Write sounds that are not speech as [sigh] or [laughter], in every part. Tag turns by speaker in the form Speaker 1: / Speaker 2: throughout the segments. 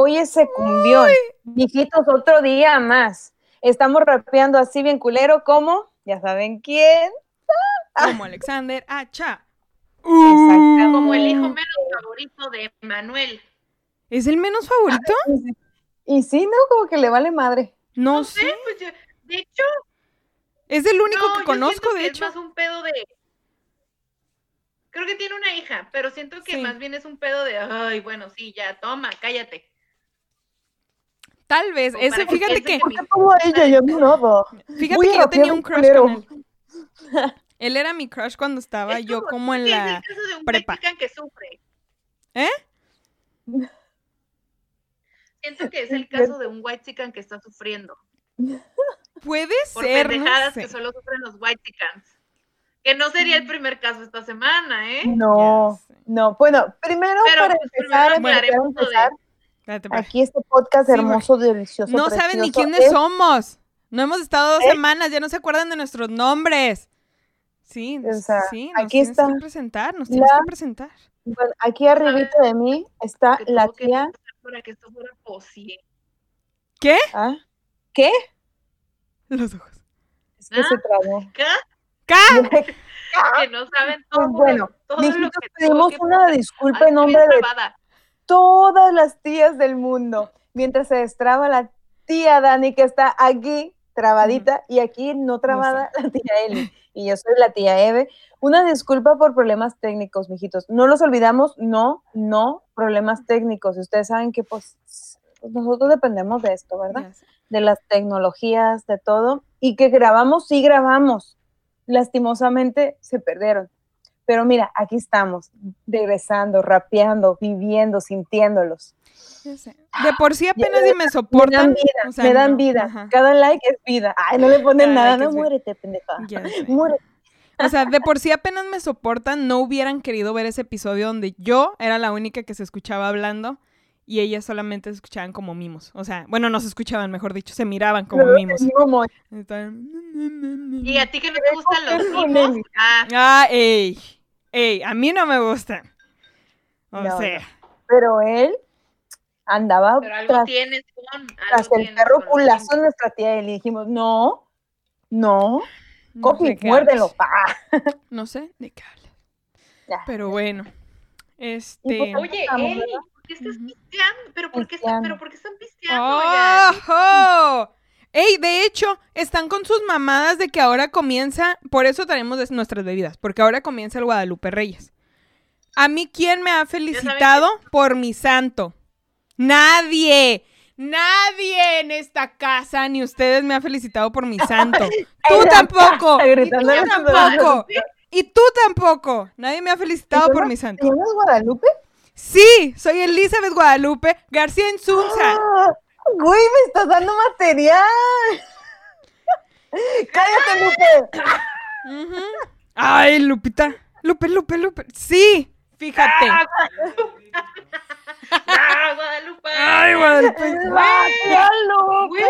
Speaker 1: hoy es secumbión. Mijitos, otro día más. Estamos rapeando así bien culero como, ya saben quién.
Speaker 2: Como Alexander Hacha.
Speaker 1: Exacto.
Speaker 3: Como el hijo menos favorito de Manuel.
Speaker 2: ¿Es el menos favorito?
Speaker 1: Y sí, ¿no? Como que le vale madre.
Speaker 2: No,
Speaker 3: No
Speaker 2: sé.
Speaker 3: sé, pues yo- de hecho,
Speaker 2: Es el único
Speaker 3: no,
Speaker 2: que conozco, de
Speaker 3: que
Speaker 2: hecho.
Speaker 3: Es más un pedo de. Creo que tiene una hija, pero siento que
Speaker 2: Sí.
Speaker 3: más bien es un pedo de, ay, bueno, sí, ya, toma, cállate.
Speaker 2: Tal vez. Ese,
Speaker 3: que
Speaker 2: fíjate que,
Speaker 3: que mi-
Speaker 1: Como ella, yo no.
Speaker 2: fíjate que
Speaker 1: a
Speaker 2: yo tenía un crush
Speaker 1: culero.
Speaker 2: con él. Él era mi crush cuando estaba
Speaker 3: Es
Speaker 2: yo como en la
Speaker 3: Es el caso de un
Speaker 2: prepa.
Speaker 3: mexican que sufre.
Speaker 2: ¿Eh?
Speaker 3: Siento que es el [laughs] caso de un white chican que está sufriendo.
Speaker 2: Puede
Speaker 3: Por
Speaker 2: ser, no
Speaker 3: pendejadas
Speaker 2: sé.
Speaker 3: que solo sufren los white chicans. Que no sería el primer caso esta semana, ¿eh?
Speaker 1: No, no. Bueno, primero
Speaker 3: Pero,
Speaker 1: para
Speaker 3: pues,
Speaker 1: empezar,
Speaker 3: primero de-
Speaker 1: empezar. Aquí este podcast
Speaker 2: Sí,
Speaker 1: hermoso, delicioso,
Speaker 2: No saben ni quiénes
Speaker 1: es-
Speaker 2: somos. No hemos estado dos
Speaker 1: ¿Eh?
Speaker 2: semanas, ya no se acuerdan de nuestros nombres. Sí,
Speaker 1: O sea,
Speaker 2: sí, nos
Speaker 1: aquí
Speaker 2: tienes
Speaker 1: está
Speaker 2: que presentar, nos tienes
Speaker 1: la-
Speaker 2: que presentar.
Speaker 1: Bueno, aquí arribita de mí está
Speaker 3: que
Speaker 1: la tía.
Speaker 3: para que esto fuera posible.
Speaker 2: ¿Qué?
Speaker 1: ¿Ah? ¿Qué?
Speaker 2: Los ojos.
Speaker 1: Es que
Speaker 3: ¿Ah?
Speaker 1: se trabó.
Speaker 3: ¿Qué? [laughs]
Speaker 2: ¿Qué?
Speaker 3: Que no saben todo,
Speaker 1: Pues bueno,
Speaker 3: todo lo
Speaker 1: mijitos,
Speaker 3: que
Speaker 1: pedimos
Speaker 3: que
Speaker 1: una disculpa
Speaker 3: Ay,
Speaker 1: en nombre de
Speaker 3: trabada.
Speaker 1: Todas las tías del mundo. Mientras se destraba la tía Dani, que está aquí trabadita, y aquí no trabada la tía Eli. Y yo soy la tía Eve. Una disculpa por problemas técnicos, mijitos. No los olvidamos, no, no, problemas técnicos. Y ustedes saben que, pues, nosotros dependemos de esto, ¿verdad? De las tecnologías, de todo, y que grabamos, sí grabamos. Lastimosamente se perdieron. Pero mira, aquí estamos, regresando, rapeando, viviendo, sintiéndolos.
Speaker 2: De por sí apenas
Speaker 1: Ya,
Speaker 2: si me
Speaker 1: Me
Speaker 2: soportan.
Speaker 1: dan vida,
Speaker 2: o sea,
Speaker 1: me dan
Speaker 2: no,
Speaker 1: vida.
Speaker 2: ajá.
Speaker 1: Cada like es vida. Ay, no le ponen
Speaker 2: Cada
Speaker 1: nada,
Speaker 2: like
Speaker 1: no muérete, pendeja. Muérete.
Speaker 2: O sea, de por sí apenas me soportan, no hubieran querido ver ese episodio donde yo era la única que se escuchaba hablando y ellas solamente se escuchaban como mimos. O sea, bueno, no se escuchaban, mejor dicho, se miraban como
Speaker 1: Luego
Speaker 2: mimos.
Speaker 3: Y a ti que no te gustan los mimos. Ah,
Speaker 2: Ah, ey, ey, a mí no me gustan. O
Speaker 1: No,
Speaker 2: sea,
Speaker 1: Pero él andaba
Speaker 3: pero algo
Speaker 1: tras,
Speaker 3: tienes con.
Speaker 1: tras
Speaker 3: Algo
Speaker 1: el
Speaker 3: tienes
Speaker 1: perro culazo de nuestra tía y le dijimos, no, no,
Speaker 2: no
Speaker 1: coge,
Speaker 2: sé qué
Speaker 1: muérdelo. Ah. [laughs]
Speaker 2: No sé de qué hablas. Pero bueno,
Speaker 1: Y
Speaker 2: este...
Speaker 1: pues,
Speaker 3: Oye, Eli. ¿por qué estás pisteando? ¿Pero por qué, están,
Speaker 1: Pisteando.
Speaker 3: ¿Pero por qué están pisteando?
Speaker 2: ¡Ojo! Ey, de hecho, están con sus mamadas de que ahora comienza, por eso traemos des- nuestras bebidas, porque ahora comienza el Guadalupe Reyes. A mí, ¿quién me ha felicitado por mi santo? Nadie. Nadie en esta casa, ni ustedes me han felicitado por mi santo. [laughs] Tú tampoco. [laughs] Y tú tampoco. Y tú tampoco. Nadie me ha felicitado por mi
Speaker 1: ¿Te
Speaker 2: santo.
Speaker 1: llamas Guadalupe?
Speaker 2: Sí, soy Elizabeth Guadalupe García Insunza.
Speaker 1: Ah, Güey, me estás dando material. Cállate, Lupe.
Speaker 2: Ay, Lupita. Lupe, Lupe, Lupe. Sí, fíjate.
Speaker 3: ¡Ah, Guadalupe!
Speaker 2: Ay, Guadalupe.
Speaker 1: Ah, Lupe.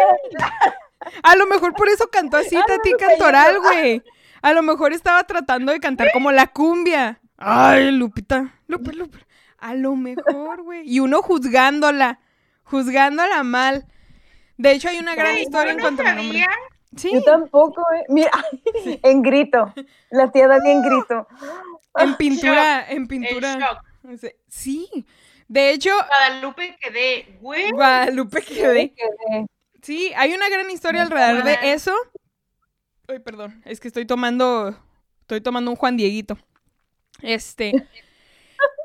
Speaker 2: A lo mejor por eso cantó así
Speaker 1: Ay,
Speaker 2: Tati
Speaker 1: Lupe,
Speaker 2: Cantoral, güey. A lo mejor estaba tratando de cantar como la cumbia. Ay, Lupita. Lupe, Lupe. A lo mejor, güey. Y uno juzgándola. Juzgándola mal. De hecho, hay una gran historia en
Speaker 3: no
Speaker 2: cuanto a mi nombre.
Speaker 3: sabía.
Speaker 2: Sí,
Speaker 1: Yo tampoco, eh. Mira, [laughs] en grito. La tía Dani en grito. [gasps]
Speaker 2: en pintura, en pintura. Sí. De hecho,
Speaker 3: Guadalupe quedé, güey.
Speaker 2: Guadalupe quedé.
Speaker 1: Quedé.
Speaker 2: Sí, hay una gran historia alrededor de eso. Ay, perdón, es que estoy tomando, estoy tomando un Juan Dieguito. Este, [laughs]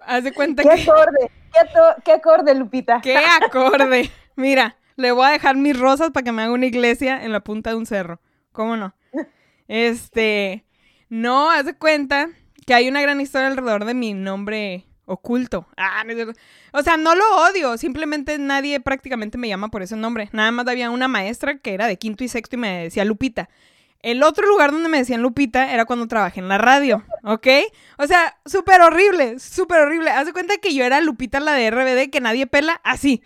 Speaker 2: haz de cuenta
Speaker 1: ¿Qué
Speaker 2: que,
Speaker 1: acorde? ¿Qué, acorde, Lupita?
Speaker 2: qué acorde. Mira, le voy a dejar mis rosas para que me haga una iglesia en la punta de un cerro. ¿Cómo no? Este, no, haz de cuenta que hay una gran historia alrededor de mi nombre oculto. Ah, no. O sea, no lo odio, simplemente nadie prácticamente me llama por ese nombre. Nada más había una maestra que era de quinto y sexto y me decía Lupita. El otro lugar donde me decían Lupita era cuando trabajé en la radio, ¿ok? O sea, súper horrible, súper horrible. Haz de cuenta que yo era Lupita la de RBD que nadie pela, así.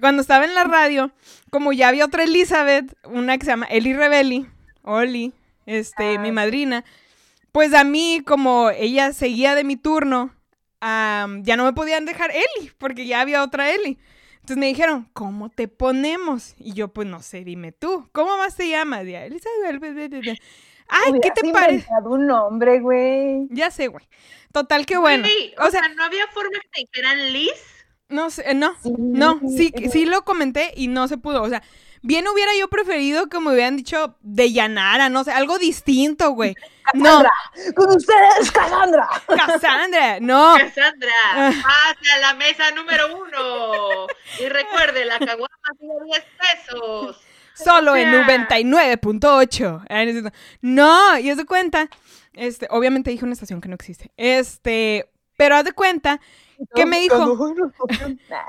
Speaker 2: Cuando estaba en la radio, como ya había otra Elizabeth, una que se llama Eli Rebelli, Oli, este, mi madrina, pues a mí, como ella seguía de mi turno, am, ya no me podían dejar Eli, porque ya había otra Eli. Entonces me dijeron, ¿cómo te ponemos? Y yo, pues no sé, dime tú, ¿cómo más te llamas? Ya, Elizabeth. Ay, ¿qué te parece?
Speaker 1: un nombre, güey.
Speaker 2: Ya sé, güey. Total, que bueno. O sea,
Speaker 3: no había forma que te dijeran Liz.
Speaker 2: no sé, no.
Speaker 1: Sí,
Speaker 2: No, sí,
Speaker 1: eh,
Speaker 2: sí lo comenté y no se pudo. O sea, bien hubiera yo preferido que me hubieran dicho de Yanara, no sé, algo distinto, güey. [laughs] No,
Speaker 1: Cassandra, con ustedes, Cassandra. [laughs]
Speaker 2: Cassandra, no.
Speaker 3: Cassandra, [laughs] pase a la mesa número uno. Y recuerde, la caguama sigue 10 pesos.
Speaker 2: Solo en
Speaker 3: sea.
Speaker 2: 99.8. Ah, no. No, y haz de cuenta, este, obviamente dije una estación que no existe. Este, pero haz de cuenta, ¿Qué me dijo?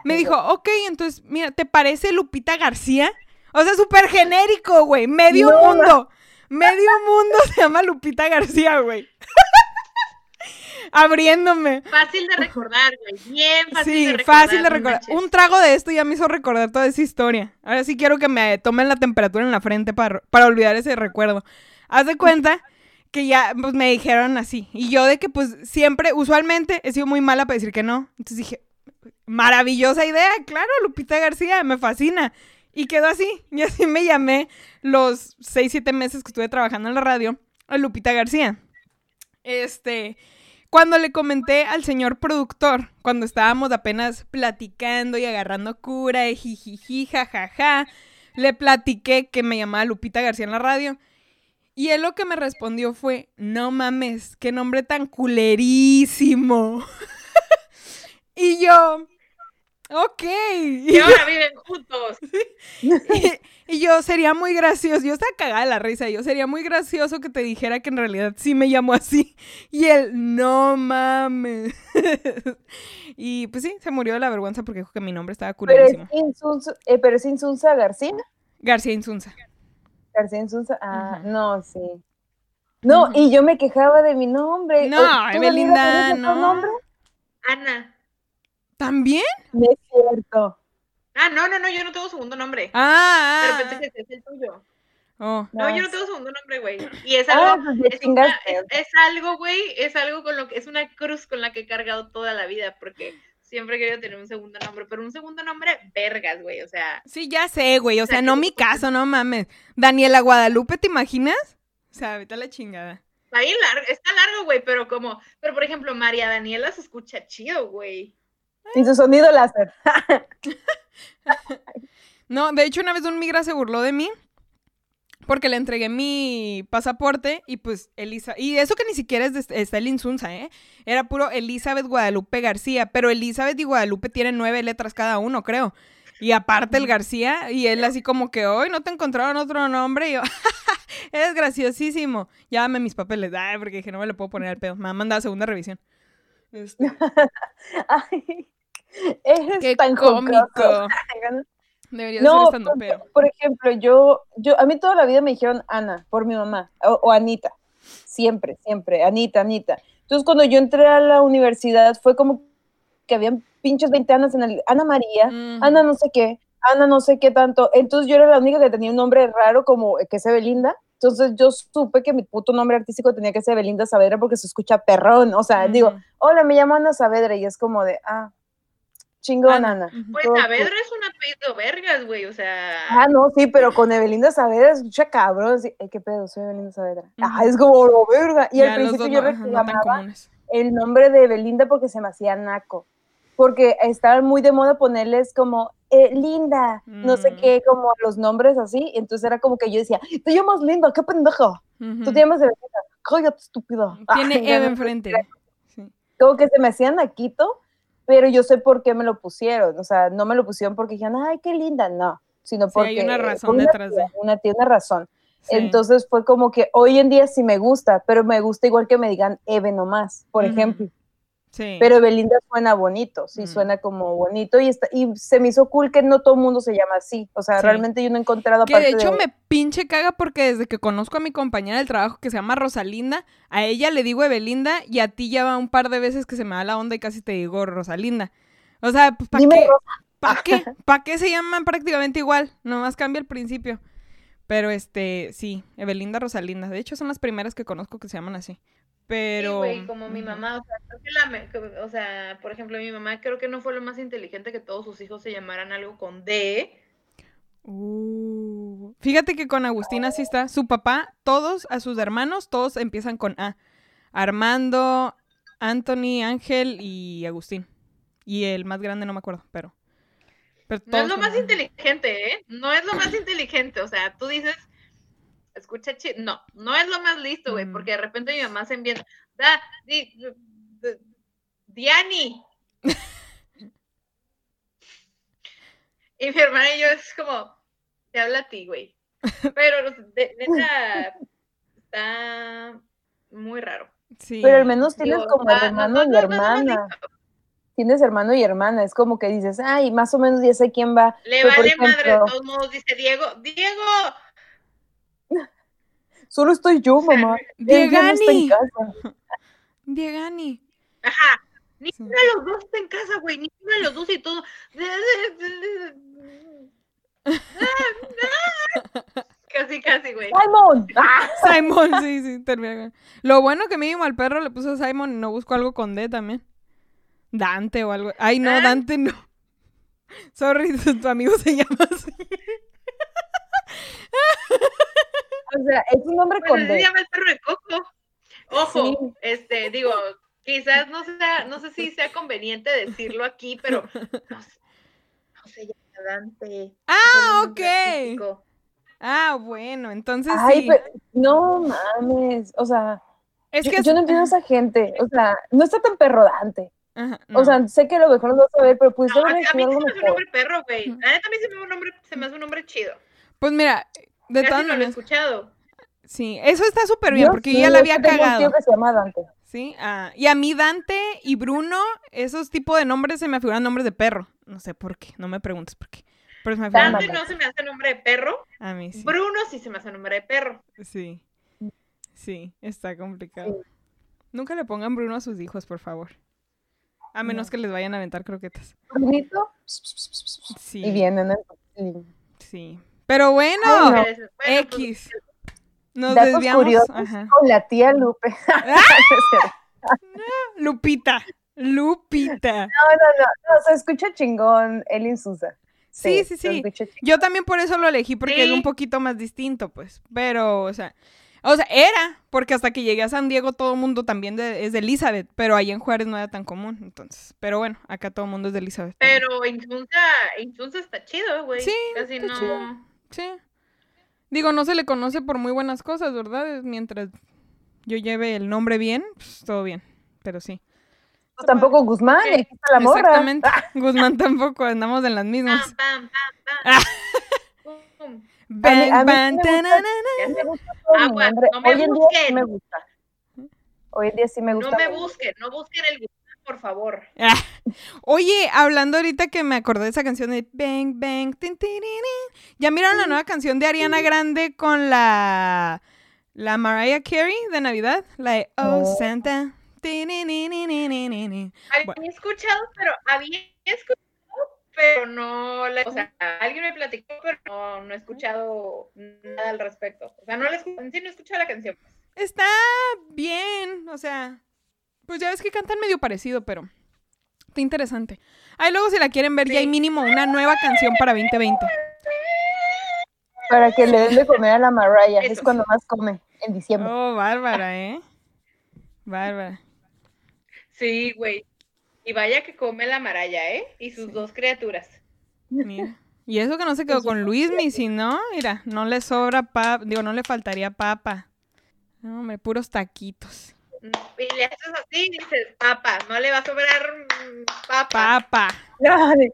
Speaker 2: me dijo, ok, entonces, mira, ¿te parece Lupita García? O sea, súper genérico, güey. Medio
Speaker 1: No,
Speaker 2: mundo. Medio mundo [laughs] se llama Lupita García, güey. [laughs] Abriéndome.
Speaker 3: Fácil de recordar, güey. Bien fácil
Speaker 2: Sí,
Speaker 3: de recordar.
Speaker 2: fácil de recordar.
Speaker 3: manches.
Speaker 2: Un trago de esto ya me hizo recordar toda esa historia. Ahora sí quiero que me tomen la temperatura en la frente para, para olvidar ese recuerdo. Haz de cuenta que ya pues, me dijeron así. Y yo de que pues siempre, usualmente he sido muy mala para decir que no. Entonces dije, maravillosa idea, claro, Lupita García, me fascina. Y quedó así. [laughs] Y así me llamé los seis, siete meses que estuve trabajando en la radio a Lupita García. Este, cuando le comenté al señor productor, cuando estábamos apenas platicando y agarrando cura, y jijiji, jajaja, le platiqué que me llamaba Lupita García en la radio. Y él lo que me respondió fue, no mames, qué nombre tan culerísimo. [laughs] y yo, ok. Y
Speaker 3: ahora [laughs] viven juntos.
Speaker 2: y, y yo sería muy gracioso, yo estaba cagada de la risa, yo sería muy gracioso que te dijera que en realidad sí me llamo así. [laughs] Y él, no mames. [laughs] y pues sí, se murió de la vergüenza porque dijo que mi nombre estaba
Speaker 1: Pero es. Insunza, eh, pero es Insunza García.
Speaker 2: García Insunza.
Speaker 1: García Insunza. Ah, no, sí. No, y yo me quejaba de mi nombre.
Speaker 2: No,
Speaker 1: ¿O tú,
Speaker 2: Evelinda,
Speaker 1: otro
Speaker 2: no.
Speaker 1: nombre?
Speaker 3: Ana.
Speaker 2: ¿También?
Speaker 1: No es cierto.
Speaker 3: Ah, no, no, no, yo no tengo segundo nombre.
Speaker 2: Ah,
Speaker 3: Pero
Speaker 2: ah,
Speaker 3: pensé que ese es el tuyo.
Speaker 2: oh.
Speaker 3: No,
Speaker 1: No,
Speaker 3: yo no tengo segundo nombre, güey. Y es
Speaker 1: Ah,
Speaker 3: algo,
Speaker 1: pues
Speaker 3: es, una-
Speaker 1: chingaste.
Speaker 3: es- es algo, güey, es algo con lo que, es una cruz con la que he cargado toda la vida, porque siempre he querido tener un segundo nombre, pero un segundo nombre, vergas, güey, o sea,
Speaker 2: Sí, ya sé, güey. O
Speaker 3: sea,
Speaker 2: no mi caso, no mames. Daniela Guadalupe, ¿te imaginas? O sea, vete a la chingada.
Speaker 3: está bien largo, está largo, güey, pero como, pero por ejemplo, María Daniela se escucha chido, güey.
Speaker 1: Y su sonido láser. [laughs]
Speaker 2: No, de hecho, una vez un migra se burló de mí porque le entregué mi pasaporte y pues Elisa. Y eso que ni siquiera es de está el Insunza, ¿eh? Era puro Elizabeth Guadalupe García. Pero Elizabeth y Guadalupe tienen nueve letras cada uno, creo. Y aparte el García, y él así como que hoy no te encontraron otro nombre. Y yo, [laughs] eres graciosísimo. Llámame mis papeles. Ay, porque dije, no me lo puedo poner al pedo. Me han mandado a segunda revisión. Este, [laughs]
Speaker 1: Ay, eres
Speaker 2: qué
Speaker 1: tan
Speaker 2: cómico. [laughs]
Speaker 1: jocoso.
Speaker 2: Debería
Speaker 1: No,
Speaker 2: ser estando pero.
Speaker 1: por ejemplo, yo, yo, a mí toda la vida me dijeron Ana, por mi mamá, o, o Anita, siempre, siempre, Anita, Anita. Entonces, cuando yo entré a la universidad, fue como que habían pinches 20 Anas en el, Ana María. Ana no sé qué, Ana no sé qué tanto. Entonces, yo era la única que tenía un nombre raro como que es Belinda. Entonces, yo supe que mi puto nombre artístico tenía que ser Belinda Saavedra porque se escucha perrón. O sea, digo, hola, me llamo Ana Saavedra y es como de, ah, chingón,
Speaker 2: Ana,
Speaker 1: Ana.
Speaker 3: Pues
Speaker 1: Todo
Speaker 3: Saavedra
Speaker 1: cool.
Speaker 3: es un apellido vergas, güey, o sea,
Speaker 1: Ah, no, sí, pero con Evelinda Saavedra escucha cabrón. así, "Ay, ¿Qué pedo? Soy Evelinda Saavedra. Ah,
Speaker 2: Ujú.
Speaker 1: es como lo verga. Y
Speaker 2: Ya
Speaker 1: al principio yo
Speaker 2: no,
Speaker 1: reclamaba el nombre de Evelinda porque se me hacía naco. Porque estaban muy de moda ponerles como eh, Linda, no sé
Speaker 2: Mm.
Speaker 1: qué, como los nombres así. Entonces era como que yo decía, te llamas Linda, qué pendejo. Tú
Speaker 2: Ujú.
Speaker 1: te llamas Evelinda, cállate estúpido. [laughs]
Speaker 2: Tiene
Speaker 1: Ay,
Speaker 2: Eve
Speaker 1: no,
Speaker 2: enfrente. Sí.
Speaker 1: como que se me hacían naquito, pero yo sé por qué me lo pusieron. O sea, no me lo pusieron porque dijeron, ay, qué linda, no. Sino
Speaker 2: Sí,
Speaker 1: porque.
Speaker 2: hay una razón
Speaker 1: una
Speaker 2: detrás
Speaker 1: tía,
Speaker 2: de.
Speaker 1: Una, tiene una razón.
Speaker 2: Sí.
Speaker 1: Entonces fue como que hoy en día sí me gusta, pero me gusta igual que me digan Eve nomás, por
Speaker 2: Ujú.
Speaker 1: ejemplo.
Speaker 2: Sí.
Speaker 1: Pero Belinda suena bonito, sí
Speaker 2: Mm.
Speaker 1: suena como bonito y, está, y se me hizo cool que no todo el mundo se llama así. O sea,
Speaker 2: Sí.
Speaker 1: realmente yo no he encontrado
Speaker 2: Que de hecho me pinche caga porque desde que conozco a mi compañera del trabajo que se llama Rosalinda, a ella le digo Evelinda y a ti ya va un par de veces que se me da la onda y casi te digo Rosalinda. O sea, pues, ¿para qué? ¿Para qué? [laughs] ¿Para qué se llaman prácticamente igual? Nomás cambia el principio. Pero este, sí, Evelinda, Rosalinda. De hecho, son las primeras que conozco que se llaman así. Pero.
Speaker 3: Sí, güey, como mi mamá, o sea, creo que la me- que- o sea, por ejemplo, mi mamá creo que no fue lo más inteligente que todos sus hijos se llamaran algo con D.
Speaker 2: Uh, Fíjate que con Agustín así está. Su papá, todos, a sus hermanos, todos empiezan con A. Armando, Anthony, Ángel y Agustín. Y el más grande no me acuerdo, pero. pero
Speaker 3: No es lo más inteligente, ¿eh? No es lo más inteligente, o sea, tú dices, escucha, chi- no, no es lo más listo, güey,
Speaker 2: Mm.
Speaker 3: porque de repente mi mamá se envía, da, di, di- Diani. y mi hermana y yo es como, te habla a ti, güey. Pero, de, neta, está muy raro.
Speaker 2: Sí.
Speaker 1: Pero al menos tienes
Speaker 3: Digo,
Speaker 1: como
Speaker 3: ah, no-
Speaker 1: hermano
Speaker 3: no-
Speaker 1: y
Speaker 3: no
Speaker 1: hermana.
Speaker 3: listo.
Speaker 1: Tienes hermano y hermana. Es como que dices, ay, más o menos ya sé quién va.
Speaker 3: Le
Speaker 1: Pero, por
Speaker 3: vale madre, de
Speaker 1: ejemplo,
Speaker 3: todos modos, dice Diego, Diego,
Speaker 1: Solo estoy yo, mamá. Ya no está en
Speaker 2: Diegani.
Speaker 1: casa. [laughs]
Speaker 2: Diegani.
Speaker 3: Ajá. Ni
Speaker 2: Sí.
Speaker 3: uno de los dos está en casa, güey. Ni uno de los dos y todo. [laughs] Casi, casi, güey.
Speaker 1: ¡Simon! [laughs] ¡Ah!
Speaker 2: Simon, sí, sí, termina Lo bueno que mínimo al perro le puso Simon y no busco algo con D también. Dante o algo. Ay, no,
Speaker 3: Ah.
Speaker 2: Dante no. Sorry, tu, tu amigo se llama así.
Speaker 1: O sea, es un nombre
Speaker 3: Pues
Speaker 1: con
Speaker 3: se llama el perro de Coco. Ojo,
Speaker 1: Sí.
Speaker 3: este, digo, quizás no sea, no sé si sea conveniente decirlo aquí, pero [laughs] no, se- no se llama Dante.
Speaker 2: Ah, ok.
Speaker 3: artístico.
Speaker 2: Ah, bueno, entonces
Speaker 1: Ay,
Speaker 2: sí.
Speaker 1: pero no mames. O sea,
Speaker 2: es
Speaker 1: yo,
Speaker 2: que
Speaker 1: yo no entiendo a esa gente. O sea, no está tan perrodante.
Speaker 2: Ajá,
Speaker 1: O sea, sé que a lo mejor no lo vas a ver, pero pudiste
Speaker 3: No,
Speaker 1: haber
Speaker 3: a mí se me hace un nombre perro, güey. A mí se me hace un nombre, se me hace un nombre chido.
Speaker 2: pues mira, de
Speaker 3: Casi no lo he escuchado.
Speaker 2: sí, eso está súper bien
Speaker 1: Yo
Speaker 2: porque
Speaker 1: sí,
Speaker 2: yo ya la había
Speaker 1: un
Speaker 2: cagado.
Speaker 1: tío que se llama Dante.
Speaker 2: Sí, ah, y a mí Dante y Bruno, esos tipos de nombres se me figuran nombres de perro. No sé por qué, no me preguntes por qué. Pero se me figuran
Speaker 3: Dante no se me hace nombre de perro.
Speaker 2: a mí sí.
Speaker 3: Bruno sí se me hace nombre de perro.
Speaker 2: Sí. Sí, está complicado. Nunca le pongan Bruno a sus hijos, por favor. A menos
Speaker 1: No.
Speaker 2: que les vayan a aventar croquetas.
Speaker 1: Brunito.
Speaker 2: Sí.
Speaker 1: Y vienen. ¿no?
Speaker 2: Sí. Pero bueno,
Speaker 1: Ay, no.
Speaker 3: Pero es- bueno, pues,
Speaker 2: X. Nos
Speaker 1: Datos
Speaker 2: desviamos.
Speaker 1: curiosos
Speaker 2: Ajá.
Speaker 1: con la tía Lupe. [laughs]
Speaker 2: Lupita. Lupita.
Speaker 1: No, no, no, no, se escucha chingón Elin Sousa.
Speaker 2: Sí, sí, sí. Yo también por eso lo elegí, porque es
Speaker 3: Sí.
Speaker 2: un poquito más distinto, pues. Pero, o sea, o sea, era, porque hasta que llegué a San Diego todo el mundo también de- es de Elizabeth, pero allá en Juárez no era tan común, entonces. Pero bueno, acá todo el mundo es de Elizabeth.
Speaker 3: Pero Insunza, Insunza está chido, güey.
Speaker 2: Sí,
Speaker 3: Casi
Speaker 2: está
Speaker 3: no.
Speaker 2: chido. Sí. Digo, no se le conoce por muy buenas cosas, ¿verdad? Mientras yo lleve el nombre bien, pues todo bien. Pero sí.
Speaker 1: Pues tampoco Guzmán,
Speaker 3: Sí.
Speaker 1: y aquí está la morra.
Speaker 2: Exactamente. [laughs] Guzmán tampoco, andamos en las mismas.
Speaker 3: Agua,
Speaker 1: nombre.
Speaker 3: no me
Speaker 1: Hoy en día sí
Speaker 3: busquen.
Speaker 1: me gusta. Hoy en día sí me gusta.
Speaker 3: No me busquen, no busquen el por favor.
Speaker 2: Ah. [laughs] Oye, hablando ahorita que me acordé de esa canción de Bang Bang. tin. ¿Ya miraron la nueva canción de Ariana Grande con la la Mariah Carey de Navidad? La de Oh. Santa. tirirín.
Speaker 3: Había
Speaker 2: Bueno.
Speaker 3: escuchado, pero había escuchado, pero no, la- o sea, alguien me platicó, pero no, no he escuchado nada al respecto. O sea, no la no he escuchado la canción.
Speaker 2: Está bien, o sea, pues ya ves que cantan medio parecido, pero está interesante. Ahí luego si la quieren ver ya hay mínimo una nueva canción para 2020.
Speaker 1: Para que le den de comer a la Mariah. Es cuando más come, en diciembre.
Speaker 2: Oh, bárbara, ¿eh? Bárbara.
Speaker 3: Sí, güey. Y vaya que come la maraya, ¿eh? Y sus
Speaker 2: Sí.
Speaker 3: dos criaturas.
Speaker 2: Mira. Y eso que no se quedó con Luismi, si no, mira, no le sobra papa, digo, no le faltaría papa. No, hombre, puros taquitos.
Speaker 3: Y le haces así y dices, papa, no le va a sobrar mm, papa.
Speaker 2: Papa. [laughs]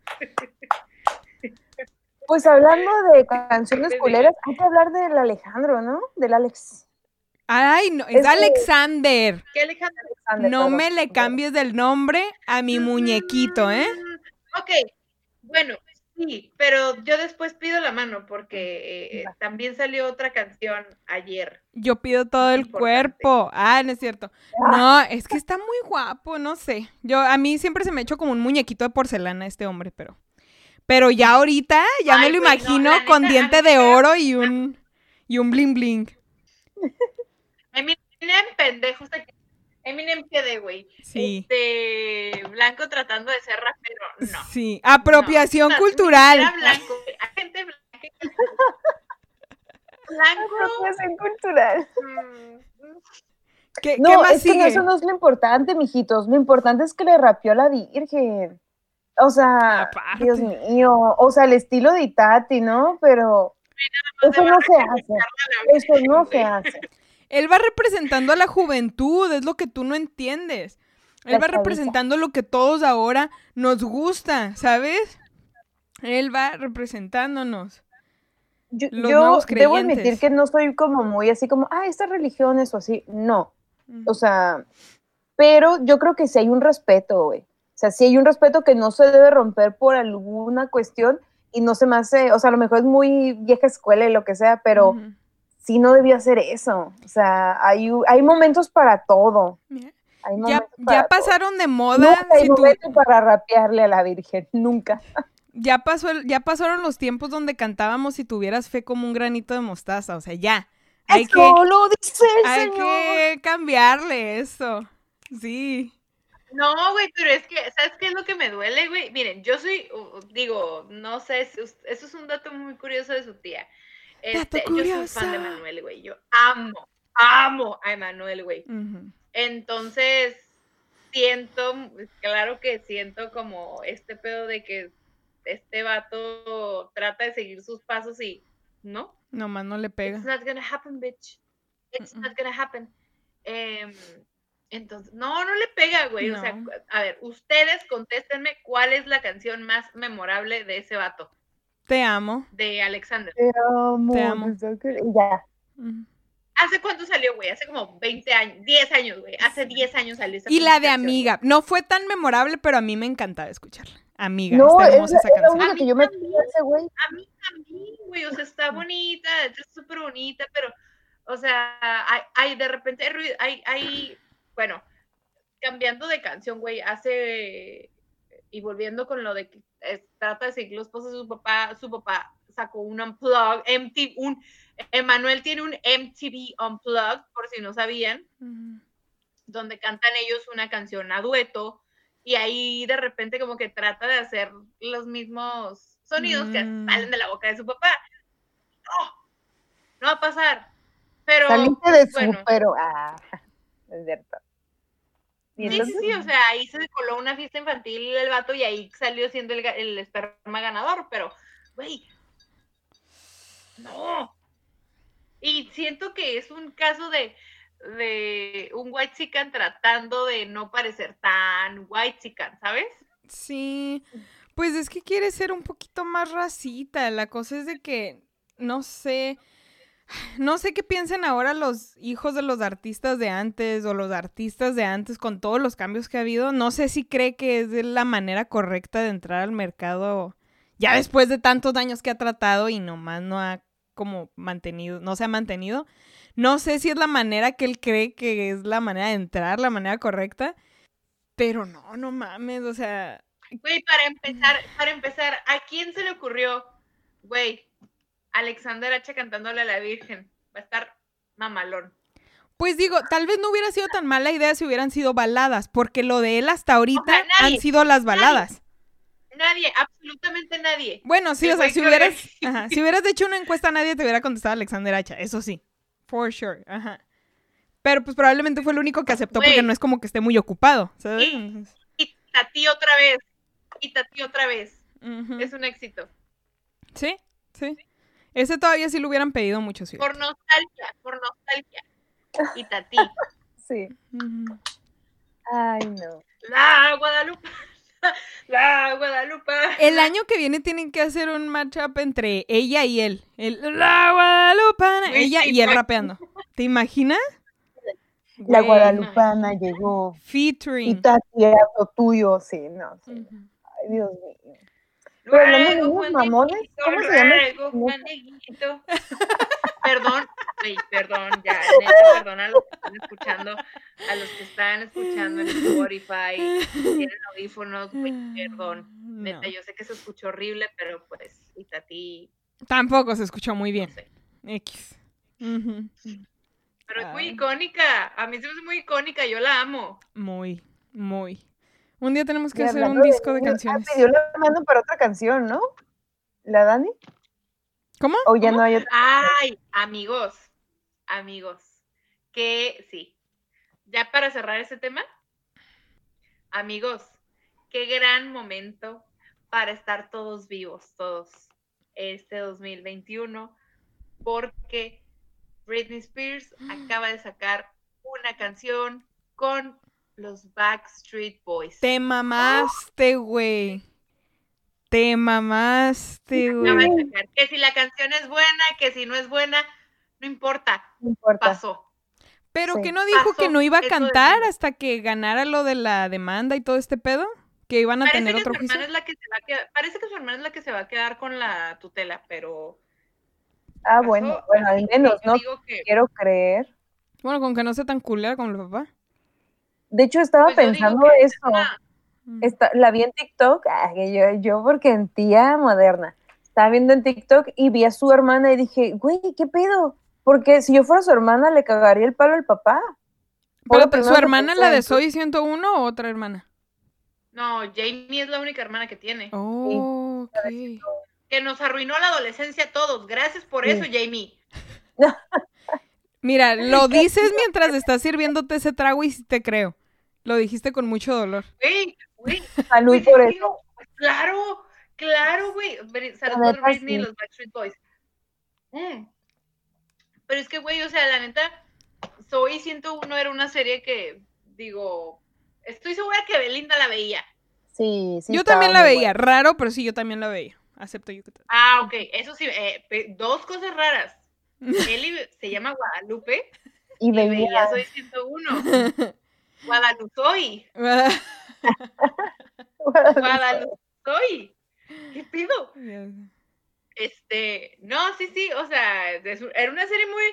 Speaker 1: Pues hablando de canciones culeras, hay que hablar del Alejandro, ¿no? Del Alex.
Speaker 2: Ay, no, es Alexander.
Speaker 3: ¿Qué Alejandro?
Speaker 1: Alexander,
Speaker 2: No
Speaker 1: perdón.
Speaker 2: me le cambies del nombre a mi muñequito, ¿eh?
Speaker 3: Mm, Ok, bueno, sí, pero yo después pido la mano porque eh,
Speaker 1: Va.
Speaker 3: también salió otra canción ayer.
Speaker 2: Yo pido todo el
Speaker 3: Importante.
Speaker 2: cuerpo. Ah, no es cierto. No, es que está muy guapo, no sé. Yo, a mí siempre se me ha hecho como un muñequito de porcelana este hombre, pero. Pero ya ahorita, ya me lo
Speaker 3: no,
Speaker 2: imagino con
Speaker 3: neta,
Speaker 2: diente de oro y un. y un bling bling. [laughs]
Speaker 3: A mí me pendejos aquí. Eminem quede, güey.
Speaker 2: Sí.
Speaker 3: Este, Blanco tratando de ser rapero, no.
Speaker 2: Sí, apropiación
Speaker 3: No,
Speaker 2: cultural.
Speaker 3: Era blanco, güey. Hay gente blanca. Blanco.
Speaker 1: Apropiación cultural.
Speaker 3: mm,
Speaker 2: ¿Qué, qué
Speaker 1: No,
Speaker 2: más
Speaker 1: es que eso no es lo importante, mijitos. Lo importante es que le rapeó a la Virgen. O sea,
Speaker 2: Aparte.
Speaker 1: Dios mío. O sea, el estilo de Itati, ¿no? Pero eso no se hace. Eso no se hace.
Speaker 2: Él va representando a la juventud, es lo que tú no entiendes. Él va representando lo que todos ahora nos gusta, ¿sabes? Él va representándonos.
Speaker 1: Yo, debo admitir que no soy como muy así como, ah, estas religiones o así. No. O sea, pero yo creo que sí hay un respeto, güey. O sea, sí hay un respeto que no se debe romper por alguna cuestión y no se me hace, o sea, a lo mejor es muy vieja escuela y lo que sea, pero. Sí no debía hacer eso. O sea, hay, hay momentos para todo.
Speaker 2: Mira,
Speaker 1: Hay
Speaker 2: Ya,
Speaker 1: momentos
Speaker 2: ya
Speaker 1: para todo.
Speaker 2: pasaron de moda.
Speaker 1: Nunca hay
Speaker 2: si tú-
Speaker 1: momento para rapearle a la Virgen, [laughs] nunca.
Speaker 2: ya, pasó el- ya pasaron los tiempos donde cantábamos si tuvieras fe como un granito de mostaza. O sea, ya. Hay que,
Speaker 1: Eso lo dice el
Speaker 2: hay
Speaker 1: Señor.
Speaker 2: que cambiarle eso. Sí.
Speaker 3: No, güey, pero es que, ¿sabes qué es lo que me duele, güey? Miren, yo soy, uh, digo, no sé, eso es un dato muy curioso de su tía. Este, yo soy fan de Manuel, güey. Yo amo, amo a Emanuel, güey. Entonces, siento, claro que siento como este pedo de que este vato trata de seguir sus pasos y no,
Speaker 2: Nomás no le pega.
Speaker 3: It's not gonna happen, bitch. It's not gonna happen. Em, entonces, no, no le pega, güey. O sea, a ver, ustedes contéstenme cuál es la canción más memorable de ese vato,
Speaker 2: Te amo.
Speaker 3: de Alexander.
Speaker 1: Te amo.
Speaker 2: Te amo.
Speaker 1: Y ya.
Speaker 3: ¿Hace cuánto salió, güey? Hace como 20 años, 10 años, güey. Hace 10 años salió esa
Speaker 2: Y la de. Amiga. No fue tan memorable, pero a mí me encantaba escucharla. Amiga.
Speaker 1: No,
Speaker 2: está
Speaker 1: es,
Speaker 2: hermosa esa
Speaker 1: es
Speaker 2: canción.
Speaker 3: A
Speaker 1: que
Speaker 3: mí
Speaker 1: yo me
Speaker 3: también.
Speaker 1: ese güey.
Speaker 3: A mí también, güey. O sea, está bonita, está súper bonita, pero, o sea, hay, hay de repente hay ruido, hay, hay, bueno, cambiando de canción, güey, hace, y volviendo con lo de que eh, trata de seguir los pasos de su papá, su papá sacó un unplug, MTV, un, Emanuel tiene un MTV Unplugged, por si no sabían, donde cantan ellos una canción a dueto y ahí de repente como que trata de hacer los mismos sonidos que
Speaker 2: Mm.
Speaker 3: salen de la boca de su papá. No, no va a pasar. Pero
Speaker 1: Saliste de su,
Speaker 3: bueno,
Speaker 1: pero. Ah, [laughs] es cierto.
Speaker 3: Sí, sí, sí, o sea, ahí se coló una fiesta infantil el vato y ahí salió siendo el, el esperma ganador, pero, güey, no. Y siento que es un caso de, de un white chican tratando de no parecer tan white chican, ¿sabes?
Speaker 2: Sí, pues es que quiere ser un poquito más racita. La cosa es de que, no sé, no sé qué piensen ahora los hijos de los artistas de antes o los artistas de antes con todos los cambios que ha habido. No sé si cree que es la manera correcta de entrar al mercado ya después de tantos años que ha tratado y nomás no ha como mantenido, no se ha mantenido. No sé si es la manera que él cree que es la manera de entrar, la manera correcta. Pero no, no mames, o sea,
Speaker 3: Güey, para empezar, para empezar, ¿a quién se le ocurrió? Güey, Alexander H cantándole a la Virgen. Va a estar mamalón.
Speaker 2: Pues digo, tal vez no hubiera sido tan mala idea si hubieran sido baladas, porque lo de él hasta ahorita
Speaker 3: sea, nadie,
Speaker 2: han sido las baladas.
Speaker 3: Nadie, absolutamente nadie.
Speaker 2: Bueno, sí, o sea, si hubieras, [laughs] ajá, si hubieras hecho una encuesta nadie te hubiera contestado Alexander Hacha, eso sí, for sure, ajá. Pero pues probablemente fue el único que aceptó porque no es como que esté muy ocupado, ¿sabes?
Speaker 3: Sí. Y Tati otra vez. Y Tati otra vez. Es un éxito.
Speaker 2: Sí, sí. Ese todavía sí lo hubieran pedido mucho, sí.
Speaker 3: Por nostalgia, por nostalgia. Y Tati. [laughs]
Speaker 1: sí. Ay, no.
Speaker 3: La Guadalupe. [laughs] La Guadalupe.
Speaker 2: El año que viene tienen que hacer un matchup entre ella y él. El, la Guadalupana.
Speaker 3: Güey,
Speaker 2: Ella
Speaker 3: sí,
Speaker 2: y él rapeando. ¿Te imaginas?
Speaker 1: La
Speaker 2: Güey,
Speaker 1: guadalupana llegó. Y
Speaker 2: Featuring.
Speaker 1: Tati era lo tuyo, sí, no. sí. Ay, Dios mío. Pero mamones, ¿cómo se llama?
Speaker 3: Juan. [laughs] Perdón, güey, perdón, ya, neta, perdón a los que están escuchando, a los que están escuchando en Spotify, tienen audífonos, perdón.
Speaker 2: No.
Speaker 3: Yo sé que se escuchó horrible, pero pues, y Tati,
Speaker 2: Tampoco se escuchó muy
Speaker 3: no
Speaker 2: bien.
Speaker 3: sé.
Speaker 2: X.
Speaker 3: Pero es muy
Speaker 2: Ay.
Speaker 3: icónica. A mí se me hace muy icónica. Yo la amo.
Speaker 2: Muy, muy. Un día tenemos que
Speaker 1: Y
Speaker 2: hacer un disco de canciones.
Speaker 1: Ah, pidió la mano para otra canción, ¿no? ¿La Dani?
Speaker 2: ¿Cómo?
Speaker 1: ¿O ya no hay otra?
Speaker 3: Ay, amigos, amigos, que sí. Ya para cerrar ese tema, amigos, qué gran momento para estar todos vivos, todos, este 2021, porque Britney Spears [gasps] acaba de sacar una canción con los Backstreet Boys.
Speaker 2: Te mamaste, güey. Te mamaste, güey.
Speaker 3: Que si la canción es buena, que si no es buena, no importa,
Speaker 1: No importa.
Speaker 3: pasó.
Speaker 2: Pero
Speaker 1: Sí.
Speaker 2: que no dijo que no iba a
Speaker 3: de
Speaker 2: cantar hasta que ganara lo de la demanda y todo este pedo. Que iban a
Speaker 3: Parece
Speaker 2: tener
Speaker 3: que
Speaker 2: otro
Speaker 3: su
Speaker 2: juicio.
Speaker 3: hermana es la que se va a quedar, parece que su hermana es la que se va a quedar con la tutela, pero
Speaker 1: Ah,
Speaker 3: pasó
Speaker 1: bueno, bueno, al menos, ¿no?
Speaker 3: digo que-
Speaker 1: Quiero creer.
Speaker 2: Bueno, con que no sea tan culera como el papá.
Speaker 1: De hecho, estaba
Speaker 3: pues
Speaker 1: pensando eso.
Speaker 3: una-
Speaker 2: Mm.
Speaker 1: La vi en TikTok, yo, yo porque en tía moderna. Estaba viendo en TikTok y vi a su hermana y dije, güey, ¿qué pedo? Porque si yo fuera su hermana, le cagaría el palo al papá.
Speaker 2: Pero su hermana, la de Soy 101 o otra hermana.
Speaker 3: No, Jamie es la única hermana que tiene,
Speaker 2: Oh,
Speaker 3: que nos arruinó la adolescencia a todos. Gracias por
Speaker 1: Sí.
Speaker 3: eso, Jamie. [laughs]
Speaker 2: Mira, lo dices mientras estás sirviéndote ese trago y sí te creo. Lo dijiste con mucho dolor.
Speaker 3: Güey, güey,
Speaker 1: Salud por eso.
Speaker 3: claro, claro, güey.
Speaker 1: La
Speaker 3: por Britney y los Backstreet Boys. Mm. Pero es que, güey, o sea, la neta, Soy 101 era una serie que, digo, estoy segura que Belinda la veía.
Speaker 1: Sí, sí.
Speaker 2: yo también la veía. Raro, pero sí, yo también la veía. Acepto yo que te-
Speaker 3: Ah, ok, eso sí, eh, dos cosas raras. [laughs] Eli se llama Guadalupe.
Speaker 1: Y
Speaker 3: y veía
Speaker 1: veía.
Speaker 3: Soy 101. [laughs] Guadalupe, [laughs] Guadalupe. ¿Qué pido? Este, no, sí, sí, o sea, era una serie muy,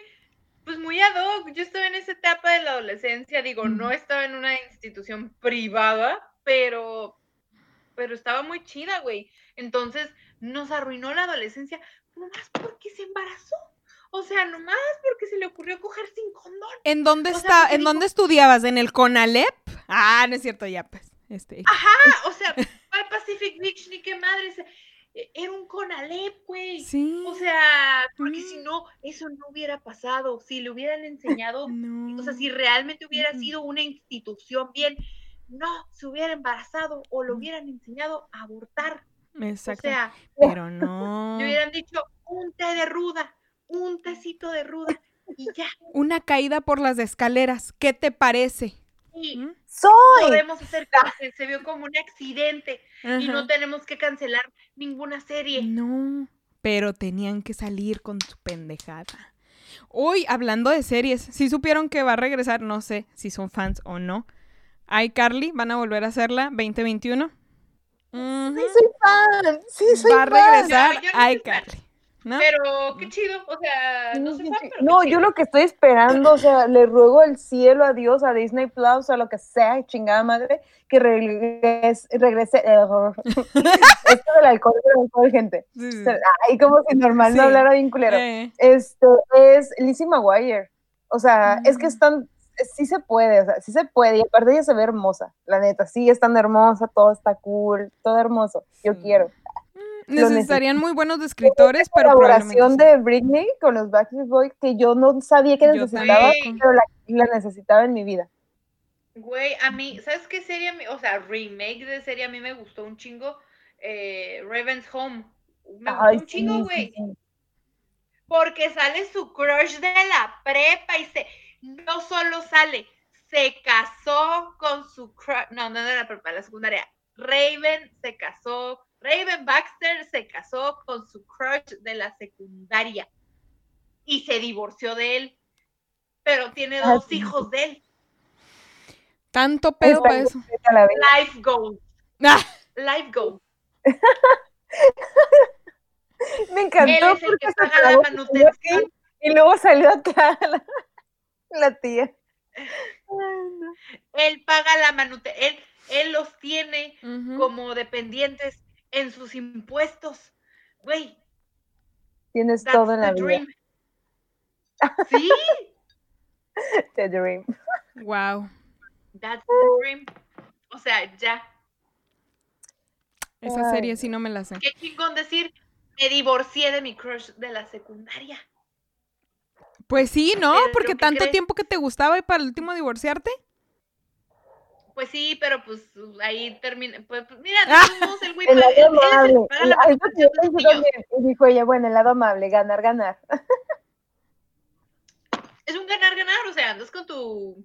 Speaker 3: pues muy ad hoc. Yo estaba en esa etapa de la adolescencia, digo, no estaba en una institución privada, pero, pero estaba muy chida, güey. Entonces, nos arruinó la adolescencia nomás porque se embarazó. O sea, nomás porque se le ocurrió coger sin condón.
Speaker 2: ¿En dónde
Speaker 3: O
Speaker 2: está, en
Speaker 3: dijo-
Speaker 2: dónde estudiabas? ¿En el CONALEP? Ah, no es cierto, ya pues. Este.
Speaker 3: Ah, o sea, [laughs] ¿cuál Pacific Beach ni qué madre? Era un Conalep, güey.
Speaker 2: Sí.
Speaker 3: O sea, porque
Speaker 2: Mm.
Speaker 3: si no, eso no hubiera pasado. Si le hubieran enseñado, [laughs]
Speaker 2: no.
Speaker 3: o sea, si realmente hubiera
Speaker 2: Mm.
Speaker 3: sido una institución bien, no se hubiera embarazado o lo
Speaker 2: Mm.
Speaker 3: hubieran enseñado a abortar.
Speaker 2: Exacto.
Speaker 3: O sea,
Speaker 2: pero [laughs] no.
Speaker 3: le hubieran dicho un té de ruda, un tecito de ruda y ya.
Speaker 2: Una caída por las escaleras. ¿Qué te parece?
Speaker 3: Y
Speaker 2: ¿Mm?
Speaker 1: ¡Soy!
Speaker 3: podemos hacer que se vio como un accidente y no tenemos que cancelar ninguna serie.
Speaker 2: No, pero tenían que salir con su pendejada. Hoy, hablando de series, si supieron que va a regresar, no sé si son fans o no. iCarly, van a volver a hacerla 2021. Ujú.
Speaker 1: Sí, soy fan. Sí, soy
Speaker 2: Va a
Speaker 1: fan.
Speaker 2: regresar
Speaker 3: No, yo no.
Speaker 2: ¿no?
Speaker 3: Pero qué chido, o sea, no sé fan, pero qué
Speaker 1: No, yo lo que estoy esperando, o sea, le ruego al cielo a Dios, a Disney Plus, a lo que sea, chingada madre, que regrese, regrese [laughs] esto del alcohol, del alcohol, gente.
Speaker 2: Sí, sí,
Speaker 1: O sea, como si normal
Speaker 2: Sí.
Speaker 1: no hablara bien culero.
Speaker 2: Eh,
Speaker 1: Este es Lizzie McGuire. O sea, es que
Speaker 2: Mm.
Speaker 1: están, sí se puede, o sea, sí se puede. Y aparte ella se ve hermosa, la neta, sí es tan hermosa, todo está cool, todo hermoso. Yo quiero.
Speaker 2: Necesitarían muy buenos escritores, pero
Speaker 1: colaboración
Speaker 2: probablemente
Speaker 1: de Britney con los Backstreet Boys que yo no sabía que necesitaba, pero la, la necesitaba en mi vida.
Speaker 3: Güey, a mí, ¿sabes qué serie? O sea, remake de serie a mí me gustó un chingo. Eh, Raven's Home. Me gustó
Speaker 1: Ay,
Speaker 3: un chingo, güey.
Speaker 1: sí, sí.
Speaker 3: Porque sale su crush de la prepa y se. No solo sale, se casó con su crush. No, no de la prepa, la secundaria. Raven se casó. Raven Baxter casó con su crush de la secundaria. Y se divorció de él. Pero tiene dos hijos de él.
Speaker 2: tanto pedo para eso.
Speaker 3: Life goals.
Speaker 2: Ah,
Speaker 3: Life goals. [laughs]
Speaker 1: Me
Speaker 3: Él
Speaker 1: encantó
Speaker 3: es el
Speaker 1: porque
Speaker 3: que paga la manutención.
Speaker 1: y luego salió acá la, [laughs] la tía. Ay, no.
Speaker 3: Él paga la manutención. Él, él los tiene como dependientes en sus impuestos. Güey,
Speaker 1: Tienes todo en la vida.
Speaker 3: dream. [laughs] Sí.
Speaker 1: The Dream.
Speaker 2: Wow.
Speaker 3: That's the dream. O sea, ya.
Speaker 2: Esa
Speaker 1: Ay,
Speaker 2: serie sí no me la sé.
Speaker 3: Qué chingón decir, me divorcié de mi crush de la secundaria.
Speaker 2: Pues sí, ¿no? Porque
Speaker 3: ¿qué
Speaker 2: tanto
Speaker 3: crees?
Speaker 2: tiempo que te gustaba y para el último divorciarte.
Speaker 3: Pues sí, pero pues ahí termina. Pues, pues, mira,
Speaker 2: Ah.
Speaker 3: de todos modos, el güey
Speaker 1: El lado
Speaker 3: el-
Speaker 1: amable. el-
Speaker 3: la niños.
Speaker 1: también. Y dijo ella, bueno, el lado amable, ganar, ganar.
Speaker 3: Es un ganar-ganar, o sea, andas con tu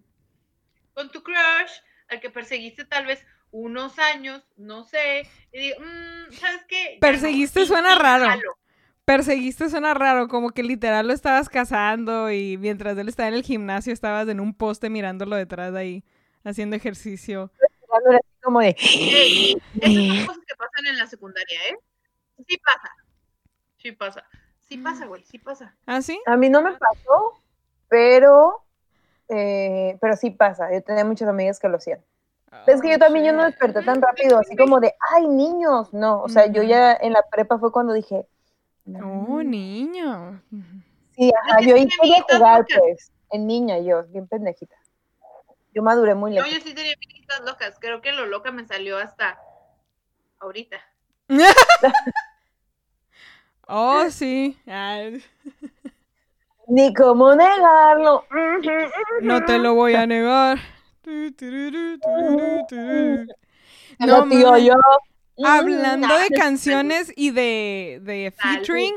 Speaker 3: con tu crush, al que perseguiste tal vez unos años, no sé, y digo, mm, ¿sabes qué? No,
Speaker 2: Perseguiste suena raro.
Speaker 3: jalo.
Speaker 2: Perseguiste suena raro, como que literal lo estabas cazando y mientras él estaba en el gimnasio estabas en un poste mirándolo detrás de ahí, haciendo ejercicio.
Speaker 1: Como de,
Speaker 3: Ey, esas son cosas que pasan en la secundaria, ¿eh? Sí pasa. Sí pasa. Sí pasa, güey, sí pasa.
Speaker 2: ¿Ah, sí?
Speaker 1: a mí no me pasó, pero, eh, pero sí pasa. Yo tenía muchas amigas que lo hacían. Es que yo también yo no desperté tan rápido, así como de, ay, niños, no. O sea, yo ya en la prepa fue cuando dije,
Speaker 2: Oh,
Speaker 1: no.
Speaker 2: niño.
Speaker 1: Sí, ajá, yo
Speaker 3: sí, amiguitas
Speaker 1: jugar, pues, en niña yo, bien pendejita. Yo maduré muy
Speaker 3: No,
Speaker 1: lejos.
Speaker 3: yo sí tenía amiguitas locas. Creo que lo loca me salió hasta ahorita. [laughs]
Speaker 2: Oh, [laughs] sí. Ay, [laughs]
Speaker 1: Ni cómo negarlo.
Speaker 2: no te lo voy a negar. No, mames.
Speaker 1: yo.
Speaker 2: Hablando de
Speaker 3: Salud.
Speaker 2: canciones y de, de featuring,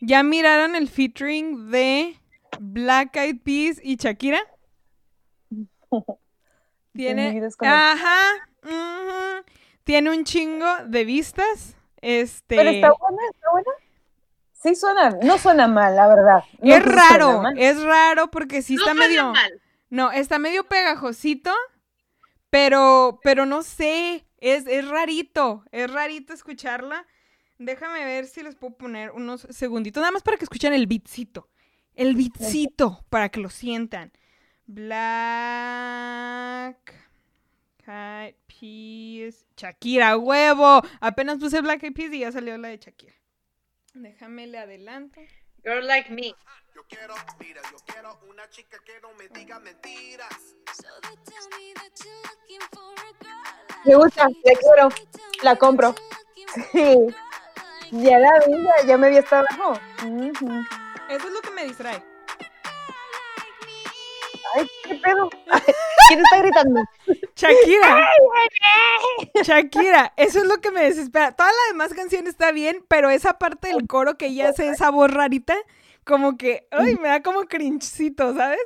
Speaker 2: ¿ya miraron el featuring de Black Eyed Peas y Shakira? Tiene, ajá, tiene un chingo de vistas. Este,
Speaker 1: Pero está buena, está buena. Sí suena, no suena mal, la verdad. No
Speaker 2: es raro, es raro porque sí
Speaker 3: no
Speaker 2: está
Speaker 3: suena
Speaker 2: medio,
Speaker 3: mal.
Speaker 2: no, está medio pegajosito, pero, pero no sé, es, es rarito, es rarito escucharla. Déjame ver si les puedo poner unos segunditos, nada más para que escuchen el beatcito, el beatcito, para que lo sientan. Black Eyed Peas, Shakira, huevo, apenas puse Black Eyed Peas y ya salió la de Shakira. Déjame le adelanto.
Speaker 3: Girl like me.
Speaker 4: Yo quiero, mira, yo quiero una chica que no me diga mentiras.
Speaker 1: Me gusta, la quiero, la compro. Sí. Ya la vi, ya, me vi hasta abajo.
Speaker 2: Eso es lo que me distrae.
Speaker 1: Qué pedo. [laughs] ¿Quién está gritando?
Speaker 2: Shakira. Shakira, eso es lo que me desespera. Toda la demás canción está bien, pero esa parte del coro que ella hace esa voz rarita, como que, ay, me da como cringecito, ¿sabes?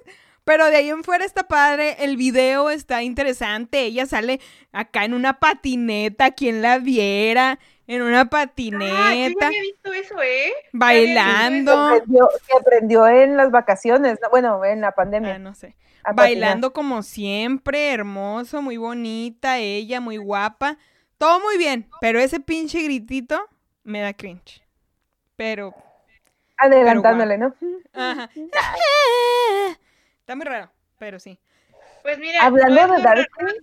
Speaker 2: Pero de ahí en fuera está padre, el video está interesante, ella sale acá en una patineta, quien la viera, en una
Speaker 3: Ah, yo
Speaker 2: patineta,
Speaker 3: había visto eso, ¿eh?
Speaker 2: Bailando,
Speaker 1: aprendió, que aprendió en las vacaciones, no, bueno, en la pandemia.
Speaker 2: ah, no sé,
Speaker 1: a patinar.
Speaker 2: bailando como siempre, hermoso, muy bonita, ella muy guapa, todo muy bien, pero ese pinche gritito me da cringe. Pero,
Speaker 1: Adelantándole, ¿no?
Speaker 2: ajá. [laughs] [laughs] Está muy raro, pero sí.
Speaker 3: Pues mira,
Speaker 1: Hablando de
Speaker 3: lo
Speaker 1: Dark
Speaker 3: raro-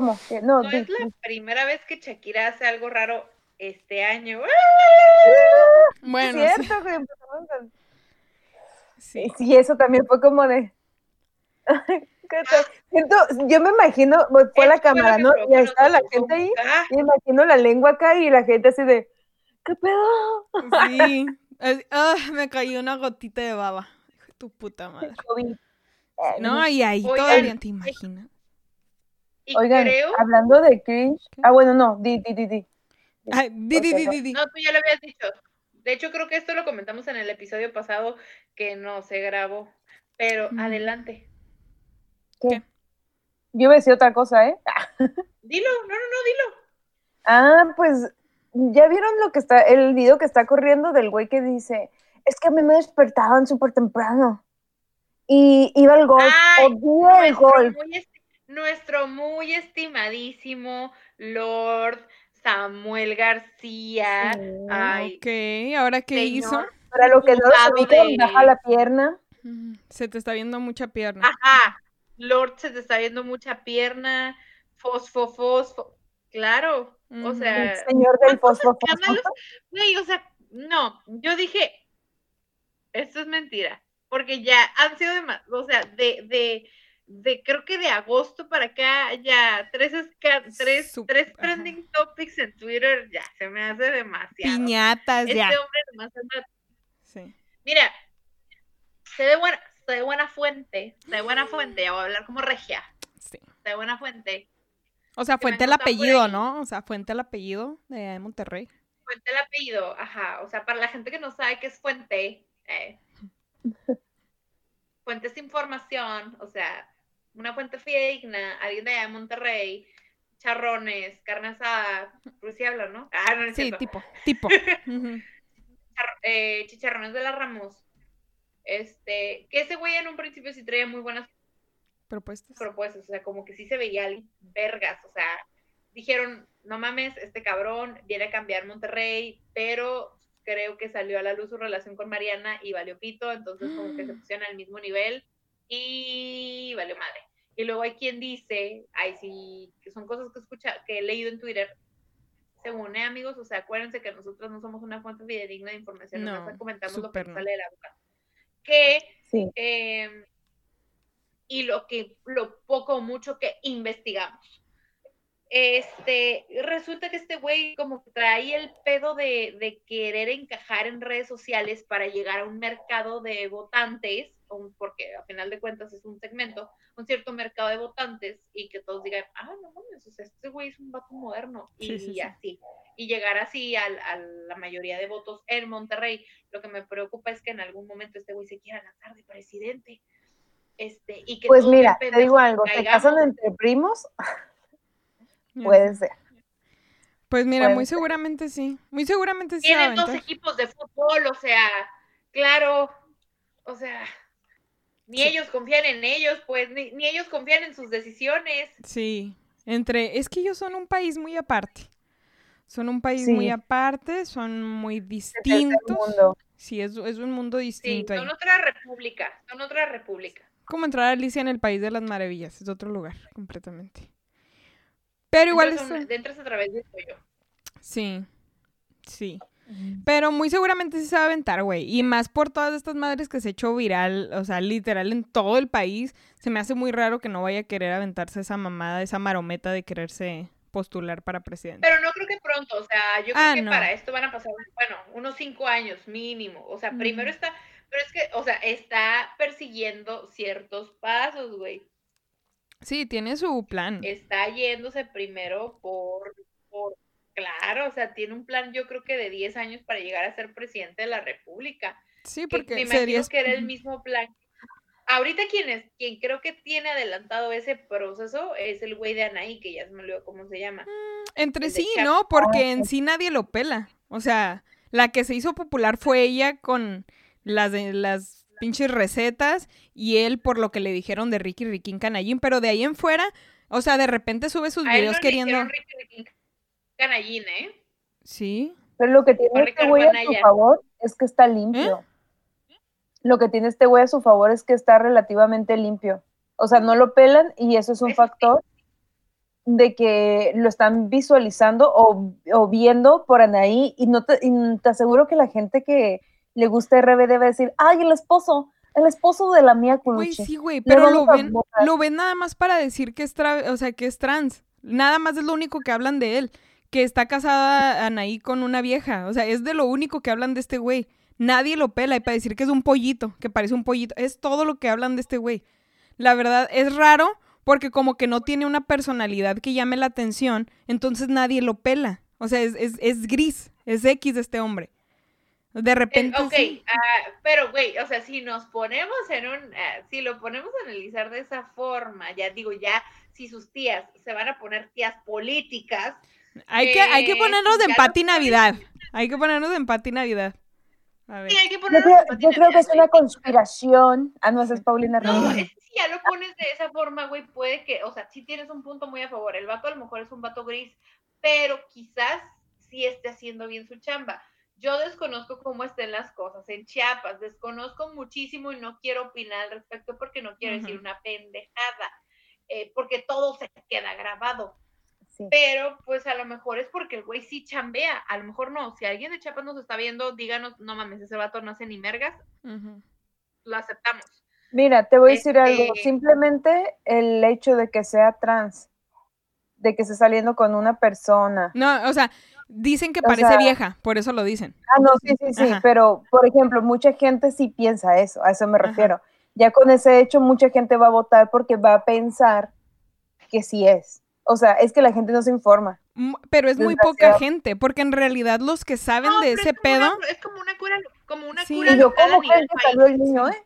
Speaker 1: No,
Speaker 3: no
Speaker 1: di-
Speaker 3: es la
Speaker 1: di.
Speaker 3: primera vez que Shakira hace algo raro este año.
Speaker 2: Bueno,
Speaker 1: Es
Speaker 2: sí,
Speaker 1: cierto,
Speaker 2: sí.
Speaker 1: Sí, eso también fue como de. ¿Qué tal? Siento, yo me imagino, pues, fue la cámara, ¿no? Y ahí estaba la gente ahí,
Speaker 3: Ah,
Speaker 1: y me imagino la lengua acá y la gente así de, ¿qué pedo?
Speaker 2: Sí. Es- ah, me cayó una gotita de baba. Tu puta madre. No, y ahí
Speaker 3: Oigan,
Speaker 2: todavía te imaginas.
Speaker 3: Y
Speaker 1: Oigan,
Speaker 3: creo.
Speaker 1: hablando de cringe. Ah, bueno, no, di, di, di, di.
Speaker 2: Ay, di, di, di, di, di.
Speaker 3: No, tú ya lo habías dicho. De hecho, creo que esto lo comentamos en el episodio pasado que no se grabó. Pero
Speaker 2: Mm.
Speaker 3: adelante.
Speaker 1: ¿Qué?
Speaker 2: ¿Qué?
Speaker 1: Yo iba a decir otra cosa, ¿eh? [laughs]
Speaker 3: Dilo, no, no, no, dilo.
Speaker 1: Ah, pues, ¿ya vieron lo que está, el video que está corriendo del güey que dice, es que a mí me despertaban súper temprano. Y iba al golf, odié el golf.
Speaker 3: muy, nuestro muy estimadísimo Lord Samuel García.
Speaker 1: Sí.
Speaker 3: Ay,
Speaker 2: Ok, ¿ahora qué
Speaker 3: señor.
Speaker 2: hizo?
Speaker 1: Para lo que no
Speaker 3: de-
Speaker 1: baja la pierna.
Speaker 2: Mm, Se te está viendo mucha pierna.
Speaker 3: Ajá, Lord se te está viendo mucha pierna, fosfo, fosfo. Claro, o sea,
Speaker 1: El señor del
Speaker 3: ¿cuántos
Speaker 1: fosfo, fosfo.
Speaker 3: escándalos? Güey, o sea, no, yo dije, esto es mentira. porque ya han sido demasiado, o sea, de, de, de creo que de agosto para acá, ya tres, tres,
Speaker 2: Sup-
Speaker 3: tres
Speaker 2: ajá.
Speaker 3: trending topics en Twitter, ya se me hace demasiado.
Speaker 2: Piñatas,
Speaker 3: Este
Speaker 2: ya.
Speaker 3: hombre nomás anda-
Speaker 2: Sí.
Speaker 3: Mira, sé de buena, sé de buena fuente, sé de buena fuente, ya voy a hablar como regia,
Speaker 2: sí.
Speaker 3: sé de buena fuente,
Speaker 2: O sea, fuente el apellido. ¿no? O sea, fuente el apellido de Monterrey.
Speaker 3: fuente el apellido, ajá, o sea, para la gente que no sabe qué es fuente, eh, [laughs] fuente es información, o sea, una fuente fidedigna, alguien de allá de Monterrey, charrones, carne asada, hablan, ¿no? Ah, no es
Speaker 2: Sí,
Speaker 3: cierto.
Speaker 2: tipo, tipo. [laughs]
Speaker 3: Eh, chicharrones de la Ramos. Este, que ese güey en un principio sí traía muy buenas
Speaker 2: Propuestas.
Speaker 3: propuestas, o sea, como que sí se veía alguien vergas, o sea, dijeron, no mames, este cabrón viene a cambiar Monterrey, pero creo que salió a la luz su relación con Mariana y valió pito, entonces como que se [gasps] pusieron al mismo nivel y valió madre. Y luego hay quien dice, ay sí, que son cosas que escucha, que he leído en Twitter, según, ¿eh, amigos? O sea, acuérdense que nosotros no somos una fuente fidedigna de información,
Speaker 2: No,
Speaker 3: nomás comentamos lo que
Speaker 2: no.
Speaker 3: sale de la boca. Que
Speaker 1: Sí.
Speaker 3: eh, y lo que lo poco o mucho que investigamos. Este, resulta que este güey como traía el pedo de, de querer encajar en redes sociales para llegar a un mercado de votantes, porque a final de cuentas es un segmento, un cierto mercado de votantes y que todos digan, ah, no mames, o sea, este güey es un vato moderno y
Speaker 2: Sí, sí, sí.
Speaker 3: así, y llegar así al- a, la mayoría de votos en Monterrey. Lo que me preocupa es que en algún momento este güey se quiera lanzar de presidente. Este, y que
Speaker 1: Pues mira, te digo algo,
Speaker 3: caigamos.
Speaker 1: casan entre primos, [laughs] puede ser.
Speaker 2: Pues mira,
Speaker 1: puede
Speaker 2: muy
Speaker 1: ser.
Speaker 2: seguramente sí. Muy seguramente sí.
Speaker 3: Tienen dos equipos de fútbol, o sea, claro, o sea, ni
Speaker 2: Sí.
Speaker 3: ellos confían en ellos, pues, ni, ni ellos confían en sus decisiones.
Speaker 2: Sí. Entre. Es que ellos son un país muy aparte. Son un país muy aparte, son muy distintos.
Speaker 1: mundo.
Speaker 2: Sí, es, es un mundo
Speaker 3: Sí,
Speaker 2: distinto
Speaker 3: son
Speaker 2: ahí.
Speaker 3: otra república, son otra república.
Speaker 2: Como entrar a Alicia en el País de las Maravillas. Es otro lugar, completamente. Pero igual
Speaker 3: Entras,
Speaker 2: es.
Speaker 3: entras a través de yo.
Speaker 2: Sí. Sí. Pero muy seguramente sí se va a aventar, güey. Y más por todas estas madres que se echó viral, o sea, literal en todo el país. Se me hace muy raro que no vaya a querer aventarse esa mamada, esa marometa de quererse postular para presidente.
Speaker 3: Pero no creo que pronto, o sea, yo creo
Speaker 2: Ah,
Speaker 3: que
Speaker 2: no.
Speaker 3: para esto van a pasar, bueno, unos cinco años mínimo. O sea, primero
Speaker 2: Mm.
Speaker 3: está, pero es que, o sea, está persiguiendo ciertos pasos, güey.
Speaker 2: Sí, tiene su plan.
Speaker 3: está yéndose primero por, por, claro, o sea, tiene un plan yo creo que de 10 años para llegar a ser presidente de la República.
Speaker 2: Sí,
Speaker 3: Que
Speaker 2: porque
Speaker 3: me imagino
Speaker 2: sería...
Speaker 3: que era el mismo plan. Ahorita quien, es, quien creo que tiene adelantado ese proceso es el güey de Anaí, que ya se me olvidó cómo se llama.
Speaker 2: Entre
Speaker 3: el
Speaker 2: sí. ¿no? Porque en sí nadie lo pela. O sea, la que se hizo popular fue ella con las, de- las pinches recetas y él por lo que le dijeron de Ricky Riquín Canallín, pero de ahí en fuera, o sea, de repente sube sus
Speaker 3: A él
Speaker 2: videos
Speaker 3: no le
Speaker 2: queriendo...
Speaker 3: Ricky Ricky Canallín, ¿eh?
Speaker 2: Sí,
Speaker 1: Pero lo que tiene este güey a su favor es que está limpio. Lo que tiene este güey a su favor es que está relativamente limpio. O sea, no lo pelan y eso es un factor de que lo están visualizando o, o viendo por Anaí y no te, y te aseguro que la gente que le gusta RBD va a decir, ay, el esposo, el esposo de la mía
Speaker 2: güey, sí, güey, pero lo ven, lo ven nada más para decir que es, tra- o sea, que es trans. Nada más es lo único que hablan de él, que está casada Anaí con una vieja. O sea, es de lo único que hablan de este güey. Nadie lo pela y para decir que es un pollito, que parece un pollito. Es todo lo que hablan de este güey. La verdad, es raro porque como que no tiene una personalidad que llame la atención, entonces nadie lo pela. O sea, es, es, es gris, es X de este hombre. De
Speaker 3: El-
Speaker 2: repente...
Speaker 3: ok,
Speaker 2: sí.
Speaker 3: ah, pero güey, o sea, si nos ponemos en un, ah, si lo ponemos a analizar de esa forma, ya digo, ya, si sus tías se van a poner tías políticas,
Speaker 2: Hay que, hay que
Speaker 3: eh,
Speaker 2: ponernos de empate y. Navidad. Hay que ponernos de empate y Navidad. A ver.
Speaker 3: sí, hay que
Speaker 1: Yo creo,
Speaker 3: en
Speaker 1: yo creo que es una conspiración. Ah, no, esa es Paulina
Speaker 3: No,
Speaker 1: Rubio.
Speaker 3: es que si ya lo pones de esa forma, güey, puede que, o sea, sí tienes un punto muy a favor. El vato a lo mejor es un vato gris, pero quizás sí esté haciendo bien su chamba. Yo desconozco cómo estén las cosas en Chiapas, desconozco muchísimo y no quiero opinar al respecto porque no quiero decir una pendejada, eh, porque todo se queda grabado.
Speaker 1: Sí.
Speaker 3: Pero pues a lo mejor es porque el güey sí chambea, a lo mejor no. Si alguien de Chiapas nos está viendo, díganos, no mames, ese vato no hace ni mergas, lo aceptamos.
Speaker 1: Mira, te voy a decir algo.
Speaker 3: Este-
Speaker 1: Simplemente el hecho de que sea trans, de que esté saliendo con una persona.
Speaker 2: No, o sea, dicen que
Speaker 1: O
Speaker 2: parece
Speaker 1: sea-
Speaker 2: vieja, por eso lo dicen.
Speaker 1: Ah, no, sí, sí, sí.
Speaker 2: Ajá.
Speaker 1: Pero, por ejemplo, mucha gente sí piensa eso. A eso me
Speaker 2: Ajá.
Speaker 1: refiero. Ya con ese hecho, mucha gente va a votar porque va a pensar que sí es. O sea, es que la gente no se informa.
Speaker 2: M- Pero es muy poca gente, porque en realidad los que saben
Speaker 3: No,
Speaker 2: de ese
Speaker 3: es
Speaker 2: pedo,
Speaker 3: una- es como una cura, como una
Speaker 2: Sí.
Speaker 3: cura
Speaker 1: Y yo, ¿cómo que salió el niño, eh?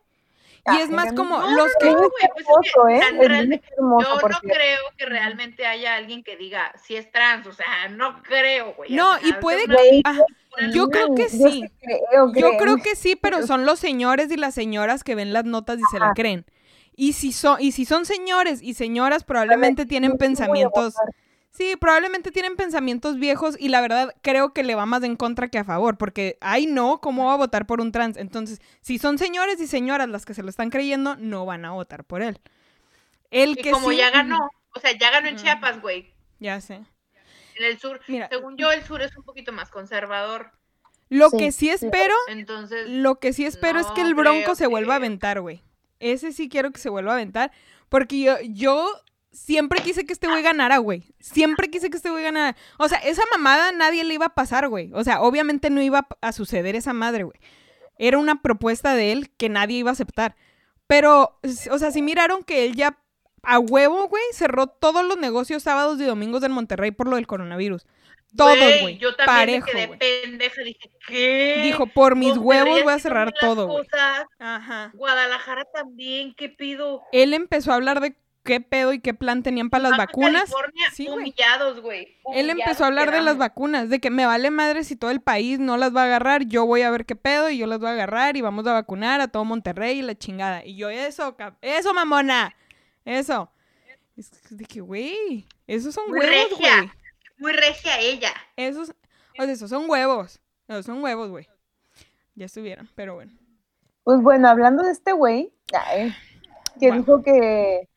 Speaker 2: Y es más como
Speaker 3: No,
Speaker 2: los que...
Speaker 3: No, pues
Speaker 1: hermoso, ¿eh? es hermoso,
Speaker 3: Yo no creo que realmente haya alguien que diga si es trans, o sea, no creo, güey.
Speaker 2: No, y puede
Speaker 3: una
Speaker 2: Ah, yo creo que
Speaker 1: Yo
Speaker 2: sí.
Speaker 1: creo,
Speaker 2: Yo creo que sí, pero son los señores y las señoras que ven las notas y se la creen. Y si son, y si son señores y señoras, probablemente tienen
Speaker 1: voy a
Speaker 2: pensamientos. Sí, probablemente tienen pensamientos viejos y la verdad creo que le va más en contra que a favor, porque ay no, ¿cómo va a votar por un trans? Entonces, si son señores y señoras las que se lo están creyendo, no van a votar por él. El
Speaker 3: Y
Speaker 2: que
Speaker 3: como
Speaker 2: sí,
Speaker 3: ya ganó, o sea, ya ganó en
Speaker 2: Ujú.
Speaker 3: Chiapas, güey.
Speaker 2: ya sé.
Speaker 3: En el sur,
Speaker 2: Mira,
Speaker 3: según yo, el sur es un poquito más conservador.
Speaker 2: lo
Speaker 1: Sí,
Speaker 2: que sí espero,
Speaker 3: Entonces,
Speaker 2: lo que sí espero es que el Bronco
Speaker 3: creo
Speaker 2: se vuelva a aventar, güey. Ese sí quiero que se vuelva a aventar, porque yo, yo siempre quise que este güey ganara, güey. Siempre quise que este güey ganara. O sea, esa mamada nadie le iba a pasar, güey. O sea, obviamente no iba a suceder esa madre, güey. Era una propuesta de él que nadie iba a aceptar. Pero, o sea, si miraron que él ya a huevo, güey, cerró todos los negocios sábados y domingos en Monterrey por lo del coronavirus. Todos, güey.
Speaker 3: Yo también
Speaker 2: Parejo,
Speaker 3: me quedé
Speaker 2: güey.
Speaker 3: pendeja. Dije, ¿qué?
Speaker 2: Dijo, por mis huevos voy a cerrar todo, Ajá.
Speaker 3: Guadalajara también, ¿qué pido?
Speaker 2: él empezó a hablar de qué pedo y qué plan tenían para las
Speaker 3: Baja
Speaker 2: vacunas.
Speaker 3: California,
Speaker 2: Sí, güey.
Speaker 3: humillados, güey.
Speaker 2: Él empezó a hablar de las vacunas, de que me vale madre si todo el país no las va a agarrar, yo voy a ver qué pedo y yo las voy a agarrar y vamos a vacunar a todo Monterrey y la chingada. Y yo, eso, eso, mamona, eso. Es de que, güey, esos son
Speaker 3: Muy
Speaker 2: huevos,
Speaker 3: regia.
Speaker 2: güey.
Speaker 3: Muy regia ella.
Speaker 2: Esos, o sea, esos son huevos. Esos son huevos, güey. Ya estuvieron, pero bueno.
Speaker 1: Pues bueno, hablando de este güey, que dijo que,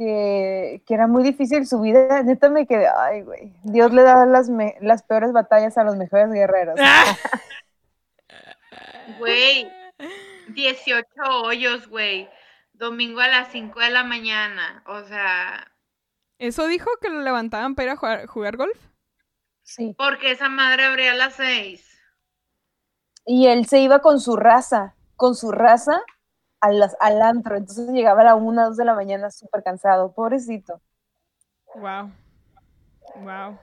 Speaker 1: que, que era muy difícil su vida, neta me quedé, ay, güey, Dios le da las, me- las peores batallas a los mejores guerreros. [laughs]
Speaker 3: Güey, 18 hoyos, güey. Domingo a las 5 de la mañana. O sea,
Speaker 2: ¿Eso dijo que lo levantaban para ir a jugar, jugar golf?
Speaker 1: Sí.
Speaker 3: porque esa madre abría a las 6.
Speaker 1: Y él se iba con su raza, con su raza a las, al antro, entonces llegaba a la una, dos de la mañana súper cansado, pobrecito.
Speaker 2: Wow. Wow.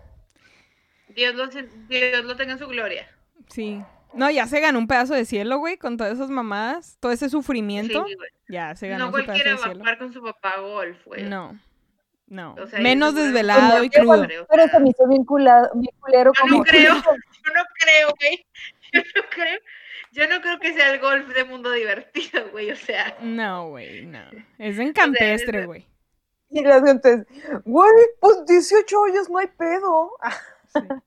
Speaker 3: Dios lo, Dios lo tenga en su gloria.
Speaker 2: Sí. No, ya se ganó un pedazo de cielo, güey, con todas esas mamadas, todo ese sufrimiento.
Speaker 3: Sí, güey.
Speaker 2: Ya se ganó
Speaker 3: No
Speaker 2: su pedazo
Speaker 3: cualquiera
Speaker 2: de
Speaker 3: va a
Speaker 2: cielo.
Speaker 3: jugar con su papá golf, güey.
Speaker 2: No. No.
Speaker 3: O sea,
Speaker 2: Menos desvelado y crudo.
Speaker 3: creo,
Speaker 1: Pero se me hizo bien, culado, bien culero
Speaker 3: Yo
Speaker 1: como
Speaker 3: no creo. [laughs] Yo no creo, güey. [laughs] Yo no creo. Yo no creo que sea el golf de mundo divertido, [laughs] güey. O sea,
Speaker 2: No, güey, no. Es en campestre,
Speaker 3: es-
Speaker 2: güey.
Speaker 1: Y las gentes, güey, pues 18 hoyos, no hay pedo.
Speaker 2: Sí. [laughs]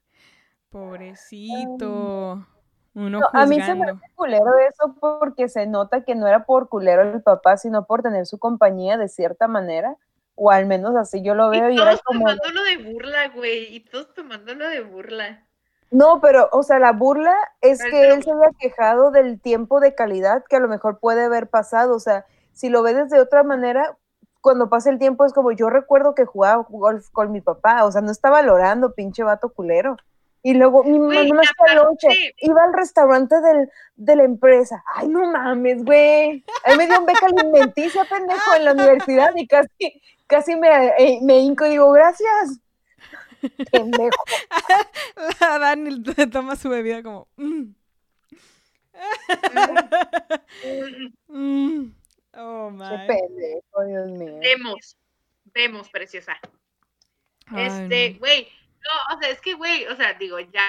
Speaker 2: Pobrecito. Uno
Speaker 1: No, a mí se me hace culero eso porque se nota que no era por culero el papá, sino por tener su compañía de cierta manera, o al menos así yo lo veo y era
Speaker 3: todos
Speaker 1: como,
Speaker 3: tomándolo de burla, güey. Y todos tomándolo de burla.
Speaker 1: No, pero, o sea, la burla es
Speaker 3: Pero
Speaker 1: que él se había quejado del tiempo de calidad que a lo mejor puede haber pasado, o sea, si lo ves desde otra manera, cuando pasa el tiempo es como, yo recuerdo que jugaba golf con mi papá, o sea, no está valorando, pinche vato culero. Y luego mi mamá no lonche,
Speaker 3: aparte-
Speaker 1: iba al restaurante del, de la empresa. Ay, no mames, güey. A mí me dio un beca alimenticia, [laughs] pendejo, en la universidad y casi, casi me, eh, me hinco y digo, gracias. Pendejo. [laughs]
Speaker 2: La Dani toma su bebida como. mm, mm. [laughs] Oh,
Speaker 1: Qué
Speaker 2: my.
Speaker 1: pendejo, Dios mío.
Speaker 3: Vemos. Vemos, preciosa.
Speaker 2: Ay,
Speaker 3: Este,
Speaker 2: no.
Speaker 3: güey, no, o sea, es que, güey, o sea, digo, ya,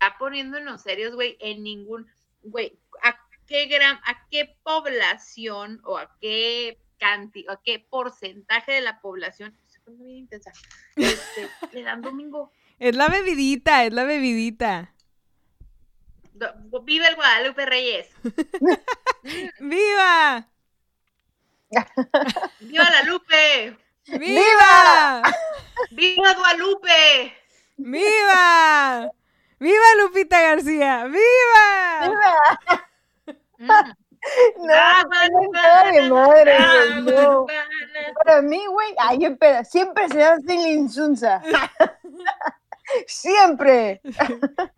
Speaker 3: ya poniéndonos serios, güey, en ningún, güey, ¿a qué gran, a qué población o a qué cantidad, a qué porcentaje de la población, intensa, este, le dan domingo?
Speaker 2: Es la bebidita, es la bebidita.
Speaker 3: Do- Viva el Guadalupe Reyes. [laughs]
Speaker 2: ¡Viva! [laughs]
Speaker 3: ¡Viva la Lupe!
Speaker 2: ¡Viva! [laughs]
Speaker 3: ¡Viva Guadalupe!
Speaker 2: ¡Viva! ¡Viva Lupita García! ¡Viva!
Speaker 3: Mm. [laughs]
Speaker 1: No,
Speaker 3: Ah,
Speaker 1: tengo cara de madre,
Speaker 3: ah,
Speaker 1: güey, no. Para mí, güey, ay, espera, siempre se hace la insunza. [laughs] siempre. [laughs]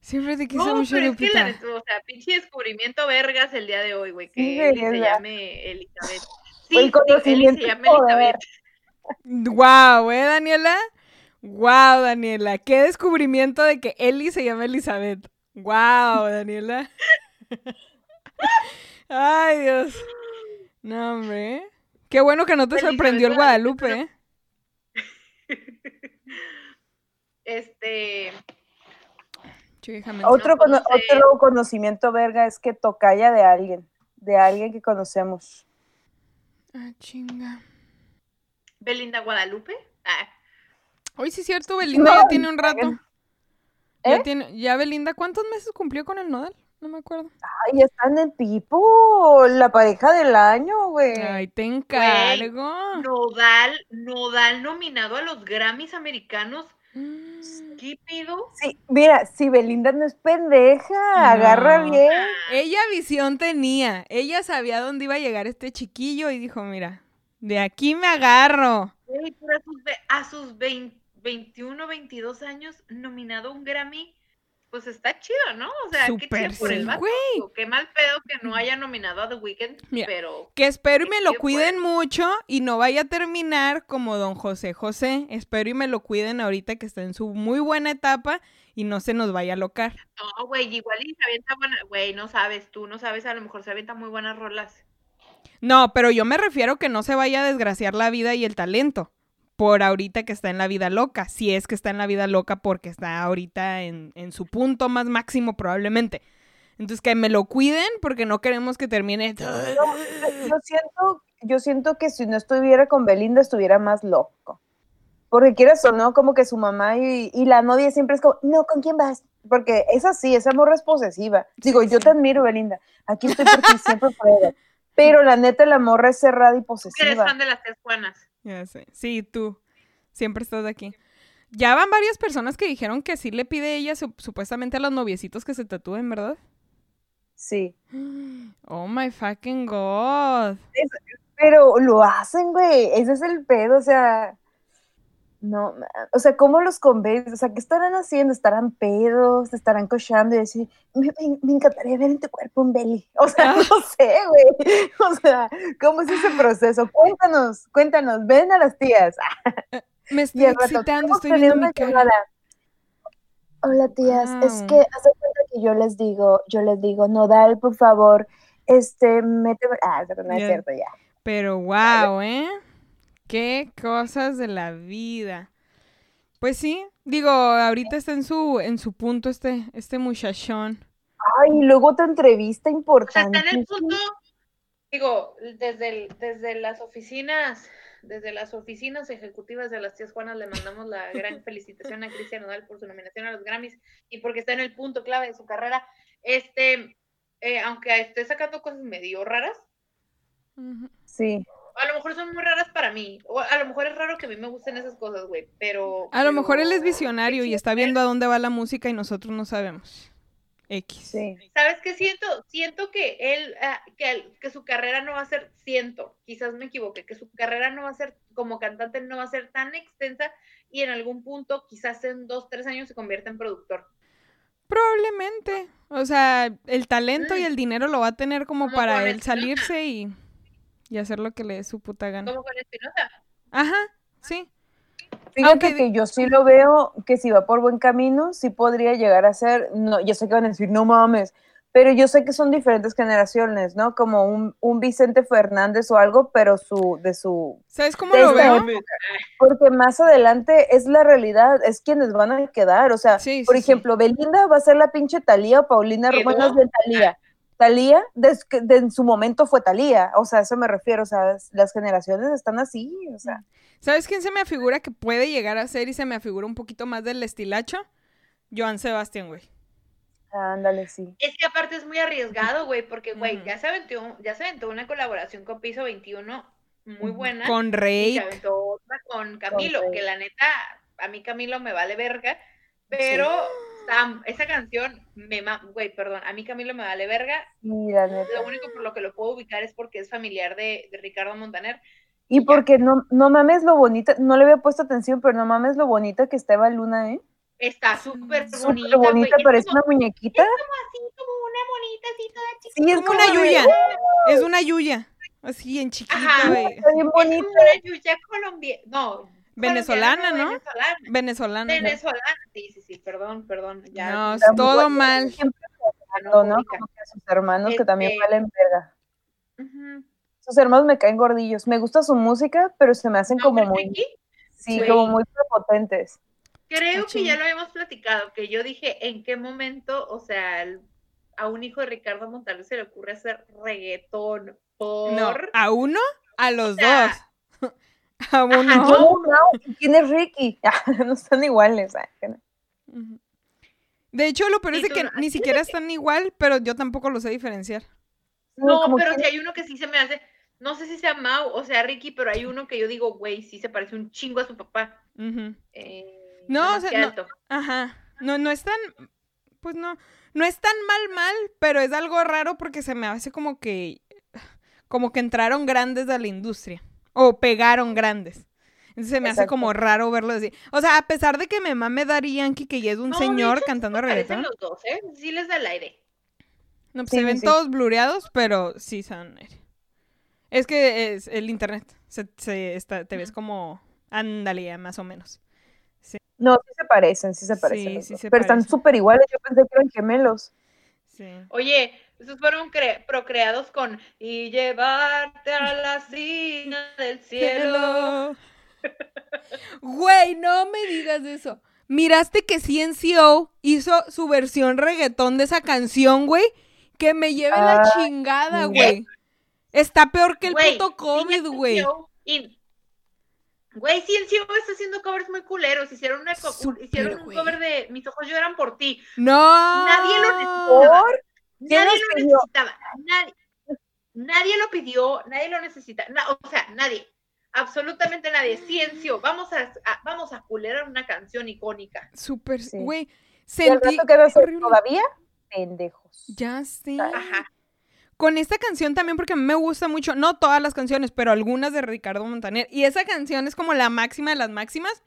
Speaker 2: Siempre te quise
Speaker 3: No,
Speaker 2: mucho,
Speaker 3: pero es que la
Speaker 2: Lupita.
Speaker 3: o sea, pinche descubrimiento vergas el día de hoy, güey, que
Speaker 1: Sí,
Speaker 3: Eli se llame Elizabeth. Sí,
Speaker 1: El
Speaker 3: sí, Eli
Speaker 1: conocimiento
Speaker 3: se llame
Speaker 1: poder.
Speaker 3: Elizabeth.
Speaker 2: Wow, ¿eh, Daniela? Wow, Daniela. Qué descubrimiento de que Eli se llama Elizabeth. Wow, Daniela. Ay, Dios. No, hombre. Qué bueno que no te sorprendió el
Speaker 3: Guadalupe,
Speaker 2: ¿eh? [laughs]
Speaker 3: Este.
Speaker 1: Otro,
Speaker 3: no
Speaker 1: cono- otro conocimiento verga es que tocaya de alguien, de alguien que conocemos.
Speaker 2: Ah, chinga.
Speaker 3: Belinda Guadalupe. Ah,
Speaker 2: Hoy sí es cierto, Belinda ya tiene un rato.
Speaker 1: ¿Eh?
Speaker 2: Ya tiene, ya Belinda, ¿cuántos meses cumplió con el Nodal? No me acuerdo.
Speaker 1: Ay, están en Pipo, la pareja del año, güey.
Speaker 2: Ay, te encargo.
Speaker 3: Nodal, Nodal nominado a los Grammys americanos.
Speaker 2: Mm.
Speaker 3: ¿Qué pido?
Speaker 1: Sí, mira, si Belinda no es pendeja, agarra bien.
Speaker 2: Ella visión tenía. Ella sabía dónde iba a llegar este chiquillo y dijo, mira, de aquí me agarro.
Speaker 3: Güey, a sus, ve- a sus 20 21, 22 años nominado a un Grammy, pues está chido, ¿no? O sea, qué
Speaker 2: Súper
Speaker 3: chido por el vato.
Speaker 2: güey.
Speaker 3: Qué mal pedo que no haya nominado a The Weeknd,
Speaker 2: Mira,
Speaker 3: pero
Speaker 2: Que espero y me lo
Speaker 3: Qué
Speaker 2: cuiden mucho y no vaya a terminar como don José José. Espero y me lo cuiden ahorita que está en su muy buena etapa y no se nos vaya a locar.
Speaker 3: no, güey, igual y se avienta buena, güey, no sabes, tú no sabes, a lo mejor se avienta muy buenas rolas.
Speaker 2: No, pero yo me refiero que no se vaya a desgraciar la vida y el talento por ahorita que está en la vida loca, si es que está en la vida loca porque está ahorita en, en su punto más máximo probablemente. Entonces que me lo cuiden porque no queremos que termine.
Speaker 1: Yo, [laughs] yo siento, yo siento que si no estuviera con Belinda estuviera más loco. Porque quieres o no, como que su mamá y, y la novia siempre es como, no, ¿con quién vas? Porque es así, esa morra es posesiva. Digo,
Speaker 2: Sí,
Speaker 1: yo te admiro, Belinda. Aquí estoy por ti, [laughs] siempre puedo. Pero la neta, la morra es cerrada y
Speaker 3: que eres
Speaker 1: posesiva.
Speaker 3: fan de las tres Juanas.
Speaker 2: Ya sé. Sí, tú. Siempre estás aquí. Ya van varias personas que dijeron que sí le pide ella su- supuestamente a los noviecitos que se tatúen, ¿verdad?
Speaker 1: Sí.
Speaker 2: Oh my fucking god.
Speaker 1: Pero lo hacen, güey. Ese es el pedo, o sea. No, o sea, ¿cómo los convences? O sea, ¿qué estarán haciendo? ¿Estarán pedos? ¿Estarán cochando y decir, me, me- me encantaría ver en tu cuerpo un belly? [laughs] O sea, no sé, güey. O sea, ¿cómo es ese proceso? Cuéntanos, cuéntanos. Ven a las tías.
Speaker 2: Me [laughs]
Speaker 1: Y
Speaker 2: estoy
Speaker 1: rato,
Speaker 2: excitando,
Speaker 1: "Estamos
Speaker 2: estoy viendo mi cara.
Speaker 1: llamada". Hola, tías. Es
Speaker 2: Wow.
Speaker 1: que hace cuenta que yo les digo, yo les digo, Nodal, por favor, este, méteme. Ah, pero no es cierto, ya.
Speaker 2: Pero wow, ¿eh? Qué cosas de la vida. Pues sí, digo, ahorita está en su, en su punto este, este muchachón.
Speaker 1: Ay, y luego otra entrevista
Speaker 3: O sea,
Speaker 1: importante.
Speaker 3: está en el punto, digo, desde, el- desde las oficinas, desde las oficinas ejecutivas de las tías Juanas le mandamos la gran felicitación a Cristian Nodal por su nominación a los Grammys y porque está en el punto clave de su carrera. Este, eh, aunque esté sacando cosas medio raras.
Speaker 1: Sí.
Speaker 3: A lo mejor son muy raras para mí, o a lo mejor es raro que a mí me gusten esas cosas, güey, pero...
Speaker 2: A lo mejor él es visionario y está viendo a dónde va la música y nosotros no sabemos. X.
Speaker 1: Sí.
Speaker 3: ¿Sabes qué siento? Siento que él, ah, que, él- que su carrera no va a ser, siento, quizás me equivoqué, que su carrera no va a ser, como cantante, no va a ser tan extensa y en algún punto, quizás en dos, tres años, se convierta en productor.
Speaker 2: Probablemente. O sea, el talento y
Speaker 3: Mm.
Speaker 2: el dinero lo va a tener como para él salirse y, y hacer lo que le dé su puta gana.
Speaker 3: Como con Espinosa.
Speaker 2: Ajá, sí.
Speaker 1: Fíjate
Speaker 2: Aunque-
Speaker 1: que yo sí lo veo que si va por buen camino, sí podría llegar a ser, no, yo sé que van a decir, no mames, pero yo sé que son diferentes generaciones, ¿no? Como un, un Vicente Fernández o algo, pero su, de su,
Speaker 2: ¿Sabes cómo lo veo?
Speaker 1: época. porque más adelante es la realidad, es quienes van a quedar, o sea,
Speaker 2: Sí,
Speaker 1: por
Speaker 2: sí, sí.
Speaker 1: ejemplo, Belinda va a ser la pinche Talía o Paulina, es de Talía. Talía, en su momento fue Talía, o sea, a eso me refiero, o sea, las generaciones están así, o sea,
Speaker 2: ¿Sabes quién se me afigura que puede llegar a ser y se me afigura un poquito más del estilacho? Joan Sebastián, güey.
Speaker 1: ándale, sí.
Speaker 3: Es que aparte es muy arriesgado, güey, porque, güey, ya, se aventó, ya se aventó una colaboración con Piso 21 muy buena.
Speaker 2: Con
Speaker 3: y se aventó otra con Camilo, que la neta, a mí Camilo me vale verga, pero Esa canción me ma... Güey, perdón, a mí Camilo me vale verga.
Speaker 1: Mira.
Speaker 3: Lo único por lo que lo puedo ubicar es porque es familiar de, de Ricardo Montaner.
Speaker 1: Y porque no, no mames lo bonita, no le había puesto atención, pero no mames lo bonita que está Eva Luna, ¿eh?
Speaker 3: Está súper
Speaker 1: Súper
Speaker 3: bonita,
Speaker 1: bonita,
Speaker 3: güey.
Speaker 1: parece
Speaker 3: Es como,
Speaker 1: una muñequita.
Speaker 3: es como así, como una monita así toda chiquita.
Speaker 1: Sí, es
Speaker 2: Como una yuya. Es una yuya. Así en chiquita,
Speaker 3: Ajá.
Speaker 2: güey.
Speaker 1: Está bien
Speaker 3: Es
Speaker 1: bonita.
Speaker 3: como una yuya colombiana. No.
Speaker 2: Venezolana, ¿no?
Speaker 3: Venezolana.
Speaker 2: Venezolana.
Speaker 3: Venezolana. Sí, sí, sí, perdón, perdón. Ya.
Speaker 2: No, es todo mal.
Speaker 1: Siempre
Speaker 3: no,
Speaker 1: ¿no? Como que a sus hermanos que también
Speaker 3: Este-
Speaker 1: valen verga. Sus hermanos me caen gordillos. Me gusta su música, pero se me hacen
Speaker 3: No,
Speaker 1: como muy,
Speaker 3: Ricky,
Speaker 1: sí,
Speaker 3: güey.
Speaker 1: como muy prepotentes.
Speaker 3: Creo
Speaker 2: Ah,
Speaker 3: que ya lo habíamos platicado, que yo dije en qué momento, o sea, el- a un hijo de Ricardo Montaner se le ocurre hacer reggaetón por...
Speaker 2: No, a uno, a los
Speaker 3: sea,
Speaker 2: dos. A uno.
Speaker 3: Ajá,
Speaker 1: No, no, ¿quién es Ricky? [laughs] no están iguales.
Speaker 2: Ujú. De hecho, lo peor es que
Speaker 3: no-
Speaker 2: ni siquiera están igual, pero yo tampoco lo sé diferenciar.
Speaker 3: No, pero
Speaker 1: quién-
Speaker 3: si hay uno que sí se me hace, no sé si sea Mau o sea Ricky, pero hay uno que yo digo, güey, sí se parece un chingo a su papá. Eh,
Speaker 2: No, o sea, no-. Ajá. No, no es tan. Pues no. No es tan mal, mal, pero es algo raro porque se me hace como que. Como que entraron grandes a la industria. O pegaron grandes. Entonces se me hace como raro verlo así. O sea, a pesar de que me mame Daddy Yankee, que ya es un
Speaker 3: No,
Speaker 2: señor
Speaker 3: hecho,
Speaker 2: cantando
Speaker 3: Parecen
Speaker 2: reggaetón.
Speaker 3: los dos, ¿eh? Sí les da el aire.
Speaker 2: No, pues
Speaker 1: Sí,
Speaker 2: se
Speaker 1: sí,
Speaker 2: ven
Speaker 1: sí.
Speaker 2: todos blureados, pero sí son. Es que es el internet. Se, se está- te ves como. Ándale, ya, más o menos.
Speaker 1: No, sí se parecen, sí se parecen.
Speaker 2: Sí, sí se
Speaker 1: pero están súper iguales. Yo pensé que eran gemelos.
Speaker 2: Sí.
Speaker 3: Oye, esos fueron cre- procreados con y llevarte a la cima del cielo.
Speaker 2: Güey, no me digas eso. Miraste que CNCO hizo su versión reggaetón de esa canción, güey. Que me lleve la
Speaker 1: Ah,
Speaker 2: chingada, güey. Está peor que el
Speaker 3: Güey,
Speaker 2: puto COVID,
Speaker 3: CNCO
Speaker 2: güey.
Speaker 3: y- Güey, CNCO está haciendo covers muy culeros. Hicieron, una hicieron un
Speaker 2: güey.
Speaker 3: cover de Mis ojos lloran por ti.
Speaker 2: No.
Speaker 3: Nadie lo necesitaba.
Speaker 1: ¿Por? ¿Quién
Speaker 3: Nadie lo
Speaker 1: pidió?
Speaker 3: necesitaba. Nadie, nadie lo pidió, nadie lo necesita. na- o sea, nadie. Absolutamente nadie. Ciencio. Vamos a, a- vamos a culerar una canción icónica.
Speaker 2: Súper,
Speaker 1: Sí.
Speaker 2: güey.
Speaker 1: ¿Y al
Speaker 2: Sentí
Speaker 1: rato que hacer
Speaker 2: horrible.
Speaker 1: todavía? Pendejos.
Speaker 2: Ya sé.
Speaker 3: Ajá.
Speaker 2: Con esta canción también, porque a mí me gusta mucho, no todas las canciones, pero algunas de Ricardo Montaner. Y esa canción es como la máxima de las máximas.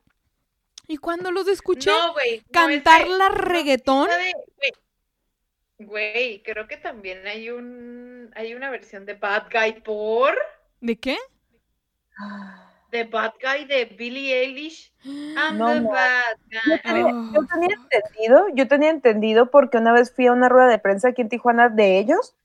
Speaker 2: Y cuando los escuché
Speaker 3: No, güey. no,
Speaker 2: cantarla
Speaker 3: es de-
Speaker 2: reggaetón,
Speaker 3: de- güey. Creo que también hay un hay una versión de Bad Guy por
Speaker 2: ¿de qué?
Speaker 3: The Bad Guy de Billie Eilish. I'm
Speaker 1: No,
Speaker 3: the
Speaker 1: no.
Speaker 3: bad guy.
Speaker 1: Yo tenía, yo tenía entendido, yo tenía entendido porque una vez fui a una rueda de prensa aquí en Tijuana de ellos,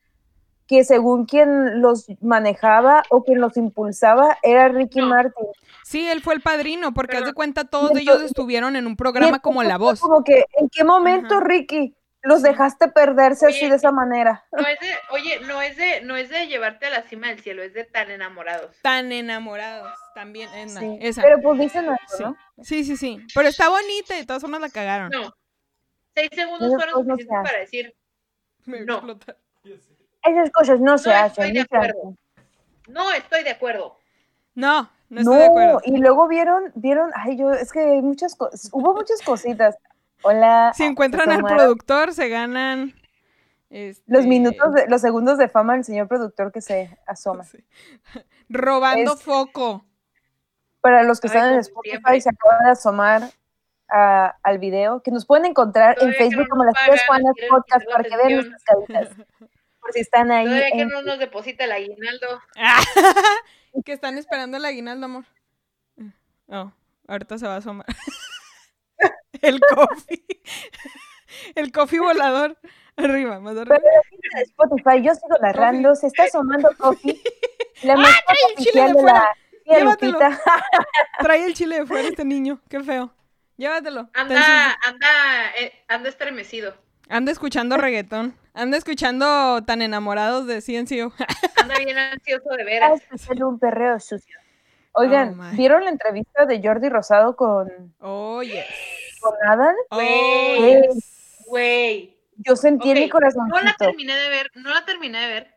Speaker 1: que según quien los manejaba o quien los impulsaba era Ricky
Speaker 3: No.
Speaker 1: Martin.
Speaker 2: Sí, él fue el padrino, porque haz de cuenta todos
Speaker 1: y
Speaker 2: ellos
Speaker 1: entonces-
Speaker 2: estuvieron en un programa como
Speaker 1: entonces
Speaker 2: La Voz.
Speaker 1: Como que, ¿en qué momento,
Speaker 2: Ajá.
Speaker 1: Ricky, los dejaste perderse así de esa manera?
Speaker 3: no es de, oye, no es de, no es de llevarte a la cima del cielo, es de tan enamorados.
Speaker 2: Tan enamorados también. Esa.
Speaker 1: Sí,
Speaker 2: esa.
Speaker 1: Pero pues dicen eso,
Speaker 2: Sí.
Speaker 1: ¿no?
Speaker 2: sí, sí, sí. Pero está bonita y de todas formas la cagaron.
Speaker 3: No. Seis segundos
Speaker 1: Esas
Speaker 3: fueron
Speaker 1: no se
Speaker 3: suficientes para decir,
Speaker 2: Me
Speaker 3: No.
Speaker 1: Esas cosas no, se
Speaker 3: No
Speaker 1: hacen.
Speaker 3: estoy de
Speaker 1: no se
Speaker 3: acuerdo. no estoy de acuerdo.
Speaker 2: No, no estoy de acuerdo.
Speaker 1: y luego vieron, vieron, ay, yo, es que hay muchas cosas, hubo muchas cositas. Hola.
Speaker 2: Si encuentran al productor, se ganan. este,
Speaker 1: Los minutos, de, los segundos de fama del señor productor que se asoma.
Speaker 2: sí. [laughs] Robando foco.
Speaker 1: Para los que
Speaker 3: Ay,
Speaker 1: están en Spotify
Speaker 3: siempre.
Speaker 1: se acaban de asomar a- al video, que nos pueden encontrar en
Speaker 3: Todavía que
Speaker 1: Facebook
Speaker 3: no
Speaker 1: como las tres Juanas Podcast para que vean nuestras caritas. Por si están ahí.
Speaker 3: Todavía que
Speaker 1: en-
Speaker 3: no nos deposita el aguinaldo. [laughs]
Speaker 2: que están esperando el aguinaldo, amor. Oh, ahorita se va a asomar. [laughs] el coffee. [laughs] el coffee volador. Arriba, más arriba.
Speaker 1: Pero la gente de Spotify, yo sigo narrando, se está asomando Coffee, [laughs] la mascota
Speaker 2: trae el chile de fuera!
Speaker 1: la
Speaker 2: Llévatelo. [laughs] Trae el chile de fuera este niño. Qué feo. Llévatelo.
Speaker 3: Anda, anda, eh, anda estremecido.
Speaker 2: Anda escuchando reggaetón. Anda escuchando tan enamorados de Ciencio.
Speaker 3: Anda bien ansioso de veras.
Speaker 1: Hacer un perreo sucio. Oigan,
Speaker 2: Oh.
Speaker 1: ¿vieron la entrevista de Jordi Rosado con,
Speaker 2: oh, yes. Oh,
Speaker 3: Güey.
Speaker 2: yes.
Speaker 3: Güey.
Speaker 1: Yo sentí en mi corazoncito.
Speaker 3: No la terminé de ver, no la terminé de ver.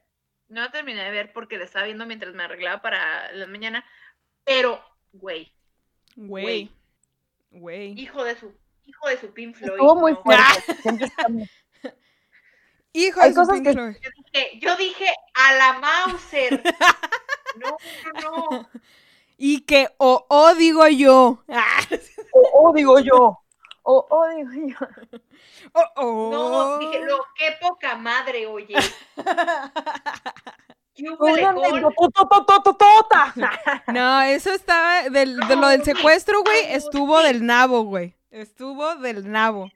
Speaker 3: No la terminé de ver porque la estaba viendo mientras me arreglaba para la mañana. Pero, güey,
Speaker 2: Güey. Güey.
Speaker 3: hijo de su hijo de su Pink Floyd.
Speaker 1: Estuvo muy
Speaker 3: no.
Speaker 1: fuerte. [laughs]
Speaker 2: Hijo
Speaker 1: Hay
Speaker 2: de su
Speaker 1: cosas
Speaker 2: Pink
Speaker 1: que-
Speaker 2: Floyd.
Speaker 3: Yo dije, yo dije a la Mauser. No, no, no. [laughs]
Speaker 2: Y que o o digo yo.
Speaker 1: O, o digo yo. O, o digo yo.
Speaker 2: oh, [laughs] oh.
Speaker 3: No, dije, lo, qué poca madre, oye. [laughs] ¿Qué hubo
Speaker 1: Una
Speaker 3: con-
Speaker 1: anécdototototota.
Speaker 2: No, eso estaba del, de lo del secuestro, güey, estuvo del nabo, güey. Estuvo del nabo.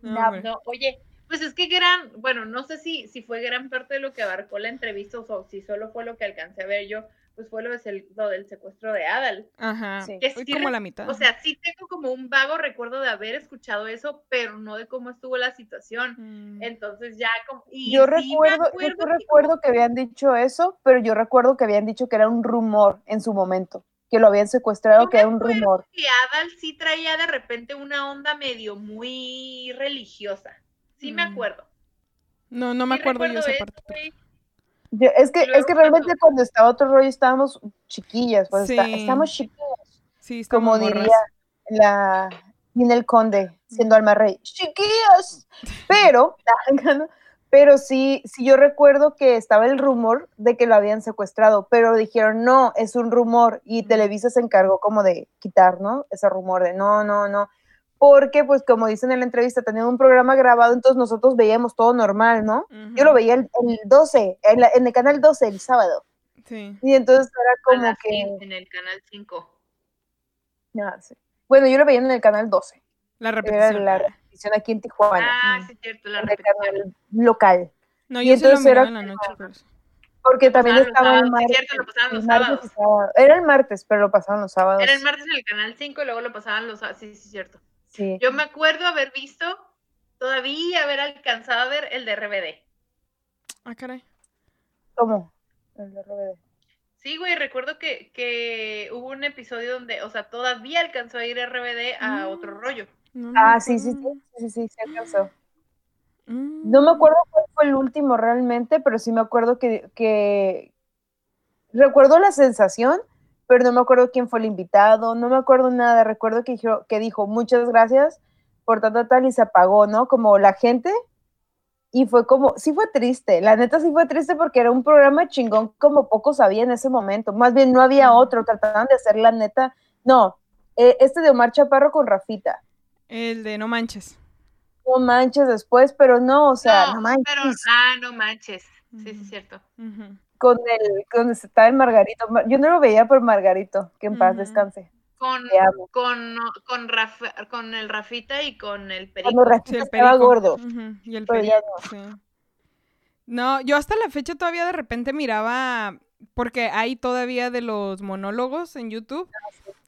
Speaker 3: No, oye, pues es que gran, bueno, no sé si, si fue gran parte de lo que abarcó la entrevista o si solo fue lo que alcancé a ver yo, pues fue lo, de lo del secuestro de Adal.
Speaker 2: Ajá.
Speaker 1: Sí.
Speaker 3: Que
Speaker 2: Fue
Speaker 3: sí
Speaker 2: como la mitad.
Speaker 3: O sea, sí tengo como un vago recuerdo de haber escuchado eso, pero no de cómo estuvo la situación.
Speaker 2: Mm.
Speaker 3: Entonces ya como... y
Speaker 1: Yo
Speaker 3: sí
Speaker 1: recuerdo, yo
Speaker 3: que-
Speaker 1: recuerdo que habían dicho eso, pero yo recuerdo que habían dicho que era un rumor en su momento, que lo habían secuestrado,
Speaker 3: Yo
Speaker 1: que era un rumor.
Speaker 3: que Adal sí traía de repente una onda medio muy religiosa. Sí me
Speaker 2: Mm.
Speaker 3: acuerdo.
Speaker 2: No, no me
Speaker 3: Sí
Speaker 2: acuerdo yo esa
Speaker 3: eso,
Speaker 2: parte.
Speaker 1: Yo- es que,
Speaker 3: luego
Speaker 1: es que realmente
Speaker 3: cuando-
Speaker 1: estaba otro rollo estábamos chiquillas, pues está-
Speaker 2: Sí.
Speaker 1: estamos chiquillas,
Speaker 2: Sí,
Speaker 1: como diría la Ninel Conde, siendo alma rey, chiquillas. Pero, [laughs] pero sí, sí yo recuerdo que estaba el rumor de que lo habían secuestrado, pero dijeron, no, es un rumor, y. Televisa se encargó como de quitar, ¿no? Ese rumor de no, no, no. Porque, pues, como dicen en la entrevista, tenían un programa grabado, entonces nosotros veíamos todo normal, ¿no? Yo lo veía el, el 12, en, la- en el canal 12 el sábado.
Speaker 2: Sí.
Speaker 1: Y entonces era
Speaker 3: A
Speaker 1: como que.
Speaker 3: en el canal 5.
Speaker 1: Ah, sí. Bueno, yo lo veía en el canal 12.
Speaker 2: La
Speaker 1: Era
Speaker 2: repetición.
Speaker 1: la
Speaker 2: ah.
Speaker 1: repetición aquí en Tijuana,
Speaker 3: Ah, sí, cierto, la
Speaker 1: en el
Speaker 3: repetición.
Speaker 1: canal local.
Speaker 2: No,
Speaker 1: y
Speaker 2: yo sí lo
Speaker 1: entonces era
Speaker 2: miraba en la noche, pero.
Speaker 1: Porque también
Speaker 3: los
Speaker 1: estaba el
Speaker 3: sábados, sí,
Speaker 1: martes.
Speaker 3: cierto, lo pasaban
Speaker 1: el
Speaker 3: los
Speaker 1: martes
Speaker 3: sábados.
Speaker 1: sábado. Era el martes, pero lo pasaban los sábados.
Speaker 3: Era el martes en el canal 5 y luego lo pasaban los sábados. Sí, sí, cierto.
Speaker 1: Sí.
Speaker 3: Yo me acuerdo haber visto, todavía haber alcanzado a ver el de RBD.
Speaker 2: Ah, caray.
Speaker 1: ¿Cómo? El de RBD.
Speaker 3: Sí, güey, recuerdo que, que hubo un episodio donde, o sea, todavía alcanzó a ir RBD a
Speaker 2: Mm.
Speaker 3: otro rollo.
Speaker 2: No
Speaker 1: Ah, sí, sí, sí, sí, sí, sí, sí alcanzó.
Speaker 2: Mm.
Speaker 1: No me acuerdo cuál fue el último realmente, pero sí me acuerdo que, que... Recuerdo la sensación, pero no me acuerdo quién fue el invitado, no me acuerdo nada. Recuerdo que dijo, que dijo muchas gracias por tal, tal, y se apagó, ¿no? Como la gente. Y fue como, sí fue triste, la neta sí fue triste porque era un programa chingón como pocos sabía en ese momento. Más bien no había otro, trataban de hacer la neta. No, eh, este de Omar Chaparro con Rafita.
Speaker 2: El de No Manches.
Speaker 1: No manches después, pero no, o sea, no, manches.
Speaker 3: pero, ah, no manches. Sí, sí,
Speaker 2: Ujú.
Speaker 3: cierto.
Speaker 2: Ujú.
Speaker 1: Con el, con estaba el Margarito. Mar- Yo no lo veía por Margarito, que en paz descanse.
Speaker 3: Con, con, con, con el Rafita y con el Perico.
Speaker 1: Cuando Rafita
Speaker 2: Sí, el
Speaker 1: estaba
Speaker 2: perico.
Speaker 1: gordo.
Speaker 2: Y el perico, sí. No, yo hasta la fecha todavía de repente miraba, porque hay todavía de los monólogos en YouTube,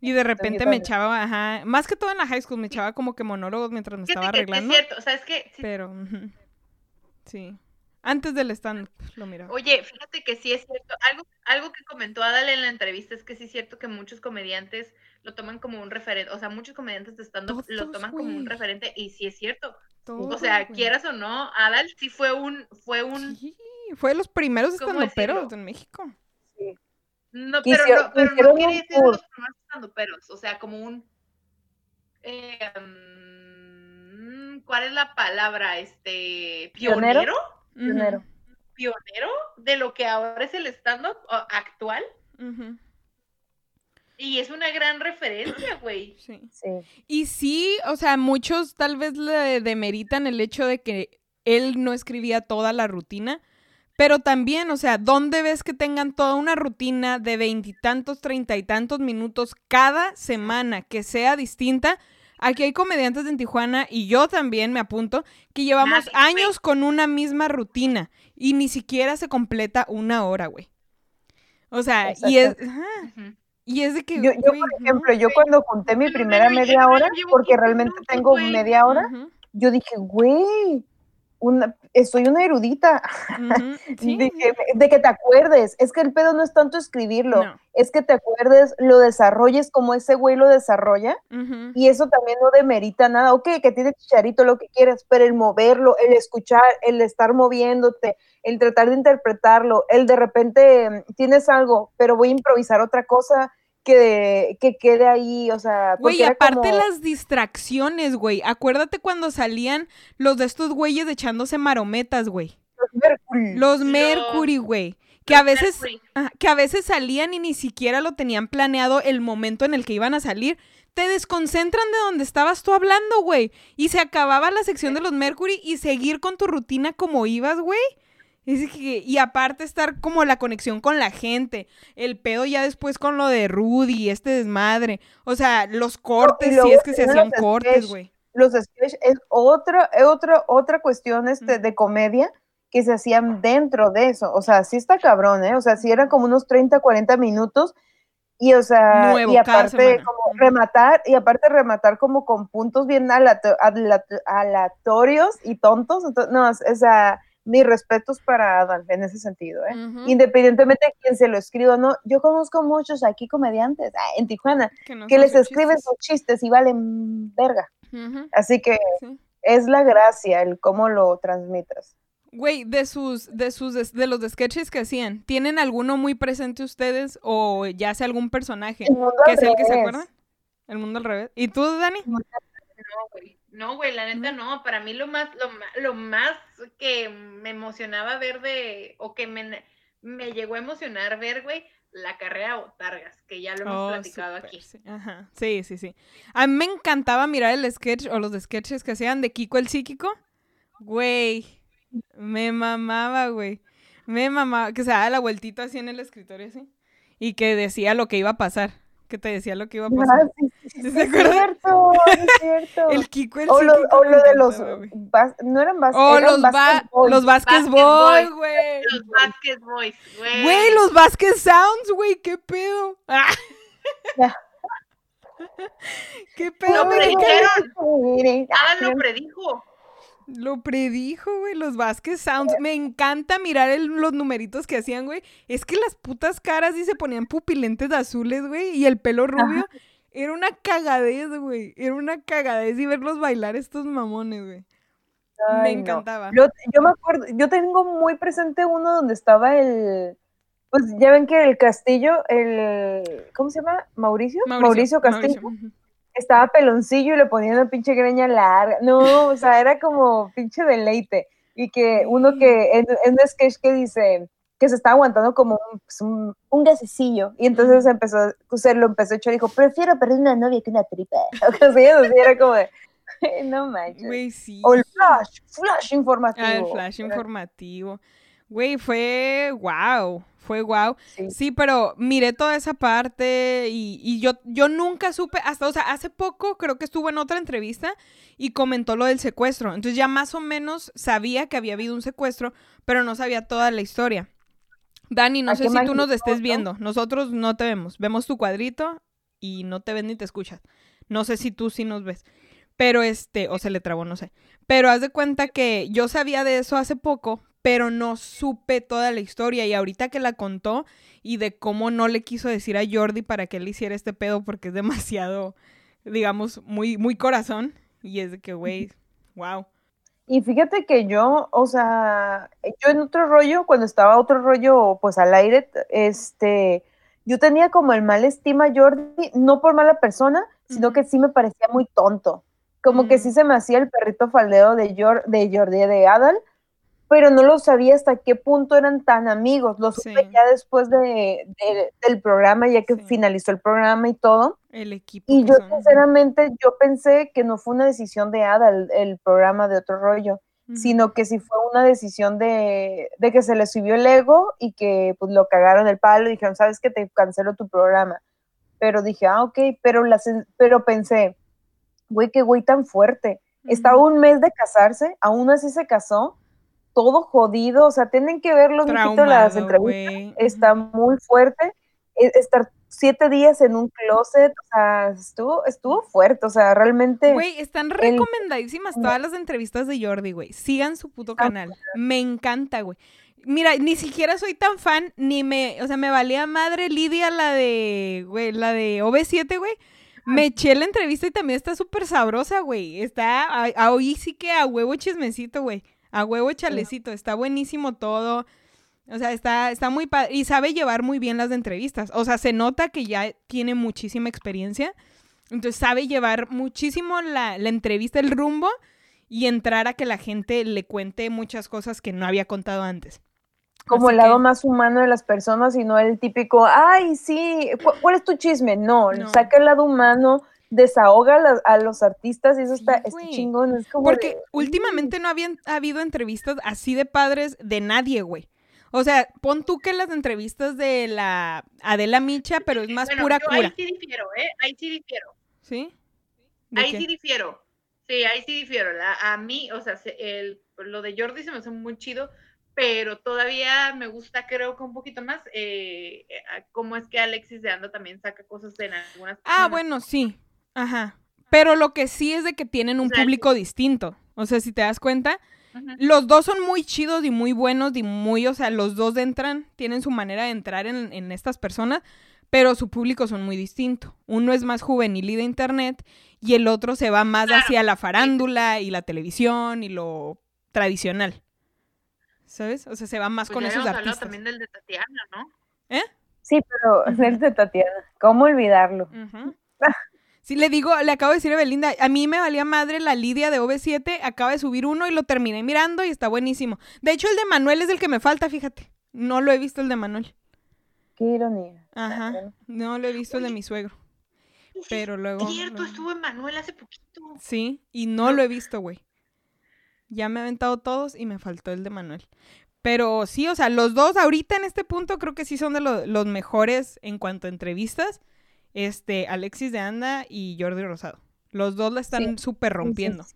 Speaker 2: y de repente me echaba, ajá, más que todo en la high school, me echaba como que monólogos mientras me estaba arreglando,
Speaker 3: es cierto, o sea, es que, sí-
Speaker 2: pero, sí, antes del stand lo miraba.
Speaker 3: oye, fíjate que sí es cierto. Algo, algo que comentó Adal en la entrevista es que sí es cierto que muchos comediantes lo toman como un referente, o sea, muchos comediantes de stand-up lo toman como un referente y sí es cierto. o sea,
Speaker 2: güey.
Speaker 3: quieras o no, Adal sí fue un, fue un,
Speaker 2: Sí, fue de los primeros
Speaker 3: ¿Cómo
Speaker 2: estandoperos
Speaker 3: decirlo?
Speaker 2: en México.
Speaker 3: no,
Speaker 1: Que
Speaker 3: pero no, pero no quiere decir los primeros estandoperos, o sea, como un, eh, ¿cuál es la palabra? Este,
Speaker 1: ¿Pionero?
Speaker 3: pionero.
Speaker 1: Pionero.
Speaker 3: Pionero de lo que ahora es el stand-up actual. Y es una gran referencia, [clears throat] güey.
Speaker 2: sí.
Speaker 1: Sí.
Speaker 2: Y sí, o sea, muchos tal vez le demeritan el hecho de que él no escribía toda la rutina, pero también, o sea, ¿dónde ves que tengan toda una rutina de veintitantos, treinta y tantos minutos cada semana que sea distinta? Aquí hay comediantes en Tijuana y yo también me apunto que llevamos
Speaker 3: Nadie,
Speaker 2: años con una misma rutina y ni siquiera se completa una hora, güey. O sea, y es, y es de que,
Speaker 1: Yo, yo, por
Speaker 2: no.
Speaker 1: ejemplo, yo cuando junté mi primera media hora, porque
Speaker 3: 15
Speaker 1: realmente tengo media hora, yo dije, güey, una, soy una erudita. [laughs]
Speaker 2: sí,
Speaker 1: de que te acuerdes. Es que el pedo no es tanto escribirlo,
Speaker 2: No.
Speaker 1: es que te acuerdes, lo desarrolles como ese güey lo desarrolla. Y eso también no demerita nada. Ok, que tiene chicharito, lo que quieras, pero el moverlo, el escuchar, el estar moviéndote, el tratar de interpretarlo, el de repente mm, tienes algo, pero voy a improvisar otra cosa que, que quede ahí, o sea,
Speaker 2: Güey, aparte
Speaker 1: como-
Speaker 2: las distracciones, güey. Acuérdate cuando salían los de estos güeyes echándose marometas, güey.
Speaker 1: Mercury.
Speaker 2: Los
Speaker 3: Los-
Speaker 2: Mercury, güey. Que a veces, que a veces salían y ni siquiera lo tenían planeado el momento en el que iban a salir. Te desconcentran de donde estabas tú hablando, güey. Y se acababa la sección de los Mercury y seguir con tu rutina como ibas, güey. Es que- y aparte estar como la conexión con la gente. El pedo ya después con lo de Rudy, este desmadre. O sea, los cortes, si es que se hacían cortes, güey.
Speaker 1: los sketches es otra, otra, otra cuestión este, de comedia que se hacían dentro de eso. O sea, sí está cabrón, ¿eh? O sea, sí eran como unos 30, 40 minutos. Y, o sea,
Speaker 2: Nuevo
Speaker 1: y aparte como rematar, y aparte rematar como con puntos bien aleatorios y tontos. Entonces, no, o sea, mis respetos para Adam en ese sentido, ¿eh? Independientemente de quién se lo escriba o no, yo conozco muchos aquí comediantes ah, en Tijuana
Speaker 2: no
Speaker 1: que les escriben
Speaker 2: chistes.
Speaker 1: sus chistes y valen verga. Así que
Speaker 2: sí.
Speaker 1: es la gracia el cómo lo transmitas.
Speaker 2: Güey, de sus, de sus, de, de los de sketches que hacían, ¿tienen alguno muy presente ustedes o ya sea algún personaje
Speaker 1: El mundo
Speaker 2: que
Speaker 1: al
Speaker 2: es el que se
Speaker 1: revés.
Speaker 2: acuerdan? El mundo al revés. ¿Y tú, Dani?
Speaker 3: No, güey. No, güey, la neta no. Para mí lo más, lo, lo más que me emocionaba ver de, o que me, me llegó a emocionar ver, güey, la carrera de Botargas, que ya lo hemos
Speaker 2: Oh,
Speaker 3: platicado aquí.
Speaker 2: Sí. Ajá. sí, sí, sí. A mí me encantaba mirar el sketch o los sketches que hacían de Kiko el psíquico. Güey, me mamaba, güey. Me mamaba, que se daba la vueltita así en el escritorio así. Y que decía lo que iba a pasar. Que te decía lo que iba a pasar.
Speaker 1: Ah, sí, sí, sí,
Speaker 2: ¿Sí
Speaker 1: sí,
Speaker 2: se
Speaker 1: es
Speaker 2: acuerdan?
Speaker 1: cierto, es cierto. [laughs]
Speaker 2: El Kiko el
Speaker 1: o lo, o lo de los, bas- no eran bas,
Speaker 2: Oh,
Speaker 1: eran
Speaker 2: los, ba
Speaker 1: Basket Boys.
Speaker 2: los Vázquez
Speaker 3: Basket
Speaker 2: Boys,
Speaker 3: Boys.
Speaker 2: güey.
Speaker 3: Los Basket Boys, güey.
Speaker 2: Güey, los Vázquez Sounds, güey, qué pedo. Ah. [laughs] Qué pedo,
Speaker 3: Lo
Speaker 2: me
Speaker 3: predijeron.
Speaker 1: Ah,
Speaker 3: lo predijo.
Speaker 2: Lo predijo, güey, los Vázquez Sounds. Me encanta mirar el- los numeritos que hacían, güey. Es que las putas caras y se ponían pupilentes azules, güey, y el pelo rubio. Era una cagadez, güey. Era una cagadez y verlos bailar estos mamones, güey. Me
Speaker 1: no.
Speaker 2: encantaba.
Speaker 1: Yo, yo me acuerdo, yo tengo muy presente uno donde estaba el, pues ya ven que el castillo, el, ¿cómo se llama? Mauricio, Mauricio, Castillo.
Speaker 2: Mauricio,
Speaker 1: estaba peloncillo y le ponían una pinche greña larga. No, o sea, era como pinche deleite. Y que uno que, en, en un sketch que dice que se estaba aguantando como un, pues, un, un gasecillo. Y entonces empezó, se lo empezó y dijo, prefiero perder una novia que una tripa. [laughs] O sea, así, era como de, no manches.
Speaker 2: Güey, sí.
Speaker 1: O el flash, flash informativo.
Speaker 2: Ah, el flash informativo. Güey, fue wow, fue wow.
Speaker 1: Sí.
Speaker 2: Sí, pero miré toda esa parte y, y yo, yo nunca supe, hasta, o sea, hace poco creo que estuvo en otra entrevista y comentó lo del secuestro. Entonces ya más o menos sabía que había habido un secuestro, pero no sabía toda la historia. Dani, no sé si tú nos estés viendo. Nosotros no te vemos. Vemos tu cuadrito y no te ven ni te escuchas. No sé si tú sí nos ves. Pero este, o se le trabó, no sé. Pero haz de cuenta que yo sabía de eso hace poco, pero no supe toda la historia. Y ahorita que la contó y de cómo no le quiso decir a Jordi para que él hiciera este pedo porque es demasiado, digamos, muy, muy corazón. Y es de que, güey, wow.
Speaker 1: Y fíjate que yo, o sea, yo en otro rollo, cuando estaba otro rollo, pues al aire, este, yo tenía como el mal estima a Jordi, no por mala persona, sino que sí me parecía muy tonto. Como que
Speaker 2: Mm.
Speaker 1: sí se me hacía el perrito faldeo de, Jor- de Jordi de Adal, pero no lo sabía hasta qué punto eran tan amigos. Lo supe
Speaker 2: Sí.
Speaker 1: ya después de, de- del programa, ya que
Speaker 2: Sí.
Speaker 1: finalizó el programa y todo.
Speaker 2: El equipo.
Speaker 1: Y yo
Speaker 2: son.
Speaker 1: sinceramente, yo pensé que no fue una decisión de Ada el, el programa de otro rollo, sino que sí fue una decisión de, de que se le subió el ego y que pues lo cagaron el palo y dijeron, sabes que te cancelo tu programa. Pero dije, ah, ok, pero, la pero pensé, güey, qué güey tan fuerte. Estaba
Speaker 2: Ujú.
Speaker 1: un mes de casarse, aún así se casó, todo jodido, o sea, tienen que verlo, las entrevistas
Speaker 2: güey.
Speaker 1: está muy fuerte. E- Estar siete días en un closet, o sea, estuvo, estuvo fuerte, o sea, realmente.
Speaker 2: Güey, están recomendadísimas todas las entrevistas de Jordi, güey. Sigan su puto
Speaker 1: Ah,
Speaker 2: canal. Me encanta, güey. Mira, ni siquiera soy tan fan, ni me, o sea, me valía madre Lidia la de, güey, la de OV7, güey. Me eché la entrevista y también está súper sabrosa, güey. Está, a- a- hoy sí que a huevo chismecito, güey. A huevo chalecito. Está buenísimo todo. O sea, está, está muy padre. Y sabe llevar muy bien las de entrevistas. O sea, se nota que ya tiene muchísima experiencia. Entonces sabe llevar muchísimo la, la entrevista, el rumbo, y entrar a que la gente le cuente muchas cosas que no había contado antes.
Speaker 1: Como
Speaker 2: Así
Speaker 1: el lado
Speaker 2: que-
Speaker 1: más humano de las personas y no el típico, ay, sí, ¿cu- ¿cuál es tu chisme? No,
Speaker 2: No.
Speaker 1: saca el lado humano, desahoga a, las- a los artistas y eso está, está
Speaker 2: güey.
Speaker 1: chingón. Es como
Speaker 2: Porque
Speaker 1: de,
Speaker 2: últimamente no habían habido entrevistas así de padres de nadie, güey. O sea, pon tú que las entrevistas de la Adela Micha, pero es más
Speaker 3: Bueno,
Speaker 2: pura
Speaker 3: yo
Speaker 2: cura.
Speaker 3: ahí sí difiero, ¿eh? Ahí sí difiero.
Speaker 2: ¿Sí? ¿De
Speaker 3: Ahí
Speaker 2: qué?
Speaker 3: sí difiero. Sí, ahí sí difiero. La- a mí, o sea, se- el, lo de Jordi se me hace muy chido, pero todavía me gusta, creo que un poquito más, eh, eh, cómo es que Alexis de Anda también saca cosas en algunas
Speaker 2: Ah,
Speaker 3: personas.
Speaker 2: bueno, sí. Ajá. Pero lo que sí es de que tienen un
Speaker 3: O sea,
Speaker 2: público distinto. O sea, si te das cuenta, Los dos son muy chidos y muy buenos y muy, o sea, los dos entran, tienen su manera de entrar en, en estas personas, pero su público son muy distinto. Uno es más juvenil y de internet y el otro se va más
Speaker 3: Claro.
Speaker 2: hacia la farándula y la televisión y lo tradicional. ¿Sabes? O sea, se va más
Speaker 3: Pues
Speaker 2: con
Speaker 3: ya
Speaker 2: esos
Speaker 3: hablado
Speaker 2: artistas.
Speaker 3: también del de Tatiana, ¿no?
Speaker 1: Sí, pero es de Tatiana, ¿cómo olvidarlo? [laughs]
Speaker 2: Sí, le digo, le acabo de decir a Belinda, a mí me valía madre la Lidia de OV7, acaba de subir uno y lo terminé mirando y está buenísimo. De hecho, el de Manuel es el que me falta, fíjate. No lo he visto el de Manuel.
Speaker 1: Qué ironía.
Speaker 2: Ajá. No lo he visto el de mi suegro. Pero luego.
Speaker 3: Es cierto,
Speaker 2: luego-
Speaker 3: estuvo en Manuel hace poquito.
Speaker 2: Sí, y no lo he visto, güey. Ya me he aventado todos y me faltó el de Manuel. Pero sí, o sea, los dos ahorita en este punto creo que sí son de lo- los mejores en cuanto a entrevistas. Este, Alexis de Anda y Jordi Rosado. Los dos la están súper
Speaker 1: Sí,
Speaker 2: rompiendo.
Speaker 1: sí.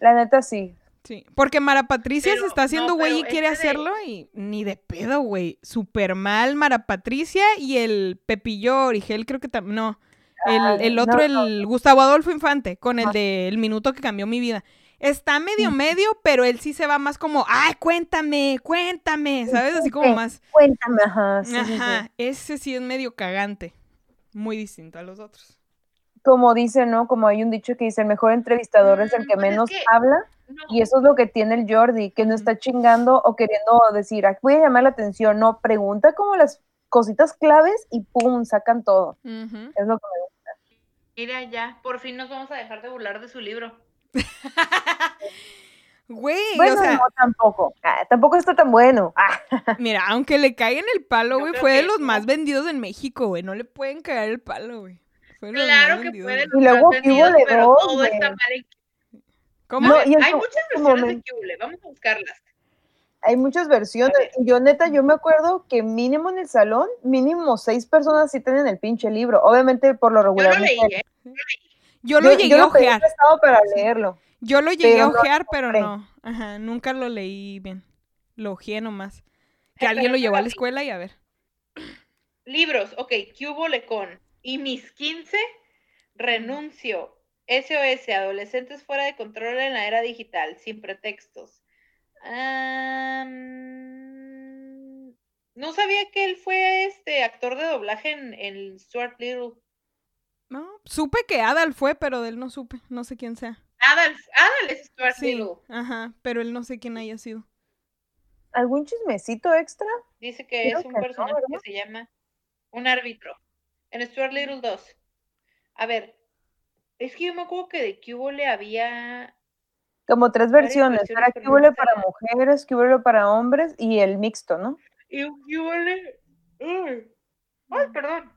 Speaker 1: La neta sí.
Speaker 2: Sí, porque Mara Patricia
Speaker 3: Pero,
Speaker 2: se está haciendo
Speaker 3: no,
Speaker 2: güey y quiere
Speaker 3: este de-
Speaker 2: hacerlo y ni de pedo, güey. Súper mal Mara Patricia y el Pepillo Origel creo que también, no. El,
Speaker 1: Ah,
Speaker 2: el otro,
Speaker 1: no, no.
Speaker 2: el Gustavo Adolfo Infante, con el
Speaker 1: Ah.
Speaker 2: de El Minuto que cambió mi vida. Está medio medio, pero él sí se va más como, ay, cuéntame, cuéntame, ¿sabes? Así como más,
Speaker 1: Cuéntame, ajá. sí, sí, sí.
Speaker 2: ajá, ese sí es medio cagante. Muy distinto a los otros.
Speaker 1: Como dice, ¿no? Como hay un dicho que dice, el mejor entrevistador es el
Speaker 3: Mm,
Speaker 1: que
Speaker 3: pues es
Speaker 1: menos
Speaker 3: que-
Speaker 1: habla.
Speaker 3: No,
Speaker 1: Y eso es lo que tiene el Jordi, que no está chingando o queriendo decir, "Ay, voy a llamar la atención. No, pregunta como las cositas claves y pum, sacan todo. Es lo que me gusta.
Speaker 3: mira ya, por fin nos vamos a dejar de burlar de su libro. [laughs]
Speaker 2: Güey,
Speaker 1: Bueno,
Speaker 2: o sea,
Speaker 1: no, tampoco. Ah, tampoco está tan bueno. [laughs] Ah,
Speaker 2: mira, aunque le caigan el palo,
Speaker 3: Yo
Speaker 2: güey, fue de los más vendidos en México, güey. No le pueden caer el palo, güey. Fue de los
Speaker 3: Claro
Speaker 2: más
Speaker 3: que
Speaker 2: vendidos,
Speaker 3: puede
Speaker 2: güey.
Speaker 3: los
Speaker 1: Y luego
Speaker 3: vendidos,
Speaker 1: de
Speaker 3: pero
Speaker 1: dos,
Speaker 3: todo
Speaker 1: güey.
Speaker 3: está mal en
Speaker 2: ¿Cómo?
Speaker 1: No,
Speaker 3: A ver,
Speaker 1: y en
Speaker 3: hay
Speaker 1: su-
Speaker 3: muchas versiones
Speaker 1: momento-
Speaker 3: de Cule, vamos a buscarlas.
Speaker 1: hay muchas versiones.
Speaker 3: A
Speaker 1: yo, neta, yo me acuerdo que mínimo en el salón, mínimo seis personas sí tienen el pinche libro. Obviamente, por lo
Speaker 3: Yo
Speaker 1: regular.
Speaker 3: lo leí. ¿eh?
Speaker 2: Yo lo llegué a
Speaker 1: pedí
Speaker 2: ojear.
Speaker 1: prestado para leerlo.
Speaker 2: Yo lo llegué a
Speaker 1: no
Speaker 2: ojear, pero no. Ajá, nunca lo leí bien. Lo ojeé nomás. [laughs] Que alguien lo llevó a la escuela y a ver. [clears throat]
Speaker 3: Libros, ok, ¿qué hubo lecón? Y mis 15, renuncio. SOS, adolescentes fuera de control en la era digital, sin pretextos. No sabía que él fue este actor de doblaje en, en Stuart Little.
Speaker 2: No, supe que Adal fue, pero de él no supe. No sé quién sea.
Speaker 3: Adal, Adal es Stuart
Speaker 2: Sí,
Speaker 3: Little.
Speaker 2: ajá, pero él no sé quién haya sido.
Speaker 1: ¿Algún chismecito extra?
Speaker 3: Dice que
Speaker 1: Creo
Speaker 3: es un
Speaker 1: que no,
Speaker 3: personaje que se llama un árbitro. En Stuart Little 2. A ver, es que yo me acuerdo que de Cubo le había.
Speaker 1: Como tres versiones. Era
Speaker 3: sé.
Speaker 1: para mujeres, huele para hombres y el mixto, ¿no?
Speaker 3: Y un Cubo le. Ay, Ay, perdón.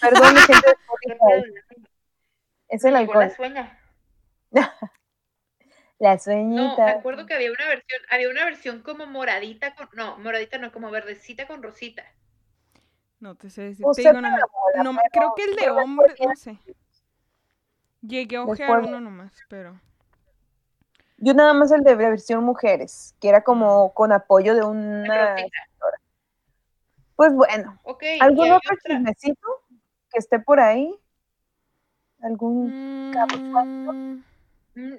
Speaker 1: Perdón, mi gente [laughs] es el alcohol.
Speaker 3: sueña. [laughs]
Speaker 1: La
Speaker 3: No,
Speaker 1: sueñita.
Speaker 3: me acuerdo que había una versión, había una versión como moradita con, no, moradita no, como verdecita con rosita.
Speaker 2: No te sé decir.
Speaker 1: O
Speaker 2: Te
Speaker 1: sea,
Speaker 2: digo No,
Speaker 1: pero
Speaker 2: creo que el de hombre, no sé. Llegué a ojear uno nomás, pero.
Speaker 1: Yo nada más el de la versión mujeres, que era como con apoyo de una... Pues bueno,
Speaker 3: Ok. y
Speaker 1: ¿algún otro chismecito que esté por ahí? ¿Algún...?
Speaker 2: Mm,
Speaker 3: Mm,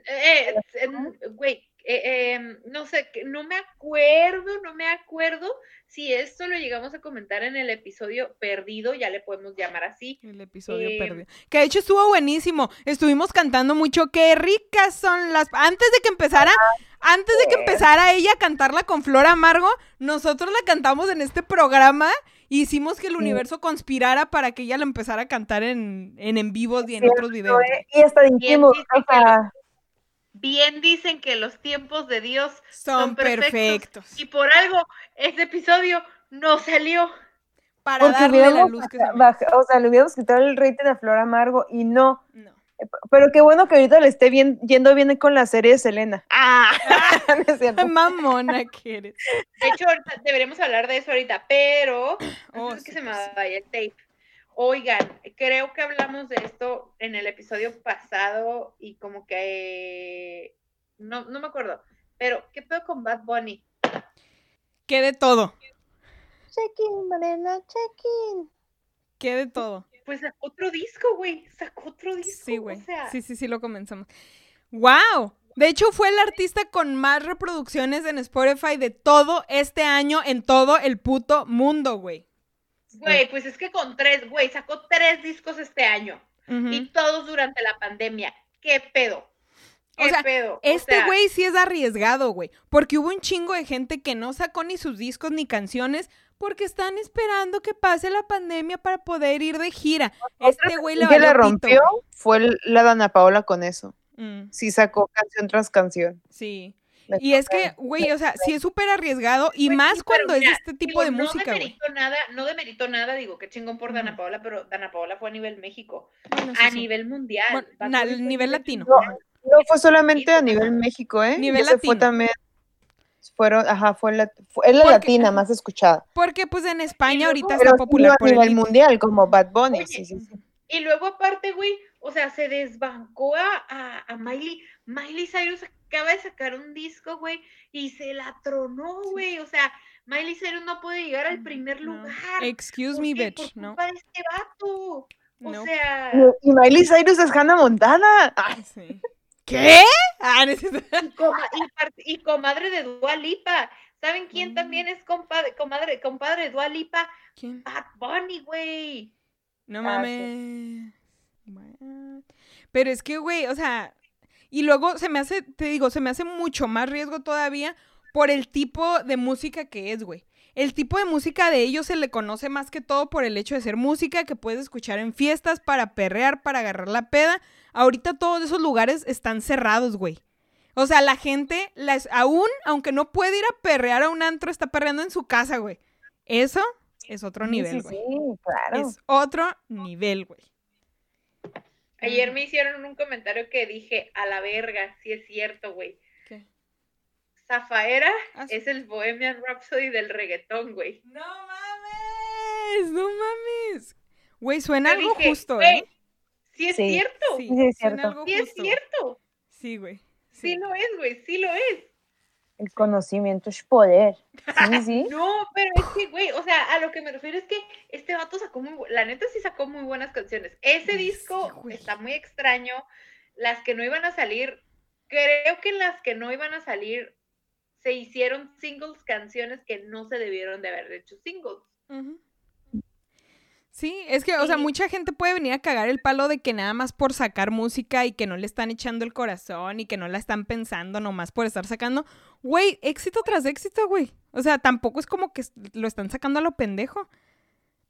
Speaker 3: eh, eh, mm, Güey, eh, em, no sé, no me acuerdo, no me acuerdo si esto lo llegamos a comentar en el episodio perdido, ya le podemos llamar así.
Speaker 2: El episodio
Speaker 3: Eh,
Speaker 2: perdido. Que de hecho estuvo buenísimo. Estuvimos cantando mucho. Qué ricas son las. Antes de que empezara, Antes de que empezara ella a cantarla con Flor Amargo, nosotros la cantamos en este programa. Hicimos que el universo conspirara para que ella la empezara a cantar en, en, en vivos y en otros videos.
Speaker 1: Y hasta dijimos, o sea,
Speaker 3: Bien dicen que los tiempos de Dios
Speaker 2: Son
Speaker 3: son perfectos.
Speaker 2: perfectos.
Speaker 3: Y por algo, este episodio no salió.
Speaker 2: Para
Speaker 1: porque
Speaker 2: darle la luz que se
Speaker 1: o sea, le hubiéramos quitado el rating a Flor Amargo y no.
Speaker 2: No.
Speaker 1: Pero qué bueno que ahorita le esté bien, yendo bien con la serie de Selena. [laughs] Ah, [laughs] no. [laughs]
Speaker 2: Mamona que eres.
Speaker 3: De hecho, ahorita deberíamos hablar de eso ahorita, pero
Speaker 2: Oh,
Speaker 3: antes de que
Speaker 2: sí,
Speaker 3: se me
Speaker 2: pues sí.
Speaker 3: vaya el tape. Oigan, creo que hablamos de esto en el episodio pasado y como que no, no me acuerdo. Pero, ¿qué pedo con Bad Bunny?
Speaker 2: Que de todo.
Speaker 1: Check-in, Mariana, check-in.
Speaker 2: Que de todo.
Speaker 3: Pues sacó otro disco, güey. Sacó otro disco.
Speaker 2: Sí, güey.
Speaker 3: O sea,
Speaker 2: Sí, sí, sí, lo comenzamos. ¡Wow! De hecho, fue el artista con más reproducciones en Spotify de todo este año en todo el puto mundo, güey.
Speaker 3: Güey, pues es que con tres, güey, sacó tres discos este año. Y todos durante la pandemia. ¿Qué pedo? ¿Qué
Speaker 2: O sea,
Speaker 3: pedo? O
Speaker 2: Este
Speaker 3: sea,
Speaker 2: güey sí es arriesgado, güey. Porque hubo un chingo de gente que no sacó ni sus discos ni canciones porque están esperando que pase la pandemia para poder ir de gira. Este güey le
Speaker 1: que la rompió fue la Dana Paola con eso.
Speaker 2: Mm,
Speaker 1: Sí sacó canción tras canción.
Speaker 2: sí. Y es que, güey, o sea, sí es súper arriesgado y
Speaker 3: Pues
Speaker 2: más
Speaker 3: sí,
Speaker 2: cuando es este tipo
Speaker 3: digo,
Speaker 2: de
Speaker 3: no
Speaker 2: música, güey.
Speaker 3: demerito nada, no demerito nada, digo, qué chingón por Dana. Paola, pero Dana Paola fue a nivel México,
Speaker 2: Bueno,
Speaker 3: a
Speaker 2: sí.
Speaker 3: nivel mundial.
Speaker 2: Bueno, na-
Speaker 3: a
Speaker 2: nivel latino.
Speaker 1: No fue solamente a nivel. México, ¿eh?
Speaker 2: Nivel
Speaker 1: Ya se fue
Speaker 2: latino.
Speaker 1: también. Fueron, ajá, fue la, fue, es la
Speaker 2: Porque-
Speaker 1: latina más escuchada.
Speaker 2: Porque pues en España
Speaker 3: luego-
Speaker 2: ahorita está
Speaker 1: sí
Speaker 2: popular
Speaker 1: a
Speaker 2: por el
Speaker 1: nivel
Speaker 2: hit.
Speaker 1: mundial, como Bad Bunny.
Speaker 3: Oye,
Speaker 1: sí, sí, sí.
Speaker 3: Y luego aparte, güey, o sea, se desbancó a, a, a Miley. Miley Cyrus acaba de sacar un disco, güey, y se la tronó, güey. O sea, Miley Cyrus no puede llegar al primer
Speaker 2: No.
Speaker 3: lugar.
Speaker 2: Excuse
Speaker 3: ¿Por
Speaker 2: me,
Speaker 3: qué?
Speaker 2: bitch,
Speaker 3: Por
Speaker 2: ¿no?
Speaker 3: culpa de este vato. O
Speaker 2: No.
Speaker 3: sea,
Speaker 1: Y Miley Cyrus es Hannah Montana. Ay, [laughs]
Speaker 2: Sí. ¿Qué? Ah, necesito-
Speaker 3: y, coma- y y comadre de Dua Lipa. ¿Saben quién
Speaker 2: Mm.
Speaker 3: también es compadre, comadre, compadre de Dua Lipa?
Speaker 2: ¿Quién?
Speaker 3: Bad Bunny, güey.
Speaker 2: No
Speaker 1: Ah,
Speaker 2: mames. Pero es que, güey, o sea, y luego se me hace, te digo, se me hace mucho más riesgo todavía por el tipo de música que es, güey. El tipo de música de ellos se le conoce más que todo por el hecho de ser música que puedes escuchar en fiestas para perrear, para agarrar la peda. Ahorita todos esos lugares están cerrados, güey. O sea, la gente, las, aún, aunque no puede ir a perrear a un antro, está perreando en su casa, güey. Eso es otro nivel,
Speaker 1: sí,
Speaker 2: güey.
Speaker 1: sí, claro.
Speaker 2: Es otro nivel, güey.
Speaker 3: Ayer me hicieron un comentario que dije, a la verga, sí es cierto, güey.
Speaker 2: ¿Qué?
Speaker 3: Zafaera
Speaker 2: Ah,
Speaker 3: es el Bohemian Rhapsody del reggaetón, güey.
Speaker 2: No mames, no mames. Güey, suena
Speaker 3: Yo
Speaker 2: algo
Speaker 3: dije,
Speaker 2: justo,
Speaker 3: güey,
Speaker 2: ¿eh?
Speaker 3: Sí es
Speaker 1: Sí.
Speaker 3: cierto,
Speaker 2: Sí,
Speaker 1: sí es
Speaker 2: suena
Speaker 1: cierto.
Speaker 2: algo
Speaker 3: sí es
Speaker 2: justo.
Speaker 3: cierto.
Speaker 2: Sí, güey.
Speaker 3: Sí
Speaker 2: Sí.
Speaker 3: lo es, güey, sí lo es.
Speaker 1: El conocimiento es poder. Sí, sí. [laughs]
Speaker 3: No, pero es que, güey, o sea, a lo que me refiero es que este vato sacó muy, la neta sí sacó muy buenas canciones. Ese disco
Speaker 2: güey.
Speaker 3: está muy extraño. Las que no iban a salir, creo que en las que no iban a salir se hicieron singles, canciones que no se debieron de haber hecho singles.
Speaker 2: Sí, es que, o sea, mucha gente puede venir a cagar el palo de que nada más por sacar música y que no le están echando el corazón y que no la están pensando nomás por estar sacando. Güey, éxito tras éxito, güey. O sea, tampoco es como que lo están sacando a lo pendejo.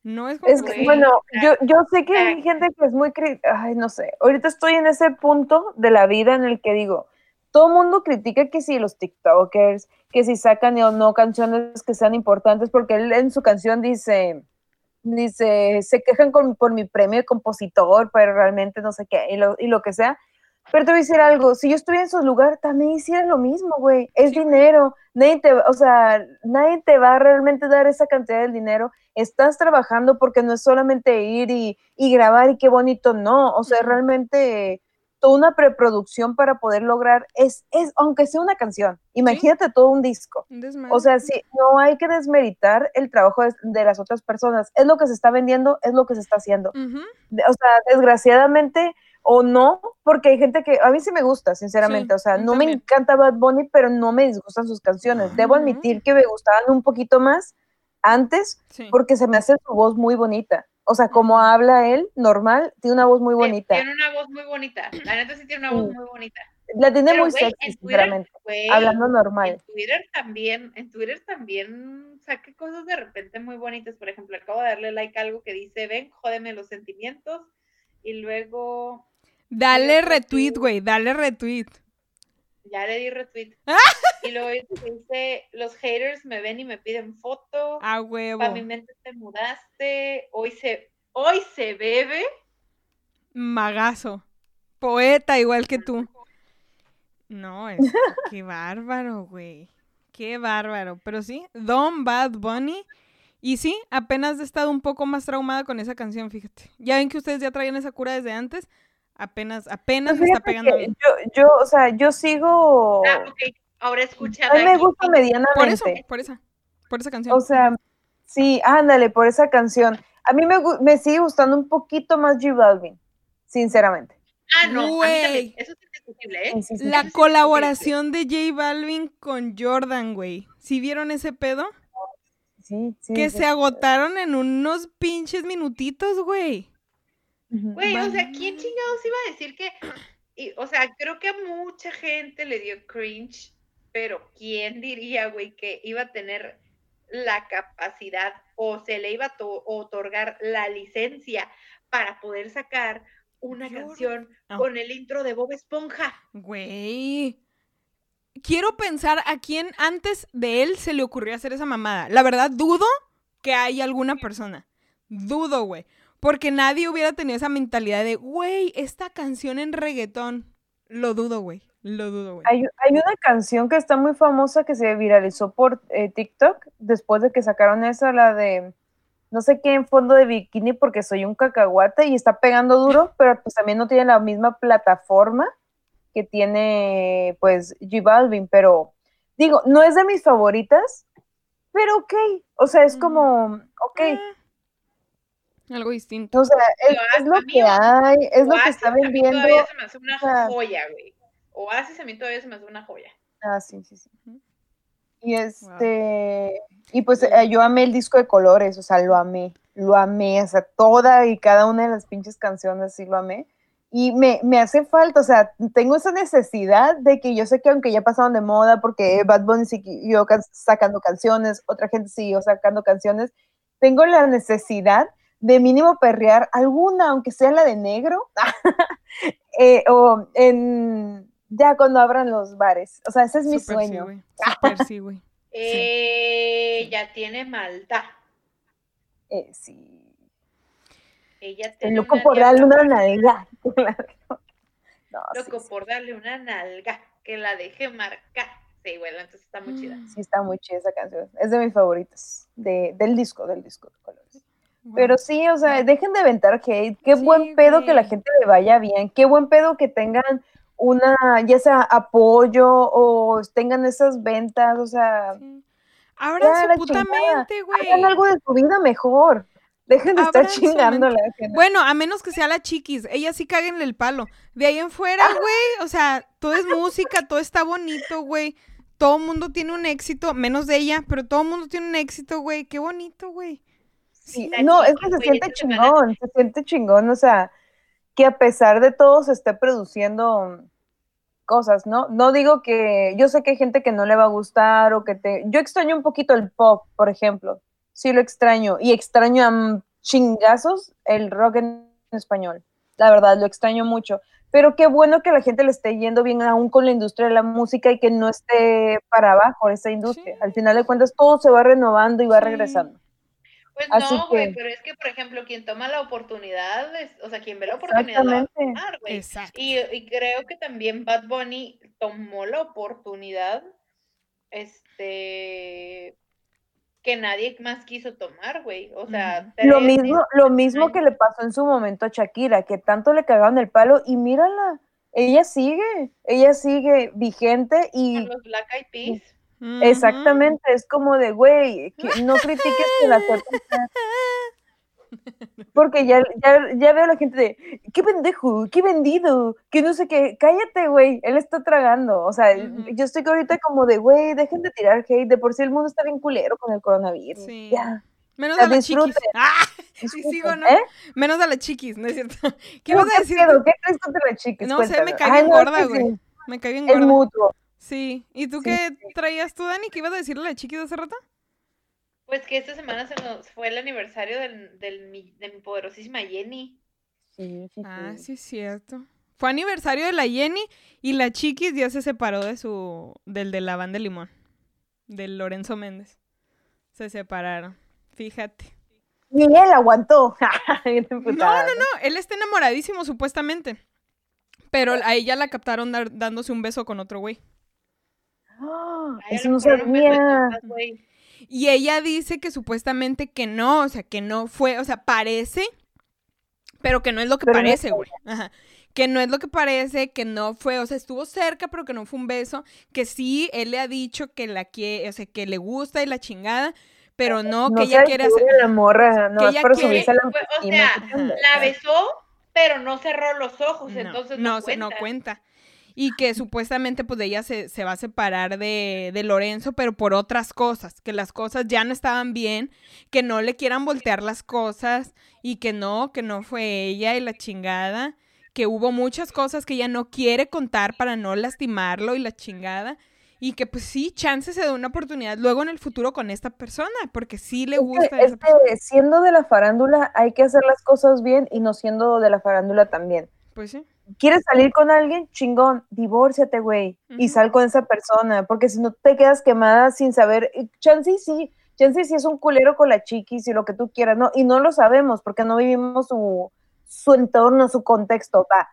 Speaker 2: No es como
Speaker 1: Es
Speaker 2: que-
Speaker 1: bueno, yo, yo sé que hay
Speaker 3: ah.
Speaker 1: gente que es muy... Ay, no sé. Ahorita estoy en ese punto de la vida en el que digo, todo el mundo critica que si los TikTokers, que si sacan o no canciones que sean importantes, porque él en su canción dice, dice, se quejan con- por mi premio de compositor, pero realmente no sé qué, y lo, y lo que sea. Pero te voy a decir algo, si yo estuviera en su lugar, también hiciera lo mismo, güey. Es dinero, nadie te, va- o sea, nadie te va a realmente dar esa cantidad de dinero. Estás trabajando porque no es solamente ir y, y grabar y qué bonito, no. O sea, realmente toda una preproducción para poder lograr, es, es, aunque sea una canción, imagínate todo un disco.
Speaker 2: desmadre.
Speaker 1: O sea, sí, no hay que desmeritar el trabajo de, de las otras personas. Es lo que se está vendiendo, es lo que se está haciendo. O sea, desgraciadamente o no, porque hay gente que a mí sí me gusta, sinceramente.
Speaker 2: Sí,
Speaker 1: o sea, no me encanta Bad Bunny, pero no me disgustan sus canciones. Debo
Speaker 2: Ajá.
Speaker 1: admitir que me gustaban un poquito más antes
Speaker 2: Sí.
Speaker 1: porque se me hace su voz muy bonita. O sea, como habla él, normal, tiene una voz muy bonita.
Speaker 3: Tiene una voz muy bonita. La neta sí tiene una voz
Speaker 1: Sí.
Speaker 3: muy bonita.
Speaker 1: La tiene
Speaker 3: Pero,
Speaker 1: muy
Speaker 3: güey,
Speaker 1: sexy,
Speaker 3: en Twitter,
Speaker 1: sinceramente. Hablando
Speaker 3: en
Speaker 1: normal.
Speaker 3: Twitter también, en Twitter también saqué cosas de repente muy bonitas. Por ejemplo, acabo de darle like a algo que dice, ven, jódeme los sentimientos. Y luego
Speaker 2: Dale retweet, güey, dale retweet.
Speaker 3: ya le di retweet.
Speaker 2: ¡Ah! [laughs]
Speaker 3: Y luego dice, los haters me ven y me piden foto.
Speaker 2: A huevo.
Speaker 3: Para mi mente te mudaste. Hoy se, hoy se bebe.
Speaker 2: Magazo. Poeta igual que tú. No, es [laughs] qué bárbaro, güey. Qué bárbaro. Pero sí, Don Bad Bunny. Y sí, apenas he estado un poco más traumada con esa canción, fíjate. Ya ven que ustedes ya traían esa cura desde antes. Apenas, apenas
Speaker 1: Pues
Speaker 2: me está pegando
Speaker 1: yo, yo, o sea, yo sigo.
Speaker 3: Ah, ok. Ahora escucha.
Speaker 1: A mí me gusta
Speaker 2: Por eso,
Speaker 1: medianamente.
Speaker 2: por esa. Por esa canción.
Speaker 1: O sea, sí, ándale, por esa canción. A mí me, me sigue gustando un poquito más J Balvin, sinceramente.
Speaker 3: Ah, no. A mí
Speaker 2: Güey.
Speaker 3: también. Eso es indiscutible, ¿eh?
Speaker 1: Sí, sí, sí.
Speaker 2: La
Speaker 3: Eso
Speaker 2: colaboración de J Balvin con Jordan, güey. ¿Sí vieron ese pedo?
Speaker 1: Sí, sí,
Speaker 2: Que
Speaker 1: sí.
Speaker 2: se agotaron en unos pinches minutitos, güey.
Speaker 3: Güey, o sea. ¿quién chingados iba a decir que.? y, o sea, creo que a mucha gente le dio cringe, pero ¿quién diría, güey, que iba a tener la capacidad o se le iba a to- otorgar la licencia para poder sacar una canción
Speaker 2: Ah.
Speaker 3: con el intro de Bob Esponja?
Speaker 2: Güey. Quiero pensar a quién antes de él se le ocurrió hacer esa mamada. La verdad, dudo que haya alguna persona. Dudo, güey. Porque nadie hubiera tenido esa mentalidad de, güey, esta canción en reggaetón. Lo dudo, güey. Lo dudo, güey.
Speaker 1: Hay, hay una canción que está muy famosa que se viralizó por eh, TikTok después de que sacaron esa, la de no sé qué en fondo de bikini porque soy un cacahuate y está pegando duro, [laughs] pero pues también no tiene la misma plataforma que tiene pues J Balvin, pero digo, no es de mis favoritas, pero ok, o sea, es como, ok,
Speaker 2: Eh, algo distinto.
Speaker 1: o sea, es, es lo que hay, es lo que está
Speaker 3: a mí
Speaker 1: vendiendo.
Speaker 3: todavía se me hace una joya, güey. Oasis a mí todavía se me hace una joya.
Speaker 1: Ah, sí, sí, sí. Y este, y pues eh, yo amé el disco de colores, o sea, lo amé, lo amé, o sea, toda y cada una de las pinches canciones sí lo amé. Y me, me hace falta, o sea, tengo esa necesidad de que yo sé que aunque ya pasaron de moda, porque Bad Bunny siguió can- sacando canciones, otra gente siguió sacando canciones, tengo la necesidad de mínimo perrear alguna, aunque sea la de negro, [laughs] eh, o en, ya cuando abran los bares. O sea, ese es mi sueño.
Speaker 2: sí, güey. [laughs]
Speaker 3: Eh, ya tiene maldad.
Speaker 1: Eh, sí.
Speaker 3: Ella
Speaker 1: Estoy
Speaker 3: tiene
Speaker 1: loco por darle una nalga. [laughs] No,
Speaker 3: Loco
Speaker 1: sí,
Speaker 3: por darle una nalga que la deje marcar. Sí, bueno, entonces está muy chida.
Speaker 1: sí, está muy chida esa canción. Es de mis favoritas. De, del disco, del disco de colores. Pero sí, o sea, dejen de aventar hate. Qué
Speaker 2: Sí,
Speaker 1: buen pedo que la gente le vaya bien. Qué buen pedo que tengan una, ya sea apoyo o tengan esas ventas. O sea,
Speaker 2: Sí. Abran su puta mente, güey.
Speaker 1: hagan algo de su vida mejor. Dejen de estar
Speaker 2: Abran
Speaker 1: chingando la gente.
Speaker 2: Bueno, a menos que sea la chiquis, ella sí cáguenle el palo. De ahí en fuera, [laughs] güey, o sea, todo es música, todo está bonito, güey. Todo el mundo tiene un éxito, menos de ella, pero todo el mundo tiene un éxito, güey. Qué bonito, güey.
Speaker 1: Sí, no, es que se siente chingón, se siente chingón, o sea, que a pesar de todo se esté produciendo cosas, ¿no? No digo que, yo sé que hay gente que no le va a gustar o que te... Yo extraño un poquito el pop, por ejemplo, sí lo extraño, y extraño a chingazos el rock en español, la verdad, lo extraño mucho. Pero qué bueno que la gente le esté yendo bien aún con la industria de la música y que no esté para abajo esa industria.
Speaker 2: Sí.
Speaker 1: Al final de cuentas todo se va renovando y va
Speaker 2: Sí.
Speaker 1: regresando.
Speaker 3: Pues
Speaker 1: Así
Speaker 3: no, güey,
Speaker 1: que-
Speaker 3: pero es que, por ejemplo, quien toma la oportunidad, es- o sea, quien ve la oportunidad la va a tomar, güey.
Speaker 2: Exacto.
Speaker 3: Y, y creo que también Bad Bunny tomó la oportunidad, este, que nadie más quiso tomar, güey. O sea,
Speaker 1: Lo
Speaker 3: tres
Speaker 1: mismo, lo mismo
Speaker 3: años.
Speaker 1: que le pasó en su momento a Shakira, que tanto le cagaron el palo y mírala, ella sigue, ella sigue vigente y
Speaker 3: los Black Eyed Peas.
Speaker 1: Exactamente, es como de, güey, que no critiques que la. [laughs] Porque ya, ya, ya veo a la gente de, qué pendejo, qué vendido, que no sé qué, cállate, güey, él está tragando. O sea, yo estoy ahorita como de, güey, dejen de tirar hate, de por sí el mundo está bien culero con el coronavirus.
Speaker 2: Sí.
Speaker 1: Ya,
Speaker 2: Menos
Speaker 1: Ya
Speaker 2: a las chiquis. Ah, [laughs] sí sigo, ¿no?
Speaker 1: ¿eh?
Speaker 2: Menos a las chiquis, ¿no es cierto? ¿Qué
Speaker 1: No,
Speaker 2: ibas a decir?
Speaker 1: ¿Qué traes contra las chicas?
Speaker 2: No sé, me cae
Speaker 1: Ay,
Speaker 2: bien
Speaker 1: no, es
Speaker 2: gorda, güey.
Speaker 1: sí.
Speaker 2: Me cae bien
Speaker 1: Es
Speaker 2: gorda.
Speaker 1: mutuo.
Speaker 2: Sí. ¿Y tú
Speaker 1: Sí,
Speaker 2: qué traías tú, Dani? ¿Qué ibas a decirle a la chiqui de hace rato?
Speaker 3: Pues que esta semana se nos fue el aniversario del, del mi- de mi poderosísima Jenny.
Speaker 1: Sí, sí,
Speaker 2: Ah,
Speaker 1: sí.
Speaker 2: es cierto. Fue aniversario de la Jenny y la chiquis ya se separó de su. del de la banda de limón. Del Lorenzo Méndez. Se separaron. Fíjate.
Speaker 1: Ni él aguantó. [laughs]
Speaker 2: No, no, no. Él está enamoradísimo, supuestamente. Pero a ella la captaron dar- dándose un beso con otro güey.
Speaker 3: A
Speaker 1: Eso no sabía.
Speaker 2: Y ella dice que supuestamente que no, o sea, que no fue, o sea, parece, pero que no es lo que
Speaker 1: Pero es
Speaker 2: parece, güey. Ajá. Que no es lo que parece, que no fue, o sea, estuvo cerca, pero que no fue un beso. Que sí, él le ha dicho que la quiere, o sea, que le gusta y la chingada, pero no, que ella quiere hacer.
Speaker 1: la morra, no,
Speaker 2: que
Speaker 1: es
Speaker 2: ella
Speaker 1: para
Speaker 2: quiere-
Speaker 1: subirse a la
Speaker 3: o sea. La besó, pero no cerró los ojos,
Speaker 2: No,
Speaker 3: entonces
Speaker 2: no,
Speaker 3: no,
Speaker 2: se- no cuenta. Y que supuestamente pues ella se, se va a separar de, de Lorenzo, pero por otras cosas, que las cosas ya no estaban bien, que no le quieran voltear las cosas y que no, que no fue ella y la chingada, que hubo muchas cosas que ella no quiere contar para no lastimarlo y la chingada. Y que pues sí, chance se da una oportunidad luego en el futuro con esta persona, porque sí le
Speaker 1: Es que-
Speaker 2: gusta
Speaker 1: es que siendo de la farándula hay que hacer las cosas bien y no siendo de la farándula también.
Speaker 2: Pues sí.
Speaker 1: ¿Quieres salir con alguien? Chingón, divórciate, güey, y sal con esa persona, porque si no te quedas quemada sin saber, chance sí, chance sí es un culero con la chiquis y lo que tú quieras, ¿no? Y no lo sabemos porque no vivimos su, su entorno, su contexto, va.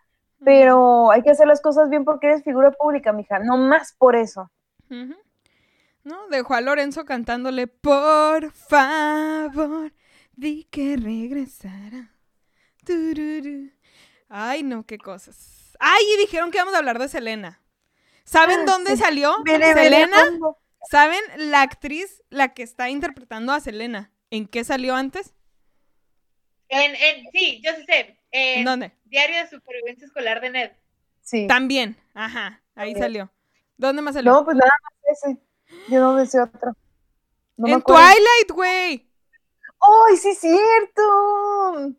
Speaker 1: Pero hay que hacer las cosas bien porque eres figura pública, mija, no más por eso.
Speaker 2: No, dejó a Lorenzo cantándole, por favor, di que regresara. Tururú. Ay, no, qué cosas. Ay, y dijeron que íbamos a hablar de Selena. ¿Saben
Speaker 1: Ah,
Speaker 2: dónde
Speaker 1: sí.
Speaker 2: salió Selena? ¿Saben la actriz, la que está interpretando a Selena? ¿En qué salió antes?
Speaker 3: En, en, sí, yo sí sé. En
Speaker 2: ¿En dónde?
Speaker 3: Diario de Supervivencia Escolar de Ned.
Speaker 1: Sí.
Speaker 2: También. Ajá, ahí
Speaker 1: También.
Speaker 2: salió. ¿Dónde más salió?
Speaker 1: No, pues nada más ese. Yo no deseo otro. No
Speaker 2: en. Twilight, güey.
Speaker 1: ¡Ay, sí, cierto!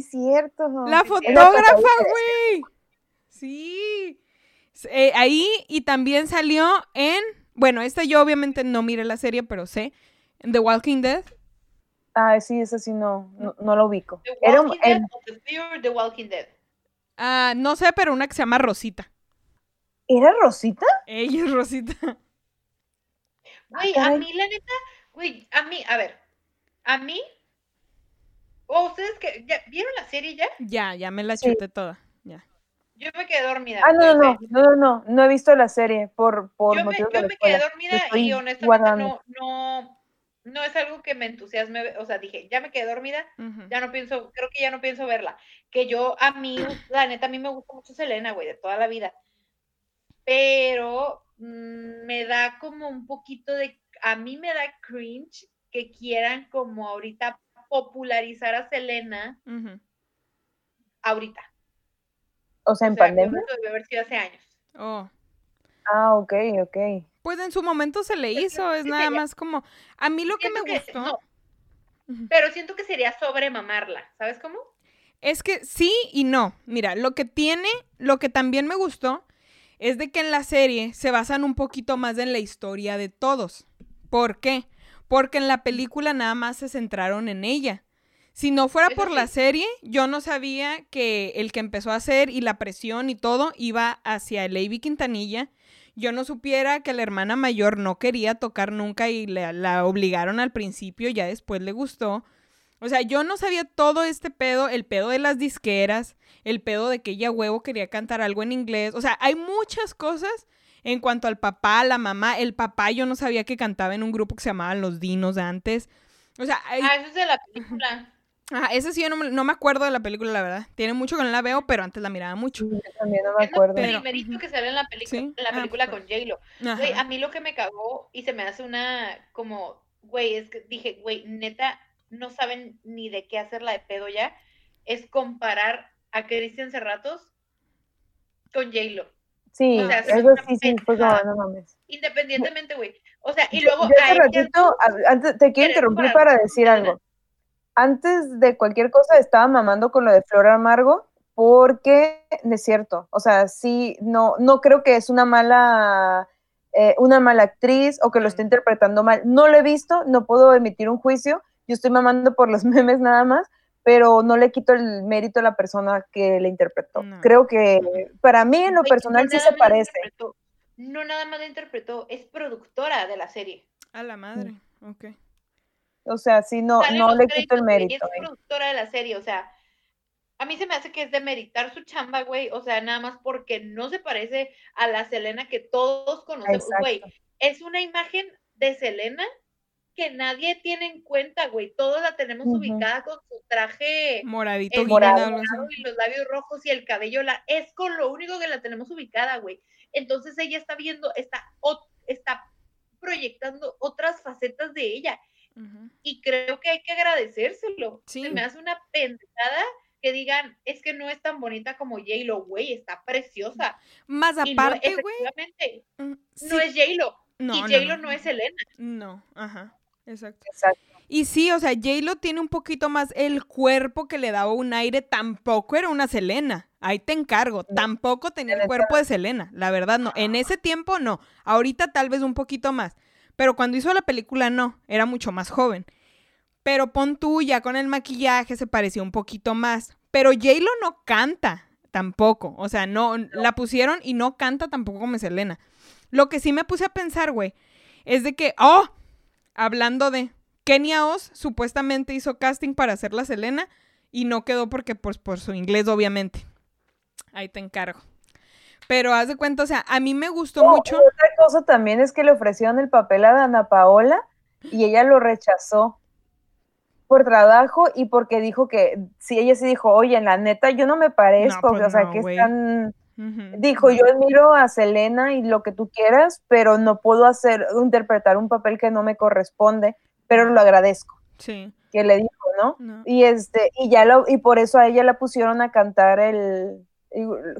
Speaker 1: Sí, cierto.
Speaker 2: La fotógrafa, güey. Sí. Eh, ahí y también salió en. Bueno, esta yo obviamente no miré la serie, pero sé. En The Walking Dead.
Speaker 1: Ah, sí, eso sí, no, no, no lo ubico.
Speaker 3: The
Speaker 1: Era un-
Speaker 3: Walking Dead
Speaker 1: em,
Speaker 3: o The Fear The Walking Dead.
Speaker 2: Ah, no sé, pero una que se llama Rosita.
Speaker 1: ¿Era Rosita?
Speaker 2: Ella es Rosita.
Speaker 3: Güey, a
Speaker 1: caray.
Speaker 3: mí la neta, güey, a mí, a ver, a mí, o ustedes que, ya, ¿vieron la serie ya?
Speaker 2: Ya, ya me la
Speaker 1: Sí.
Speaker 2: chuté toda. Ya.
Speaker 3: Yo me quedé dormida.
Speaker 1: Ah, no, no, no, no, no, no, no he visto la serie por, por
Speaker 3: Yo me,
Speaker 1: motivos de
Speaker 3: yo me quedé dormida
Speaker 1: estoy
Speaker 3: y honestamente no, no, no es algo que me entusiasme, o sea, dije, ya me quedé dormida, ya no pienso, creo que ya no pienso verla. Que yo, a mí, [clears throat] la neta, a mí me gusta mucho Selena, güey, de toda la vida. Pero mm, me da como un poquito de, a mí me da cringe que quieran como ahorita popularizar a Selena ahorita.
Speaker 1: O sea, en
Speaker 3: O sea,
Speaker 1: pandemia.
Speaker 3: debe haber sido hace años.
Speaker 2: Oh.
Speaker 1: Ah, ok, ok.
Speaker 2: Pues en su momento se le hizo, es nada
Speaker 3: sería-
Speaker 2: más como. A mí lo que me
Speaker 3: que-
Speaker 2: gustó.
Speaker 3: no, pero siento que sería sobremamarla, ¿sabes cómo?
Speaker 2: Es que sí y no. Mira, lo que tiene, lo que también me gustó es de que en la serie se basan un poquito más en la historia de todos. ¿Por qué? Porque en la película nada más se centraron en ella. Si no fuera por la serie, yo no sabía que el que empezó a hacer y la presión y todo iba hacia el Avi Quintanilla. Yo no supiera que la hermana mayor no quería tocar nunca y la, la obligaron al principio, ya después le gustó. O sea, yo no sabía todo este pedo, el pedo de las disqueras, el pedo de que ella huevo quería cantar algo en inglés. O sea, hay muchas cosas en cuanto al papá, la mamá. El papá yo no sabía que cantaba en un grupo que se llamaban Los Dinos de antes. O sea, hay...
Speaker 3: Ah, eso es de la película.
Speaker 2: Ajá, esa sí yo no me, no me acuerdo de la película, la verdad. Tiene mucho que no la veo, pero antes la miraba mucho.
Speaker 1: Yo también no me
Speaker 3: Es
Speaker 1: acuerdo.
Speaker 2: Pero-
Speaker 3: primerito
Speaker 2: ujú.
Speaker 3: que sale en la película,
Speaker 2: Sí.
Speaker 3: en la
Speaker 2: Ah,
Speaker 3: película con J-Lo. Güey, a mí lo que me cagó y se me hace una como, güey, es que dije, güey, neta, no saben ni de qué hacerla de pedo ya, es comparar a Cristian Cerratos con J-Lo.
Speaker 1: Sí,
Speaker 3: o sea,
Speaker 1: eso sí, sí, fue como,
Speaker 3: pendejada.
Speaker 1: no mames.
Speaker 3: Independientemente, güey. O sea, y luego
Speaker 1: yo hace ratito, antes, te quiero interrumpir para decir algo. Antes de cualquier cosa estaba mamando con lo de Flor Amargo porque es cierto, o sea, sí, no, no creo que es una mala, eh, una mala actriz o que lo esté interpretando mal. No lo he visto, no puedo emitir un juicio, yo estoy mamando por los [laughs] memes nada más, pero no le quito el mérito a la persona que le interpretó.
Speaker 2: No.
Speaker 1: Creo que para mí en lo personal
Speaker 3: no
Speaker 1: sí se parece.
Speaker 3: interpretó- No nada más la interpretó, es productora de la serie.
Speaker 2: A la madre. Ok.
Speaker 1: O sea, sí, no,
Speaker 3: Sale
Speaker 1: no le quito el mérito.
Speaker 3: Es
Speaker 1: eh.
Speaker 3: productora de la serie, o sea, a mí se me hace que es de meritar su chamba, güey, o sea, nada más porque no se parece a la Selena que todos conocemos, güey. Es una imagen de Selena que nadie tiene en cuenta, güey. Todos la tenemos ubicada con su traje
Speaker 2: Moradito,
Speaker 1: morado,
Speaker 3: y los labios rojos y el cabello, la, es con lo único que la tenemos ubicada, güey. Entonces ella está viendo, está, está proyectando otras facetas de ella y creo que hay que agradecérselo.
Speaker 2: Sí.
Speaker 3: Se me hace una pendejada que digan, es que no es tan bonita como J-Lo, güey, está preciosa.
Speaker 2: Más
Speaker 3: no,
Speaker 2: aparte, güey.
Speaker 3: efectivamente,
Speaker 2: mm,
Speaker 3: no
Speaker 2: sí,
Speaker 3: es J-Lo.
Speaker 2: no,
Speaker 3: y
Speaker 2: no,
Speaker 3: J-Lo
Speaker 2: no.
Speaker 3: no, es Selena.
Speaker 2: No, ajá. Exacto.
Speaker 1: Exacto.
Speaker 2: Y sí, o sea, J-Lo tiene un poquito más el cuerpo que le daba un aire. Tampoco era una Selena. Ahí te encargo. Tampoco tenía el cuerpo de Selena. La verdad, no. En ese tiempo, no. Ahorita tal vez un poquito más. Pero cuando hizo la película, no. Era mucho más joven. Pero pon tú, ya con el maquillaje se parecía un poquito más. Pero J-Lo no canta tampoco. O sea, no, la pusieron y no canta tampoco como Selena. Lo que sí me puse a pensar, güey, es de que, oh, hablando de Kenia Oz, supuestamente hizo casting para hacer la Selena y no quedó porque, pues, por su inglés, obviamente. Ahí te encargo. Pero haz de cuenta, o sea, a mí me gustó
Speaker 1: Oh,
Speaker 2: mucho.
Speaker 1: Otra cosa también es que le ofrecieron el papel a Dana Paola y ella lo rechazó por trabajo y porque dijo que, sí, ella sí dijo, oye, la neta, yo no me parezco,
Speaker 2: pues
Speaker 1: o sea,
Speaker 2: no,
Speaker 1: que
Speaker 2: güey.
Speaker 1: están... Dijo, yo admiro a Selena y lo que tú quieras, pero no puedo hacer, interpretar un papel que no me corresponde, pero lo agradezco,
Speaker 2: Sí.
Speaker 1: que le dijo, ¿no?
Speaker 2: No.
Speaker 1: Y este, y ya lo, y por eso a ella la pusieron a cantar el,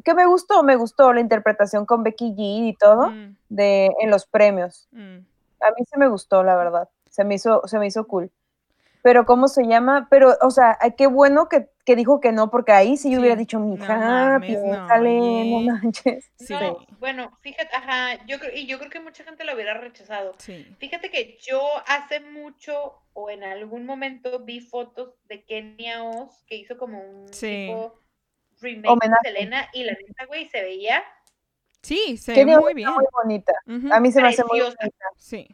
Speaker 1: que me gustó, me gustó la interpretación con Becky G y todo,
Speaker 2: Mm,
Speaker 1: de, en los premios.
Speaker 2: mm.
Speaker 1: A mí sí me gustó, la verdad. Se me hizo, se me hizo cool. Pero, ¿cómo se llama? Pero, o sea, qué bueno que, que dijo que no, porque ahí sí yo
Speaker 2: Sí,
Speaker 1: hubiera dicho,
Speaker 2: no
Speaker 1: mija,
Speaker 2: mames, no,
Speaker 1: piénsale, no,
Speaker 2: oye".
Speaker 1: manches.
Speaker 2: Sí.
Speaker 3: No, bueno, fíjate, ajá, yo creo, y yo creo que mucha gente lo hubiera rechazado.
Speaker 2: Sí.
Speaker 3: Fíjate que yo hace mucho o en algún momento vi fotos de Kenia Oz que hizo como un
Speaker 2: Sí.
Speaker 3: tipo remake
Speaker 1: Homenaje.
Speaker 3: de Selena y la neta, güey, se veía
Speaker 2: Sí, se ve muy bien.
Speaker 1: muy bonita. A mí se me hace muy bonita.
Speaker 2: Sí.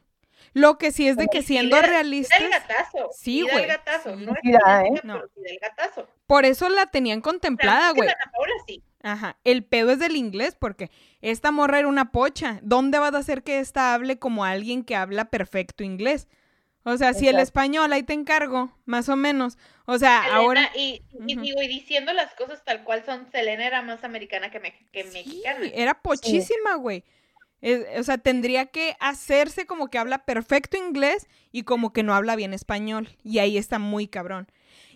Speaker 2: Lo que sí es de que
Speaker 3: Y
Speaker 2: siendo
Speaker 3: y da
Speaker 2: realistas,
Speaker 3: el gatazo.
Speaker 2: Sí, güey,
Speaker 3: el gatazo.
Speaker 2: sí.
Speaker 3: No es
Speaker 1: da,
Speaker 2: ¿eh? No.
Speaker 3: el gatazo.
Speaker 2: por eso la tenían
Speaker 3: O sea,
Speaker 2: contemplada,
Speaker 3: es que
Speaker 2: güey.
Speaker 3: Sí.
Speaker 2: Ajá, el pedo es del inglés porque esta morra era una pocha. ¿Dónde vas a hacer que esta hable como alguien que habla perfecto inglés? O sea, si el español ahí te encargo, más o menos. O sea,
Speaker 3: Selena,
Speaker 2: ahora
Speaker 3: y, digo, y diciendo las cosas tal cual son, Selena era más americana que, me- que
Speaker 2: sí,
Speaker 3: mexicana.
Speaker 2: era pochísima, güey. Es- o sea, tendría que hacerse como que habla perfecto inglés y como que no habla bien español. Y ahí está muy cabrón.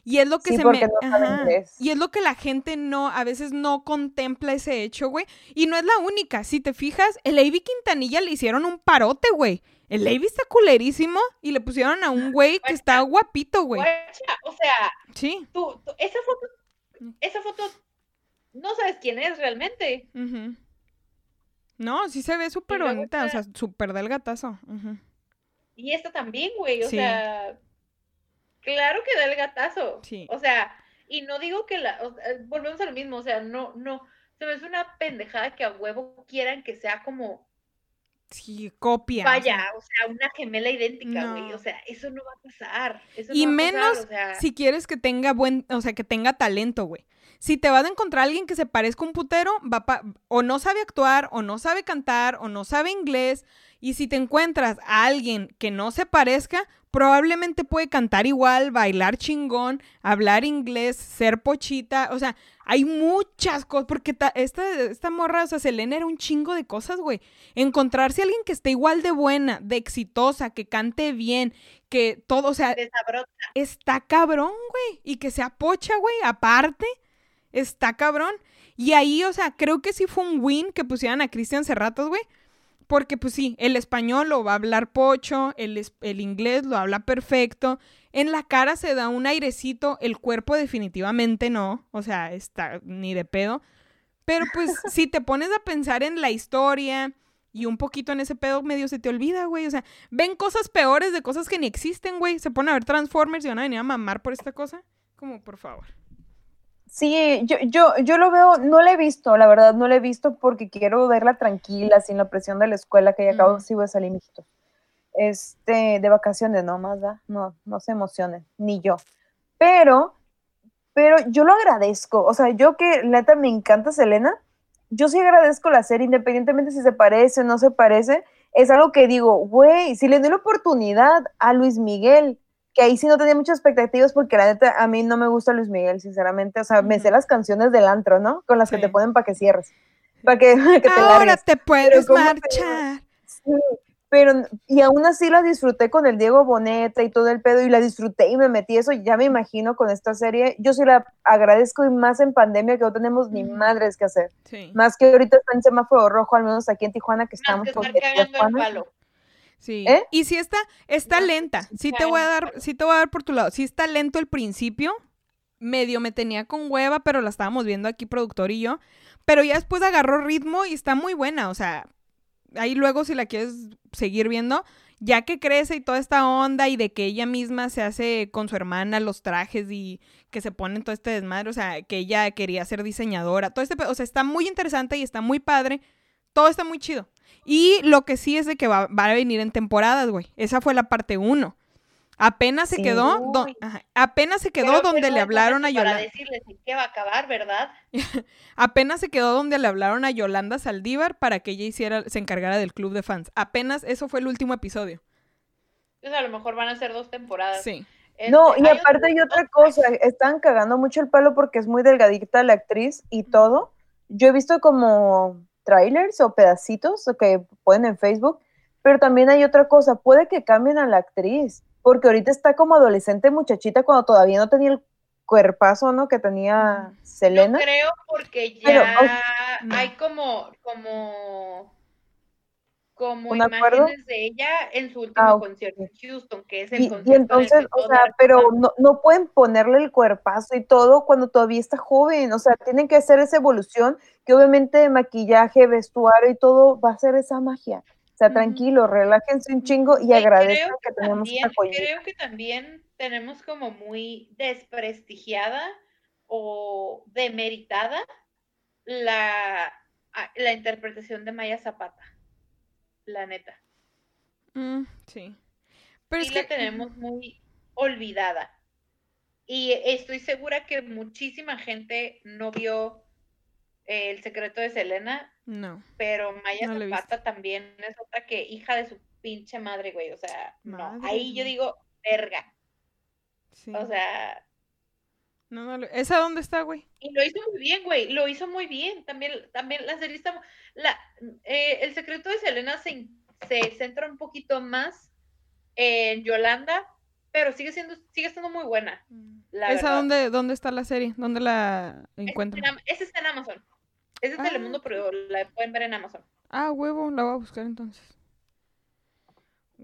Speaker 2: Y es lo que
Speaker 1: Sí,
Speaker 2: se me.
Speaker 1: no
Speaker 2: ajá. Y es lo que la gente no, a veces no contempla ese hecho, güey. Y no es la única. Si te fijas, el Avi Quintanilla le hicieron un parote, güey. El Avi está culerísimo y le pusieron a un güey que está guapito, güey.
Speaker 3: O sea,
Speaker 2: Sí.
Speaker 3: tú, tú- esa foto, esa foto, no sabes quién es realmente.
Speaker 2: No, sí se ve súper bonita, o sea, súper del gatazo. Ujú.
Speaker 3: Y esta también, güey, o
Speaker 2: Sí.
Speaker 3: sea, claro que da el gatazo.
Speaker 2: Sí.
Speaker 3: O sea, y no digo que la, o sea, volvemos a lo mismo, o sea, no, no, se me hace una pendejada que a huevo quieran que sea como,
Speaker 2: Sí, copia.
Speaker 3: vaya, o sea, una gemela idéntica, güey,
Speaker 2: No.
Speaker 3: o sea, eso no va a pasar. Eso
Speaker 2: Y
Speaker 3: no va a pasar,
Speaker 2: menos
Speaker 3: o sea,
Speaker 2: si quieres que tenga buen, o sea, que tenga talento, güey. Si te vas a encontrar a alguien que se parezca un putero, va pa- o no sabe actuar, o no sabe cantar, o no sabe inglés. Y si te encuentras a alguien que no se parezca, probablemente puede cantar igual, bailar chingón, hablar inglés, ser pochita. O sea, hay muchas cosas. Porque ta- esta, esta morra, o sea, Selena era un chingo de cosas, güey. Encontrarse a alguien que esté igual de buena, de exitosa, que cante bien, que todo, o sea, está cabrón, güey. Y que sea pocha, güey, aparte, está cabrón. Y ahí, o sea, creo que sí fue un win que pusieran a Cristian Cerratos, güey. Porque pues sí, el español lo va a hablar pocho, el, el inglés lo habla perfecto, en la cara se da un airecito, el cuerpo definitivamente no, o sea, está ni de pedo. Pero pues [laughs] si te pones a pensar en la historia y un poquito en ese pedo, medio se te olvida, güey. O sea, ven cosas peores de cosas que ni existen, güey. Se ponen a ver Transformers y van a venir a mamar por esta cosa. Como, por favor.
Speaker 1: Sí, yo, yo, yo lo veo, no la he visto, la verdad, no la he visto porque quiero verla tranquila, sin la presión de la escuela, que ya acabo sí voy a salir, mijito. Este, de vacaciones, no más, ¿va? No, no se emocionen, ni yo. Pero, pero yo lo agradezco, o sea, yo que neta me encanta Selena, yo sí agradezco la serie, independientemente si se parece o no se parece, es algo que digo, güey, si le doy la oportunidad a Luis Miguel, que ahí sí no tenía muchas expectativas porque la neta a mí no me gusta Luis Miguel, sinceramente, o sea, me sé las canciones del antro, ¿no? Con las que te ponen para que cierres, para que, [laughs] que te
Speaker 2: Ahora
Speaker 1: largues.
Speaker 2: te puedes
Speaker 1: ¿cómo te
Speaker 2: marchar.
Speaker 1: Sí, pero, y aún así la disfruté con el Diego Boneta y todo el pedo, y la disfruté y me metí eso, ya me imagino con esta serie, yo sí la agradezco y más en pandemia que no tenemos ni madres que hacer,
Speaker 2: Sí.
Speaker 1: más que ahorita está en semáforo rojo, al menos aquí en Tijuana que
Speaker 3: Más
Speaker 1: estamos
Speaker 3: que estar el palo.
Speaker 2: Sí.
Speaker 1: ¿Eh?
Speaker 2: Y si está, está lenta. Sí te voy a dar, sí te voy a dar por tu lado. Sí está lento el principio. Medio me tenía con hueva, pero la estábamos viendo aquí, productor y yo. Pero ya después agarró ritmo y está muy buena. O sea, ahí luego si la quieres seguir viendo, ya que crece y toda esta onda y de que ella misma se hace con su hermana los trajes y que se ponen todo este desmadre, o sea, que ella quería ser diseñadora, todo este, o sea, está muy interesante y está muy padre, todo está muy chido. Y lo que sí es de que va, va a venir en temporadas, güey. Esa fue la parte uno. Apenas se
Speaker 1: Sí.
Speaker 2: quedó, do-
Speaker 3: Uy.
Speaker 2: ajá, apenas se quedó
Speaker 3: que
Speaker 2: donde
Speaker 3: no
Speaker 2: le hablaron a
Speaker 3: momento Para
Speaker 2: Yolanda.
Speaker 3: decirles en qué va a acabar, ¿verdad? [laughs]
Speaker 2: Apenas se quedó donde le hablaron a Yolanda Saldívar para que ella hiciera, se encargara del club de fans. Apenas eso fue el último episodio.
Speaker 3: Entonces a lo mejor van a ser dos temporadas.
Speaker 2: Sí.
Speaker 1: No,
Speaker 3: Este,
Speaker 1: y
Speaker 3: hay
Speaker 1: aparte hay otra cosa, están cagando mucho el palo porque es muy delgadita la actriz y todo. Yo he visto como trailers o pedacitos que ponen en Facebook, pero también hay otra cosa, puede que cambien a la actriz, porque ahorita está como adolescente muchachita cuando todavía no tenía el cuerpazo, ¿no? Que tenía Selena.
Speaker 3: Yo creo porque ya
Speaker 1: Pero,
Speaker 3: hay como, como, como
Speaker 1: ¿Un acuerdo?
Speaker 3: imágenes de ella en su último
Speaker 1: Ah,
Speaker 3: concierto en Houston, que es el
Speaker 1: Y, y
Speaker 3: concierto que
Speaker 1: entonces, o sea, pero no, no pueden ponerle el cuerpazo y todo cuando todavía está joven, o sea, tienen que hacer esa evolución que obviamente maquillaje, vestuario y todo va a ser esa magia. O sea, tranquilo, relájense un chingo y
Speaker 3: Y
Speaker 1: agradezcan que
Speaker 3: que
Speaker 1: tenemos
Speaker 3: también,
Speaker 1: esta joyita.
Speaker 3: creo que también tenemos como muy desprestigiada o demeritada la, la interpretación de Maya Zapata, la neta.
Speaker 2: Mm, sí. Pero
Speaker 3: sí
Speaker 2: es
Speaker 3: la
Speaker 2: que...
Speaker 3: tenemos muy olvidada. Y estoy segura que muchísima gente no vio eh, El secreto de Selena,
Speaker 2: No.
Speaker 3: pero Maya
Speaker 2: No
Speaker 3: Zapata también es otra que hija de su pinche madre, güey. O sea, no. Ahí yo digo, verga.
Speaker 2: Sí.
Speaker 3: O sea,
Speaker 2: No, no, ¿Esa dónde está, güey?
Speaker 3: y lo hizo muy bien, güey. Lo hizo muy bien. También, también la serie está. La, eh, el secreto de Selena se, se centra un poquito más en Yolanda, pero sigue siendo, sigue estando muy buena. La
Speaker 2: ¿Esa
Speaker 3: verdad.
Speaker 2: dónde, dónde está la serie? ¿Dónde la encuentran?
Speaker 3: Esa está en Amazon. Es de
Speaker 2: Ah,
Speaker 3: Telemundo, pero la pueden ver en Amazon.
Speaker 2: Ah, huevo, la voy a buscar entonces.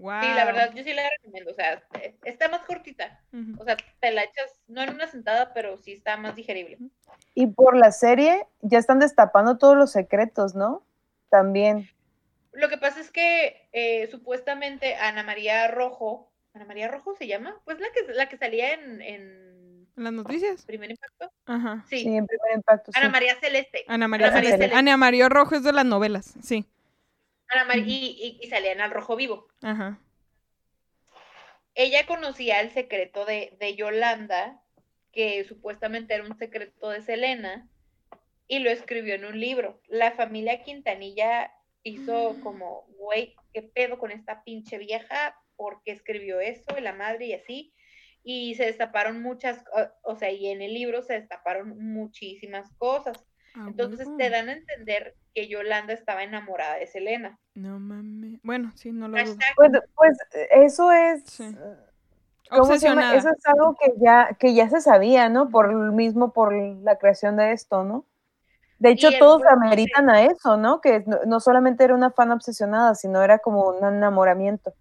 Speaker 2: Wow.
Speaker 3: Sí, la verdad, yo sí la recomiendo. O sea, eh, está más cortita. O sea, te la echas, no en una sentada, pero sí está más digerible.
Speaker 1: Y por la serie ya están destapando todos los secretos, ¿no? También.
Speaker 3: Lo que pasa es que eh, supuestamente Ana María Rojo, ¿Ana María Rojo se llama? Pues la que, la que salía en, en
Speaker 2: ¿En las noticias?
Speaker 3: Primer Impacto.
Speaker 2: Ajá.
Speaker 3: Sí,
Speaker 1: Sí, en primer impacto.
Speaker 3: Ana
Speaker 1: sí.
Speaker 3: María Celeste.
Speaker 2: Ana María,
Speaker 3: Ana María
Speaker 2: Celeste.
Speaker 3: Celeste.
Speaker 2: Ana María Rojo es de las novelas, sí.
Speaker 3: Y, y, y salía en Al Rojo Vivo.
Speaker 2: Ajá.
Speaker 3: ella conocía el secreto de, de Yolanda, que supuestamente era un secreto de Selena, y lo escribió en un libro. La familia Quintanilla hizo como, güey, ¿qué pedo con esta pinche vieja? ¿Por qué escribió eso? Y la madre y así. Y se destaparon muchas, o, o sea, y en el libro se destaparon muchísimas cosas.
Speaker 2: Ah,
Speaker 3: Entonces te dan a entender que Yolanda estaba enamorada de Selena.
Speaker 2: No mames. Bueno, sí, no lo dudo.
Speaker 3: Hashtag
Speaker 1: Pues, pues eso es.
Speaker 2: Sí. Obsesionada.
Speaker 1: Eso es algo que ya, que ya se sabía, ¿no? Por el mismo, por la creación de esto, ¿no? De hecho, todos ameritan a eso, ¿no? Que no, no solamente era una fan obsesionada, sino era como un enamoramiento.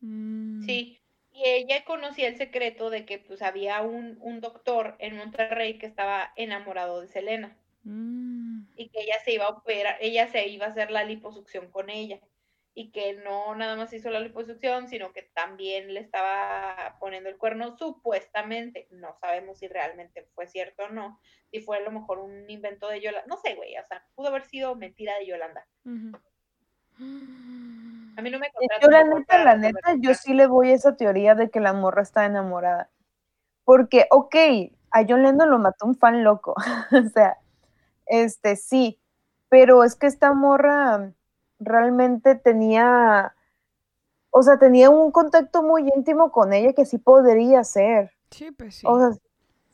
Speaker 2: Mm.
Speaker 3: Sí, y ella conocía el secreto de que pues había un, un doctor en Monterrey que estaba enamorado de Selena
Speaker 2: Mm.
Speaker 3: y que ella se iba a operar, ella se iba a hacer la liposucción con ella y que no nada más hizo la liposucción, sino que también le estaba poniendo el cuerno supuestamente, no sabemos si realmente fue cierto o no, si fue a lo mejor un invento de Yolanda, no sé, güey, o sea, pudo haber sido mentira de Yolanda. A mí no me
Speaker 1: Yo la neta, la neta, yo sí le voy a esa teoría de que la morra está enamorada. Porque, ok, a John Lennon lo mató un fan loco. [laughs] o sea, este sí, pero es que esta morra realmente tenía, o sea, tenía un contacto muy íntimo con ella que sí podría ser.
Speaker 2: Sí, pues sí.
Speaker 1: O sea,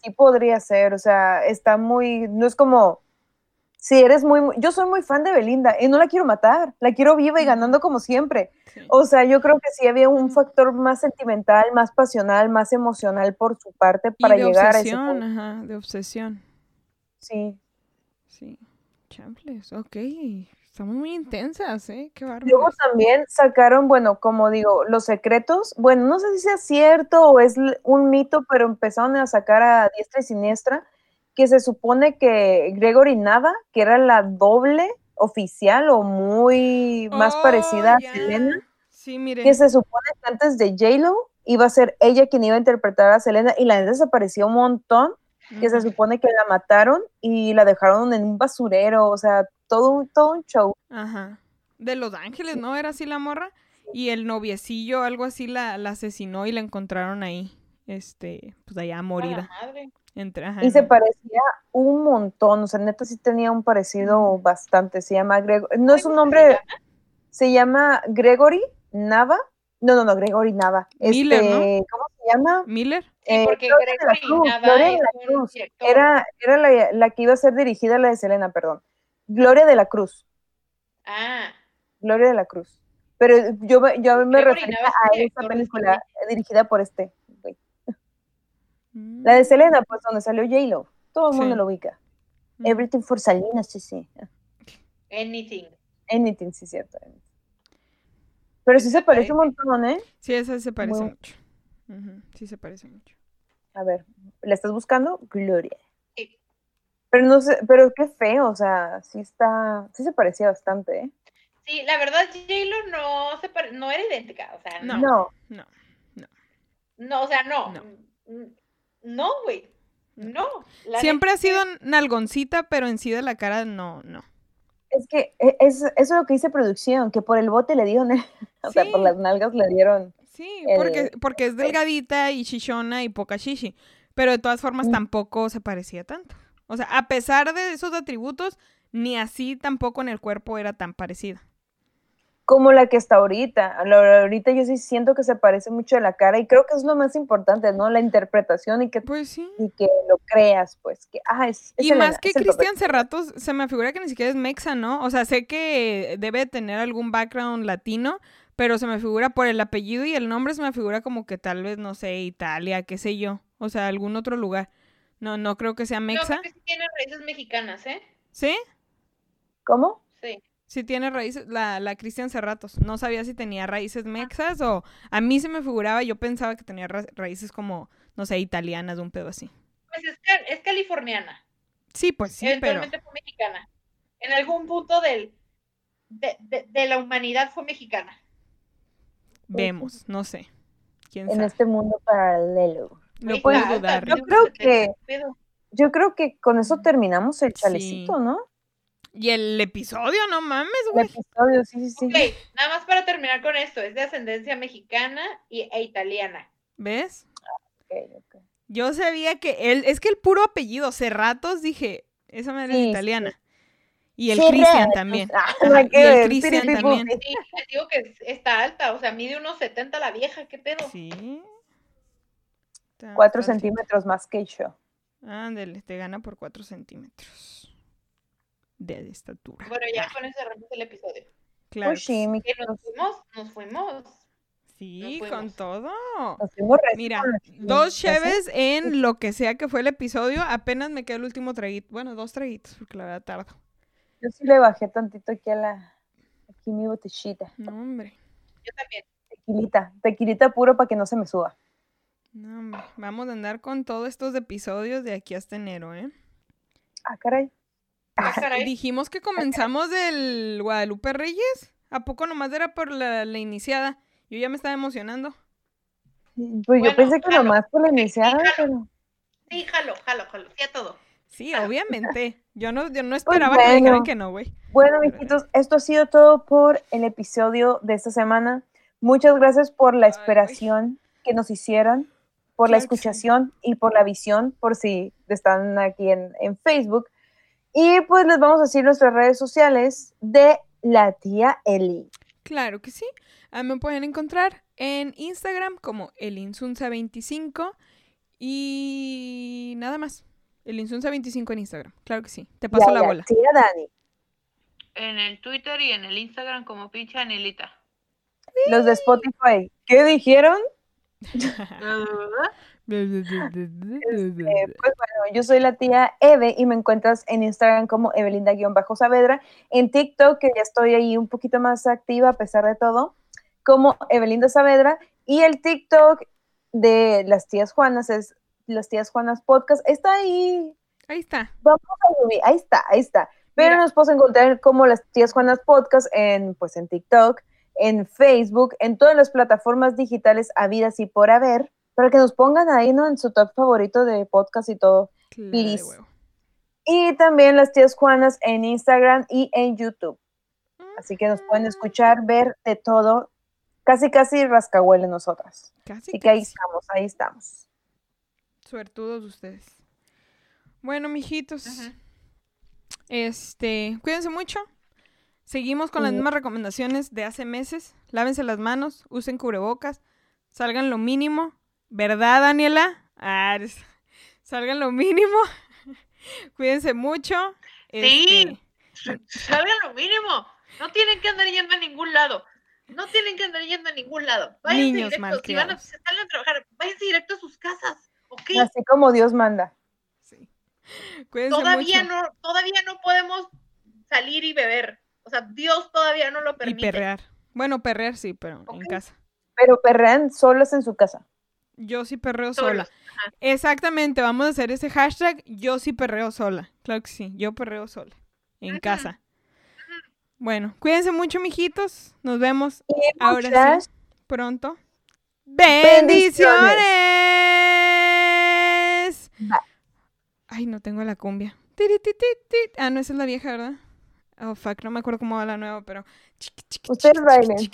Speaker 1: sí podría ser, o sea, está muy, no es como, si eres muy, yo soy muy fan de Belinda y no la quiero matar, la quiero viva y ganando como siempre.
Speaker 2: sí.
Speaker 1: O sea, yo creo que sí había un factor más sentimental, más pasional, más emocional por su parte
Speaker 2: Y
Speaker 1: para
Speaker 2: de
Speaker 1: llegar a ese
Speaker 2: obsesión,
Speaker 1: punto.
Speaker 2: ajá, de obsesión.
Speaker 1: Sí.
Speaker 2: Sí. Champles, ok. Estamos muy intensas, ¿eh? Qué bárbaro.
Speaker 1: Luego también sacaron, bueno, como digo, los secretos, bueno, no sé si sea cierto o es un mito, pero empezaron a sacar a diestra y siniestra que se supone que Gregory Nava, que era la doble oficial o muy más parecida a
Speaker 2: Oh.
Speaker 1: Selena,
Speaker 2: Sí, mire.
Speaker 1: que se supone que antes de J-Lo iba a ser ella quien iba a interpretar a Selena y la neta se pareció un montón, que se supone que la mataron y la dejaron en un basurero, o sea, todo un, todo un show.
Speaker 2: Ajá. De Los Ángeles, ¿no? Era así la morra. Y el noviecillo, algo así, la, la asesinó y la encontraron ahí. Este, pues allá morida.
Speaker 3: madre.
Speaker 2: Entre, ajá,
Speaker 1: Y se parecía un montón, o sea, neta sí tenía un parecido bastante. Se llama Gregory, no es un
Speaker 3: ¿Cómo se
Speaker 1: nombre, se llama Gregory Nava. No, no, no, Gregory Nava.
Speaker 2: Miller, ¿no?
Speaker 1: Este, ¿Cómo se llama?
Speaker 2: Miller.
Speaker 3: Sí,
Speaker 1: Eh,
Speaker 3: porque Gregory
Speaker 1: Cruz, Cruz. Era, era la, la que iba a ser dirigida la de Selena, perdón. Gloria de la Cruz.
Speaker 3: Ah,
Speaker 1: Gloria de la Cruz. Pero yo, me- yo me refería a
Speaker 3: de
Speaker 1: película dirigida por este. güey.
Speaker 2: Mm.
Speaker 1: La de Selena, pues donde salió J-Lo. Todo el mundo
Speaker 2: Sí.
Speaker 1: lo ubica.
Speaker 2: Mm.
Speaker 1: Everything for Selena, sí, sí.
Speaker 3: anything.
Speaker 1: Anything, sí, cierto. Pero sí
Speaker 3: ¿Qué
Speaker 1: se parece un montón, ¿eh?
Speaker 2: Sí, esa se parece
Speaker 1: Muy-
Speaker 2: mucho. Sí, se parece mucho.
Speaker 1: A ver, ¿la estás buscando? Gloria.
Speaker 3: Sí.
Speaker 1: Pero no sé, pero qué feo, o sea, sí está, sí se parecía bastante, ¿eh?
Speaker 3: Sí, la verdad, J-Lo no, se pare- no era idéntica, o sea,
Speaker 2: No.
Speaker 3: no.
Speaker 1: No,
Speaker 2: No.
Speaker 3: No, o sea, no.
Speaker 2: No.
Speaker 3: No, güey. No. la
Speaker 2: Siempre ha sido nalgoncita, pero en sí de la cara no, no.
Speaker 1: Es que e- es, eso es lo que dice producción, que por el bote le dieron, [laughs] o sea, por las nalgas le dieron.
Speaker 2: Sí,
Speaker 1: El-
Speaker 2: porque, porque es delgadita y chichona y poca chichi. Pero de todas formas
Speaker 1: Mm.
Speaker 2: tampoco se parecía tanto. O sea, a pesar de esos atributos, ni así tampoco en el cuerpo era tan parecida.
Speaker 1: Como la que está ahorita. La- ahorita yo sí siento que se parece mucho de la cara y creo que es lo más importante, ¿no? La interpretación y que,
Speaker 2: Pues sí.
Speaker 1: y que lo creas, pues, que, ah, es, es
Speaker 2: Y más que. Cristian Cerratos, se me figura que ni siquiera es mexa, ¿no? O sea, sé que debe tener algún background latino, pero se me figura por el apellido y el nombre, se me figura como que tal vez, no sé, Italia, qué sé yo. O sea, algún otro lugar. No, no creo que sea
Speaker 3: No,
Speaker 2: mexa.
Speaker 3: creo que sí tiene raíces mexicanas, ¿eh?
Speaker 2: ¿Sí?
Speaker 1: ¿Cómo?
Speaker 3: Sí.
Speaker 2: Sí tiene raíces, la, la Cristian Cerratos. No sabía si tenía raíces mexas o a mí se me figuraba, yo pensaba que tenía ra- raíces como, no sé, italianas, de un pedo así.
Speaker 3: Pues es, ca- es californiana.
Speaker 2: Sí, pues sí, pero
Speaker 3: Eventualmente fue mexicana. En algún punto del, de, de- de la humanidad fue mexicana.
Speaker 2: vemos, no sé. ¿Quién
Speaker 1: En
Speaker 2: sabe?
Speaker 1: este mundo paralelo.
Speaker 2: No
Speaker 3: está,
Speaker 2: dudar.
Speaker 1: Yo creo que-. Yo creo que con eso terminamos el chalecito,
Speaker 2: Sí.
Speaker 1: ¿no?
Speaker 2: Y el episodio, no mames,
Speaker 1: El
Speaker 2: güey.
Speaker 1: episodio, sí, sí, sí.
Speaker 3: Ok, nada más para terminar con esto, es de ascendencia mexicana y, e italiana.
Speaker 2: ¿Ves?
Speaker 1: Ok, ok.
Speaker 2: Yo sabía que él, es que el puro apellido, Cerratos, dije, esa madre
Speaker 1: Sí,
Speaker 2: es
Speaker 1: sí.
Speaker 2: italiana. Y el Cristian también.
Speaker 1: ah,
Speaker 2: Ajá, y el Cristian también.
Speaker 1: sí.
Speaker 3: Les digo que está alta, o sea, mide unos 70 la vieja, ¿qué pedo?
Speaker 2: Sí.
Speaker 1: Cuatro centímetros más que yo.
Speaker 2: Ándale, te gana por cuatro centímetros de estatura.
Speaker 3: Bueno, ya
Speaker 2: Ah,
Speaker 3: con eso cerramos el episodio.
Speaker 2: claro.
Speaker 1: Pues sí,
Speaker 2: que
Speaker 1: mi
Speaker 3: Que nos fuimos, nos fuimos.
Speaker 2: Sí,
Speaker 3: Nos
Speaker 2: con
Speaker 3: fuimos.
Speaker 2: todo.
Speaker 1: Nos fuimos
Speaker 2: Mira, dos cheves en lo que sea que fue el episodio. Apenas me quedó el último traguito. Bueno, dos traguitos, porque la verdad tardo.
Speaker 1: Yo sí le bajé tantito aquí a la. Aquí mi botellita.
Speaker 2: No, hombre.
Speaker 3: Yo también.
Speaker 1: Tequilita. Tequilita puro para que no se me suba.
Speaker 2: No, hombre. Vamos a andar con todos estos episodios de aquí hasta enero, ¿eh?
Speaker 1: Ah, caray.
Speaker 3: Ah, caray.
Speaker 2: Dijimos que comenzamos del Guadalupe Reyes. ¿A poco nomás era por la, la iniciada? Yo ya me estaba emocionando.
Speaker 1: Pues
Speaker 3: Bueno,
Speaker 1: yo pensé que
Speaker 3: jalo.
Speaker 1: nomás por la iniciada,
Speaker 3: jalo.
Speaker 1: pero.
Speaker 3: Sí, jalo, jalo, jalo. Sí a todo.
Speaker 2: Sí, obviamente. Yo no, yo no esperaba que me
Speaker 1: Pues bueno.
Speaker 2: dijeran que no, güey.
Speaker 1: Bueno, mijitos, esto ha sido todo por el episodio de esta semana. Muchas gracias por la
Speaker 2: Ay,
Speaker 1: esperación que nos hicieron, por la
Speaker 2: que sí.
Speaker 1: escuchación y por la visión, por si están aquí en, en Facebook. Y pues les vamos a decir nuestras redes sociales de la tía Eli.
Speaker 2: Claro que sí. Ah, me pueden encontrar en Instagram como elinsunza25 y nada más. Elinsunza25 en Instagram. Claro que sí. Te paso la bola.
Speaker 1: Tía Dani.
Speaker 3: En el Twitter y en el Instagram como pinche Anilita.
Speaker 1: Los de Spotify. ¿Qué dijeron? [laughs] [laughs] Eh, [laughs] pues bueno, yo soy la tía Eve y me encuentras en Instagram como Evelinda-Saavedra, en TikTok, que ya estoy ahí un poquito más activa a pesar de todo, como Evelinda Saavedra, y el TikTok de las tías Juanas es las tías Juanas Podcast, está ahí,
Speaker 2: Ahí está.
Speaker 1: vamos a subir, ahí está, ahí está, pero
Speaker 2: Mira.
Speaker 1: nos puedes encontrar como las tías Juanas Podcast en, pues en TikTok, en Facebook, en todas las plataformas digitales habidas y por haber, para que nos pongan ahí, ¿no? En su top favorito de podcast y todo.
Speaker 2: Claro
Speaker 1: Please. Y también las tías Juanas en Instagram y en YouTube. Así que nos pueden escuchar, ver de todo. Casi, casi rascahuele nosotras.
Speaker 2: Casi.
Speaker 1: Así que ahí estamos, ahí estamos.
Speaker 2: Suertudos ustedes. Bueno, mijitos. Este, cuídense mucho. Seguimos con las mismas recomendaciones de hace meses. Lávense las manos, usen cubrebocas, salgan lo mínimo. ¿Verdad, Daniela? Ah, salgan lo mínimo. [laughs] Cuídense mucho.
Speaker 3: Sí.
Speaker 2: Este,
Speaker 3: Salgan lo mínimo. No tienen que andar yendo a ningún lado. No tienen que andar yendo a ningún lado. Váyanse
Speaker 2: Niños
Speaker 3: directo. Si van a,
Speaker 2: malcriados.
Speaker 3: si salen a trabajar, váyanse directo a sus casas. ¿Ok?
Speaker 1: Así como Dios manda.
Speaker 2: sí. Cuídense
Speaker 3: Todavía
Speaker 2: mucho.
Speaker 3: no, todavía no podemos salir y beber. O sea, Dios todavía no lo
Speaker 2: Y
Speaker 3: permite.
Speaker 2: perrear. Bueno, perrear sí, pero en casa.
Speaker 1: Pero perrean solos en su casa.
Speaker 2: Yo sí perreo sola.
Speaker 3: Ajá.
Speaker 2: Exactamente, vamos a hacer ese hashtag. Yo sí perreo sola. Claro que sí, yo perreo sola. En casa. Bueno, cuídense mucho, mijitos. Nos vemos
Speaker 1: Y
Speaker 2: ahora
Speaker 1: muchas
Speaker 2: sí, pronto.
Speaker 1: Bendiciones.
Speaker 2: Ay, no tengo la cumbia. Ah, no, esa es la vieja, ¿verdad? Oh, fuck, no me acuerdo cómo va la nueva, pero...
Speaker 1: Ustedes bailen.